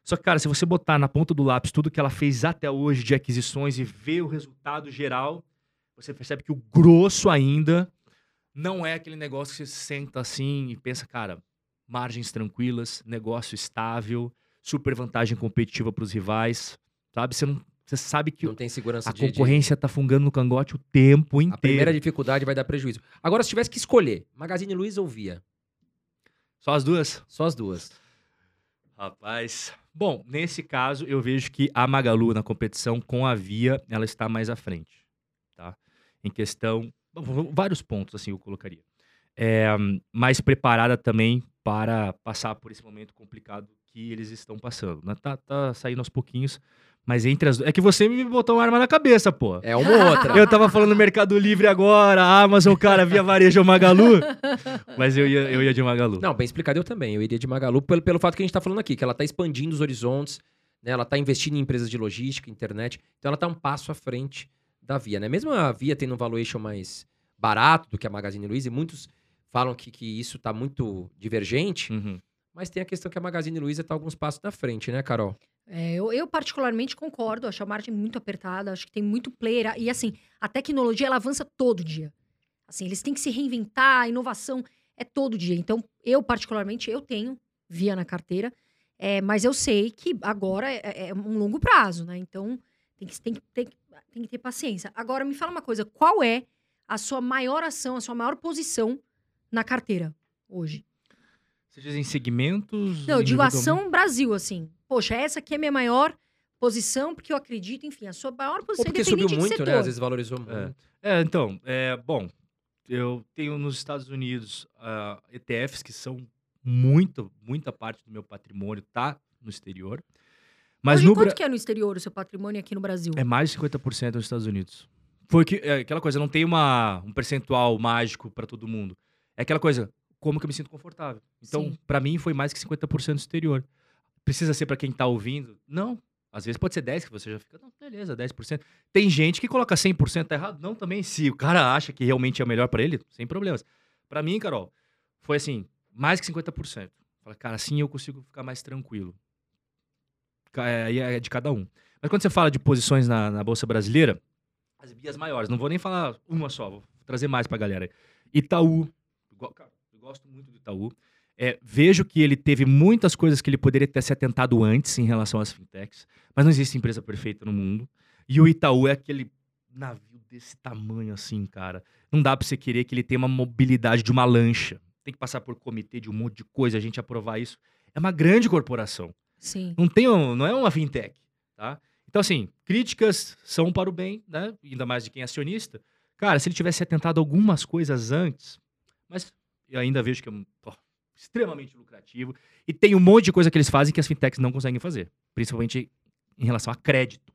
Só que, cara, se você botar na ponta do lápis tudo que ela fez até hoje de aquisições e ver o resultado geral, você percebe que o grosso ainda não é aquele negócio que você senta assim e pensa, cara, margens tranquilas, negócio estável, super vantagem competitiva para os rivais, sabe? Você, não, você sabe que Não tem segurança a de, concorrência tá fungando no cangote o tempo A inteiro. primeira dificuldade vai dar prejuízo. Agora, se tivesse que escolher, Magazine Luiza ou Via? Só as duas? Só as duas. Rapaz. Bom, nesse caso, eu vejo que a Magalu na competição com a Via, ela está mais à frente, tá? Em questão, vários pontos, assim, eu colocaria. É, mais preparada também para passar por esse momento complicado que eles estão passando. né? Tá, tá saindo aos pouquinhos, mas entre as duas... É que você me botou uma arma na cabeça, pô. É uma ou outra. Eu tava falando Mercado Livre agora, Amazon, cara, Via Varejo ou Magalu, mas eu ia, eu ia de Magalu. Não, bem explicado eu também. Eu iria de Magalu pelo, pelo fato que a gente tá falando aqui, que ela tá expandindo os horizontes, né? Ela tá investindo em empresas de logística, internet. Então ela tá um passo à frente da Via, né? Mesmo a Via tendo um valuation mais barato do que a Magazine Luiza, e muitos falam que, que isso tá muito divergente, Uhum. mas tem a questão que a Magazine Luiza tá alguns passos na frente, né, Carol? É, eu, eu particularmente concordo, acho a margem muito apertada, acho que tem muito player. E assim, a tecnologia ela avança todo dia. Assim, eles têm que se reinventar, a inovação é todo dia. Então, eu particularmente, eu tenho via na carteira, é, mas eu sei que agora é, é um longo prazo, né? Então, tem que, tem, que, tem, que, tem que ter paciência. Agora, me fala uma coisa, qual é a sua maior ação, a sua maior posição na carteira hoje? Você diz em segmentos? Não, eu digo ação Brasil, assim. Poxa, essa aqui é minha maior posição, porque eu acredito, enfim, a sua maior Ou posição porque independente subiu muito, né? Às vezes valorizou muito. É. É, então, é, bom, eu tenho nos Estados Unidos ah, ETFs que são muito, muita parte do meu patrimônio tá no exterior. Mas Hoje, no quanto Bra- que é no exterior o seu patrimônio aqui no Brasil? é mais de 50% nos Estados Unidos. Foi que, é aquela coisa, não tem uma, um percentual mágico para todo mundo. É aquela coisa, como que eu me sinto confortável. Então, para mim, foi mais que 50% do exterior. Precisa ser para quem tá ouvindo? Não. Às vezes pode ser 10 que você já fica, não, beleza, 10%. Tem gente que coloca 100% tá errado. Não, também. Se o cara acha que realmente é o melhor para ele, sem problemas. Para mim, Carol, foi assim, mais que 50%. Fala, cara, assim eu consigo ficar mais tranquilo. É, é de cada um. Mas quando você fala de posições na, na Bolsa Brasileira, as bias maiores, não vou nem falar uma só, vou trazer mais pra galera. Itaú, cara, eu gosto muito do Itaú. É, vejo que ele teve muitas coisas que ele poderia ter se atentado antes em relação às fintechs, mas não existe empresa perfeita no mundo. E o Itaú é aquele navio desse tamanho assim, cara. Não dá pra você querer que ele tenha uma mobilidade de uma lancha. Tem que passar por comitê de um monte de coisa, a gente aprovar isso. É uma grande corporação. Sim. Não, tem um- não é uma fintech, tá? Então, assim, críticas são para o bem, né? Ainda mais de quem é acionista. Cara, se ele tivesse atentado algumas coisas antes, mas eu ainda vejo que é extremamente lucrativo. E tem um monte de coisa que eles fazem que as fintechs não conseguem fazer. Principalmente em relação a crédito.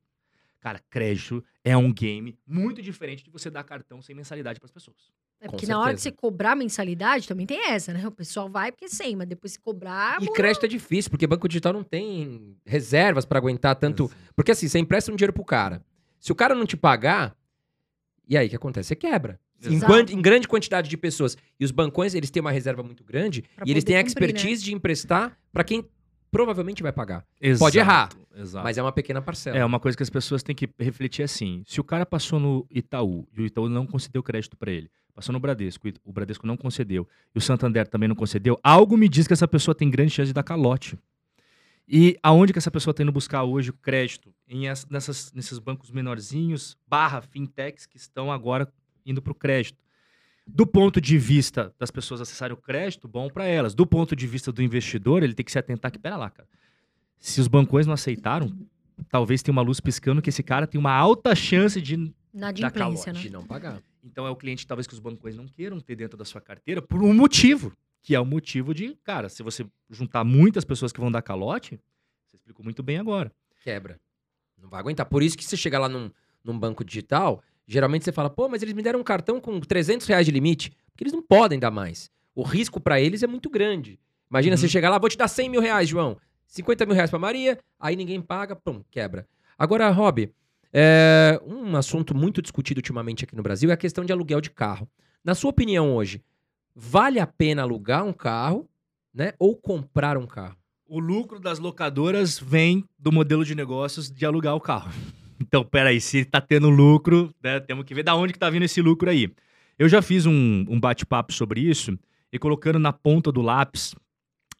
Cara, crédito é um game muito diferente de você dar cartão sem mensalidade para as pessoas. É porque na hora que certeza. você cobrar mensalidade, também tem essa, né? O pessoal vai porque sem, mas depois se cobrar. E crédito é difícil, porque banco digital não tem reservas pra aguentar tanto. Porque assim, você empresta um dinheiro pro cara. Se o cara não te pagar, e aí o que acontece? Você quebra. Em, em grande quantidade de pessoas. E os bancões, eles têm uma reserva muito grande Pra e eles têm a cumprir, né? expertise de emprestar pra quem provavelmente vai pagar. Exato, Pode errar, Exato. Mas é uma pequena parcela. É uma coisa que as pessoas têm que refletir assim. Se o cara passou no Itaú e o Itaú não concedeu crédito para ele, passou no Bradesco, e o Bradesco não concedeu e o Santander também não concedeu, algo me diz que essa pessoa tem grande chance de dar calote. E aonde que essa pessoa está indo buscar hoje o crédito? Em ess- nessas, nesses bancos menorzinhos, barra fintechs que estão agora indo para o crédito. Do ponto de vista das pessoas acessarem o crédito, bom para elas. Do ponto de vista do investidor, ele tem que se atentar que, pera lá, cara. Se os bancões não aceitaram, talvez tenha uma luz piscando que esse cara tem uma alta chance de. Na adimplência, né? de não pagar. Então é o cliente talvez que os bancões não queiram ter dentro da sua carteira por um motivo, que é o motivo de, cara, se você juntar muitas pessoas que vão dar calote, você explicou muito bem agora. Quebra. Não vai aguentar. Por isso que você chega lá num, num banco digital, geralmente você fala, pô, mas eles me deram um cartão com 300 reais de limite. Porque eles não podem dar mais. O risco pra eles é muito grande. Imagina Uhum. você chegar lá, vou te dar 100 mil reais, João. 50 mil reais pra Maria, aí ninguém paga, pum, quebra. Agora, Rob, é, um assunto muito discutido ultimamente aqui no Brasil é a questão de aluguel de carro. Na sua opinião hoje, vale a pena alugar um carro, né? Ou comprar um carro? O lucro das locadoras vem do modelo de negócios de alugar o carro. Então, peraí, se tá tendo lucro, né, temos que ver da onde que tá vindo esse lucro aí. Eu já fiz um, um bate-papo sobre isso e colocando na ponta do lápis,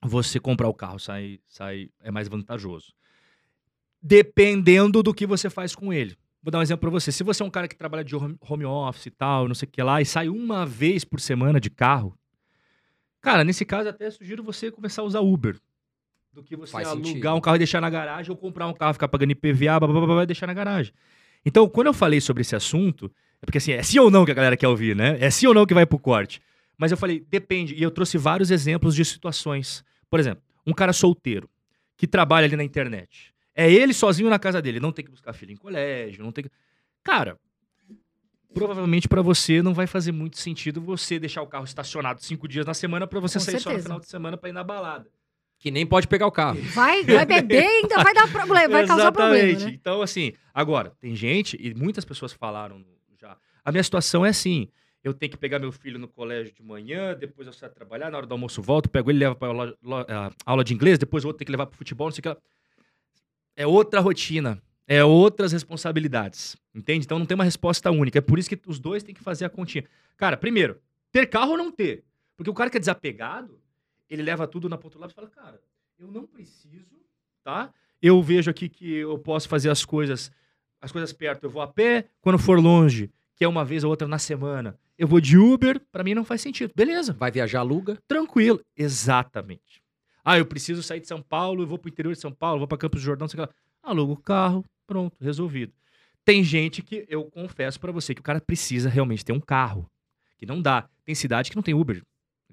você comprar o carro sai, sai é mais vantajoso. Dependendo do que você faz com ele. Vou dar um exemplo para você. Se você é um cara que trabalha de home office e tal, não sei o que lá, e sai uma vez por semana de carro, cara, nesse caso até sugiro você começar a usar Uber. Do que você Faz alugar sentido. um carro e deixar na garagem, ou comprar um carro, ficar pagando IPVA, blá, blá, blá, blá, e deixar na garagem. Então, quando eu falei sobre esse assunto, é porque assim, é sim ou não que a galera quer ouvir, né? É sim ou não que vai pro corte. Mas eu falei, depende. E eu trouxe vários exemplos de situações. Por exemplo, um cara solteiro que trabalha ali na internet. É ele sozinho na casa dele, não tem que buscar filho em colégio, não tem que. Cara, provavelmente pra você não vai fazer muito sentido você deixar o carro estacionado cinco dias na semana pra você Com sair só no certeza. final de semana pra ir na balada. Que nem pode pegar o carro. Vai, vai beber e ainda vai dar problema, vai causar problema, Exatamente. né? Então, assim, agora, tem gente, e muitas pessoas falaram já. A minha situação é assim: eu tenho que pegar meu filho no colégio de manhã, depois eu saio trabalhar, na hora do almoço volto, pego ele, levo para aula, ah, aula de inglês, depois o outro tem que levar pro futebol, não sei o que lá. É outra rotina. É outras responsabilidades. Entende? Então não tem uma resposta única. É por isso que os dois têm que fazer a continha. Cara, primeiro, ter carro ou não ter? Porque o cara que é desapegado, ele leva tudo na ponta do lápis e fala, cara, eu não preciso, tá? Eu vejo aqui que eu posso fazer as coisas, as coisas perto, eu vou a pé, quando for longe, que é uma vez ou outra na semana, eu vou de Uber, pra mim não faz sentido. Beleza, Vai viajar, aluga. tranquilo. Exatamente. Ah, eu preciso sair de São Paulo, eu vou pro interior de São Paulo, vou pra Campos do Jordão, sei lá. Alugo o carro, pronto, resolvido. Tem gente que eu confesso pra você que o cara precisa realmente ter um carro, que não dá. Tem cidade que não tem Uber.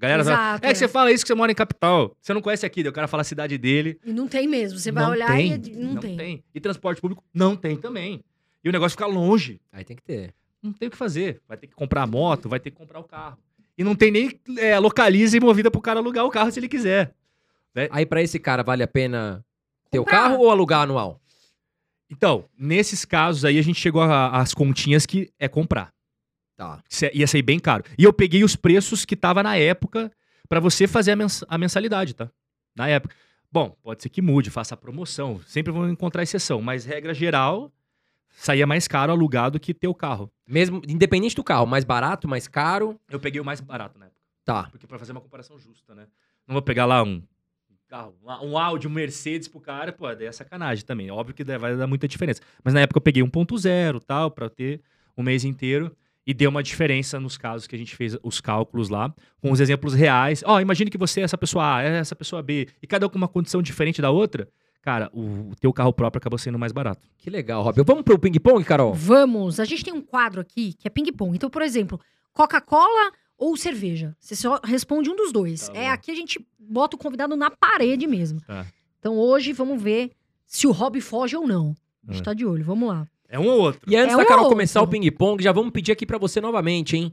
Galera fala, Exato, é que você fala isso que você mora em capital. Você não conhece aqui, daí o cara fala a cidade dele. E não tem mesmo. Você vai não olhar tem, e não, tem. E transporte público não tem também. E o negócio fica longe. Aí tem que ter. Não tem o que fazer. Vai ter que comprar a moto, vai ter que comprar o carro. E não tem nem é, localiza e movida pro cara alugar o carro se ele quiser. Aí pra esse cara vale a pena ter o carro ou alugar anual? Então, nesses casos aí, a gente chegou às continhas que é comprar. Tá. Ia sair bem caro. E eu peguei os preços que tava na época pra você fazer a, mens- a mensalidade, tá? Na época. Bom, pode ser que mude, faça a promoção. Sempre vão encontrar exceção. Mas, regra geral, saía mais caro alugar do que ter o carro. Mesmo, independente do carro, mais barato, mais caro, Eu peguei o mais barato na época. tá. Porque pra fazer uma comparação justa, né? Não vou pegar lá um carro, um Audi, um Mercedes pro cara, pô, daí é sacanagem também. Óbvio que vai dar muita diferença. Mas na época eu peguei 1.0 tal, pra ter um mês inteiro. E deu uma diferença nos casos que a gente fez os cálculos lá, com os exemplos reais. Ó, imagine que você é essa pessoa A, é essa pessoa B, e cada um com uma condição diferente da outra. Cara, o, o teu carro próprio acabou sendo mais barato. Que legal, Rob. Vamos pro ping-pong, Carol? Vamos. A gente tem um quadro aqui que é ping-pong. Então, por exemplo, Coca-Cola ou cerveja? Você só responde um dos dois. Tá é aqui a gente bota o convidado na parede mesmo. Tá. Então, hoje vamos ver se o Rob foge ou não. A gente É. tá de olho. Vamos lá. É um ou outro. E antes É da um Carol começar o ping-pong, já vamos pedir aqui pra você novamente, hein?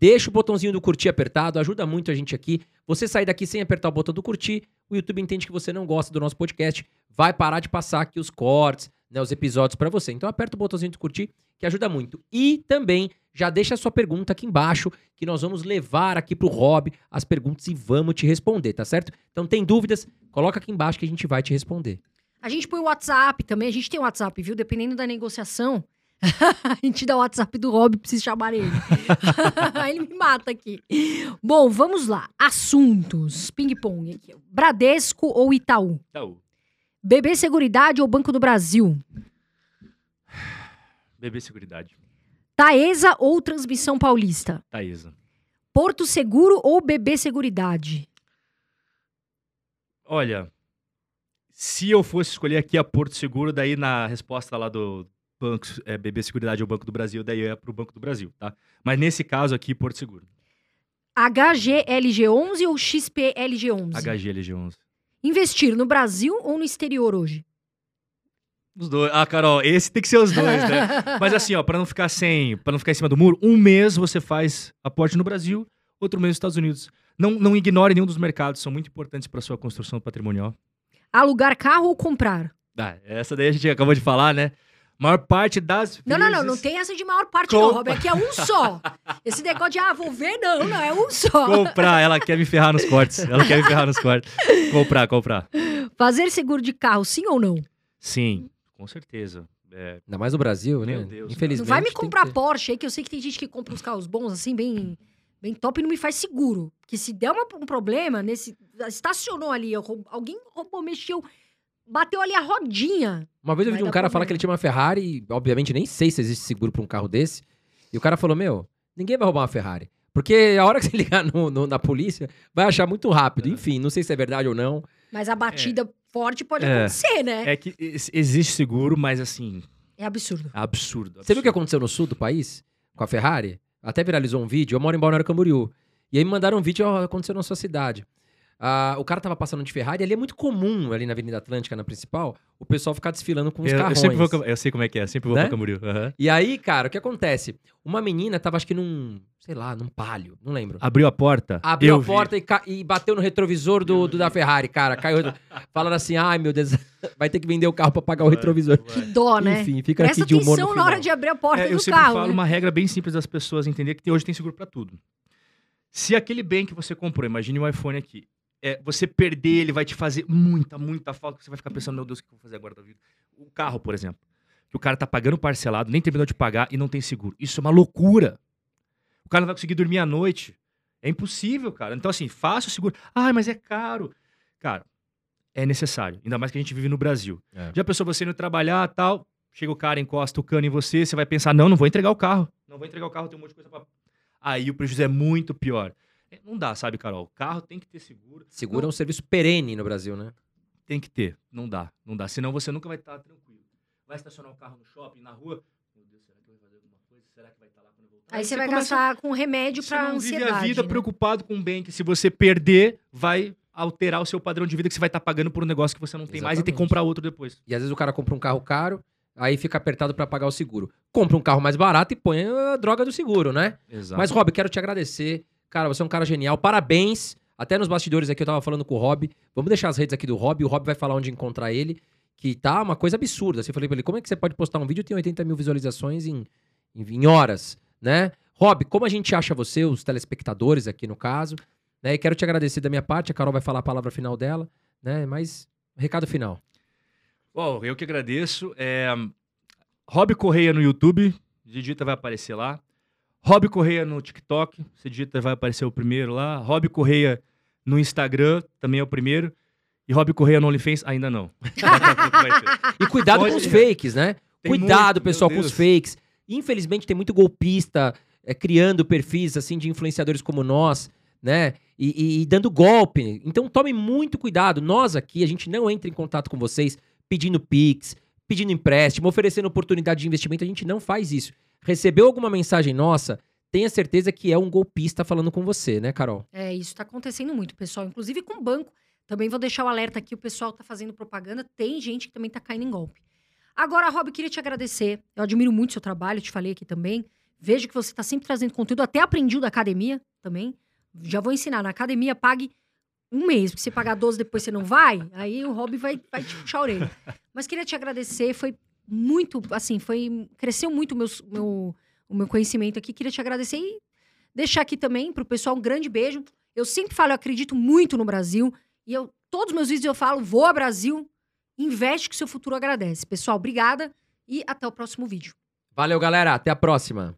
Deixa o botãozinho do curtir apertado, ajuda muito a gente aqui. Você sair daqui sem apertar o botão do curtir, o YouTube entende que você não gosta do nosso podcast, vai parar de passar aqui os cortes, né, os episódios pra você. Então aperta o botãozinho do curtir, que ajuda muito. E também já deixa a sua pergunta aqui embaixo, que nós vamos levar aqui pro Rob as perguntas e vamos te responder, tá certo? Então tem dúvidas, coloca aqui embaixo que a gente vai te responder. A gente põe o WhatsApp também. A gente tem o WhatsApp, viu? Dependendo da negociação, a gente dá o WhatsApp do Rob pra vocês chamarem ele. Aí ele me mata aqui. Bom, vamos lá. Assuntos. Ping-pong aqui. Bradesco ou Itaú? Itaú. BB Seguridade ou Banco do Brasil? BB Seguridade. Taesa ou Transmissão Paulista? Taísa. Porto Seguro ou BB Seguridade? Olha, se eu fosse escolher aqui a Porto Seguro, daí na resposta lá do Banco, é, BB Seguridade ou Banco do Brasil, daí é pro Banco do Brasil, tá? Mas nesse caso aqui, Porto Seguro. HGLG11 ou XPLG11? HGLG11. Investir no Brasil ou no exterior hoje? Os dois. Ah, Carol, esse tem que ser os dois, né? Mas assim, ó, para não ficar sem, para não ficar em cima do muro, um mês você faz aporte no Brasil, outro mês nos Estados Unidos. Não, não ignore nenhum dos mercados, são muito importantes para sua construção patrimonial. Alugar carro ou comprar? Ah, essa daí a gente acabou de falar, né? Maior parte das Não, não, não, não tem essa de maior parte, Com- não, Rob. Aqui é um só. Esse negócio de, ah, vou ver, não, não, é um só. Comprar, ela quer me ferrar nos cortes. Ela quer me ferrar nos cortes. Comprar, comprar. Fazer seguro de carro, sim ou não? Sim, com certeza. É, Ainda mais no Brasil, né? Meu Deus, Infelizmente. Não vai me comprar. Porsche aí, que eu sei que tem gente que compra uns carros bons, assim, bem, bem top e não me faz seguro. Porque se der uma- um problema nesse. Estacionou ali, alguém roubou, mexeu, bateu ali a rodinha. Uma vez eu vi um cara falar que ele tinha uma Ferrari, e obviamente nem sei se existe seguro pra um carro desse. E o cara falou: Meu, ninguém vai roubar uma Ferrari. Porque a hora que você ligar no- no- na polícia, vai achar muito rápido. Enfim, não sei se é verdade ou não. Mas a batida forte pode É. acontecer, né? é que ex- existe seguro, mas assim, É absurdo. é absurdo. Você viu o que absurdo. aconteceu no sul do país? Com a Ferrari? Até viralizou um vídeo. Eu moro em Balneário Camboriú. E aí me mandaram um vídeo, ó, aconteceu na sua cidade. Ah, o cara tava passando de Ferrari, ali é muito comum, ali na Avenida Atlântica, na principal, o pessoal ficar desfilando com os Eu, eu carrões. sempre vou, eu sei como é que é, sempre vou Né? pra Camboriú. aham. E aí, cara, o que acontece? Uma menina tava, acho que num, sei lá, num palio, não lembro. Abriu a porta. Abriu eu a porta e, e bateu no retrovisor do, do da Ferrari, cara. Caiu. Falando assim, ai meu Deus, vai ter que vender o carro pra pagar o retrovisor. Que dó, né? Enfim, fica Presta aqui de humor atenção no na hora de abrir a porta É, eu do sempre carro. falo né? uma regra bem simples das pessoas entender que hoje tem seguro pra tudo. Se aquele bem que você comprou, imagine o iPhone aqui, é, você perder, ele vai te fazer muita, muita falta, você vai ficar pensando, meu Deus, o que eu vou fazer agora da vida? O carro, por exemplo, que o cara tá pagando parcelado, nem terminou de pagar e não tem seguro. Isso é uma loucura. O cara não vai conseguir dormir à noite. É impossível, cara. Então, assim, faça o seguro. Ah, mas é caro. Cara, é necessário. Ainda mais que a gente vive no Brasil. É. Já pensou você indo trabalhar tal, chega o cara, encosta o cano em você, você vai pensar, não, não vou entregar o carro. Não vou entregar o carro, tem um monte de coisa pra... Aí o prejuízo é muito pior. É, Não dá, sabe, Carol? O carro tem que ter seguro. Seguro é Não, um serviço perene no Brasil, né? Tem que ter. Não dá, não dá. Senão você nunca vai estar tranquilo. Vai estacionar o carro no shopping, na rua. Meu Deus, será que eu vou fazer alguma coisa? Será que vai estar lá quando eu voltar? Aí você vai começa- gastar com remédio Você pra não vive ansiedade. a vida né? preocupado com um bem que se você perder, vai alterar o seu padrão de vida que você vai estar pagando por um negócio que você não tem mais e tem que Exatamente. comprar outro depois. E às vezes o cara compra um carro caro, aí fica apertado pra pagar o seguro. Compra um carro mais barato e põe a droga do seguro, né? Exato. Mas, Rob, quero te agradecer. Cara, você é um cara genial. Parabéns. Até nos bastidores aqui eu tava falando com o Rob. Vamos deixar as redes aqui do Rob. O Rob vai falar onde encontrar ele. Que tá uma coisa absurda. Assim, eu falei pra ele, como é que você pode postar um vídeo e tem 80 mil visualizações em, em, em horas, né? Rob, como a gente acha você, os telespectadores aqui no caso? Né? E quero te agradecer da minha parte. A Carol vai falar a palavra final dela, né? Mas, recado final. Bom, eu que agradeço. É, Rob Correia no YouTube, digita vai aparecer lá. Rob Correia no TikTok, você digita vai aparecer o primeiro lá. Rob Correia no Instagram, também é o primeiro. E Rob Correia no OnlyFans, ainda não. E cuidado Pode- com os fakes, né? Tem Cuidado, muito, pessoal, com os fakes. Infelizmente, tem muito golpista é, criando perfis assim de influenciadores como nós, né? E, e- e dando golpe. Então tome muito cuidado. Nós aqui, a gente não entra em contato com vocês pedindo Pix, pedindo empréstimo, oferecendo oportunidade de investimento. A gente não faz isso. Recebeu alguma mensagem nossa? Tenha certeza que é um golpista falando com você, né, Carol? É, isso tá acontecendo muito, pessoal. Inclusive com banco. Também vou deixar o alerta aqui, o pessoal tá fazendo propaganda. Tem gente que também tá caindo em golpe. Agora, Rob, queria te agradecer. Eu admiro muito seu trabalho, te falei aqui também. Vejo que você está sempre trazendo conteúdo. Até aprendi o da academia também. Já vou ensinar. Na academia, pague um mês. Porque você pagar 12 depois você não vai, aí o Rob vai, vai te puxar a orelha. Mas queria te agradecer. Foi muito, assim, foi... Cresceu muito o meu, meu, o meu conhecimento aqui. Queria te agradecer e deixar aqui também pro pessoal um grande beijo. Eu sempre falo, eu acredito muito no Brasil. E eu, todos os meus vídeos eu falo, voa Brasil, investe que seu futuro agradece. Pessoal, obrigada e até o próximo vídeo. Valeu, galera. Até a próxima.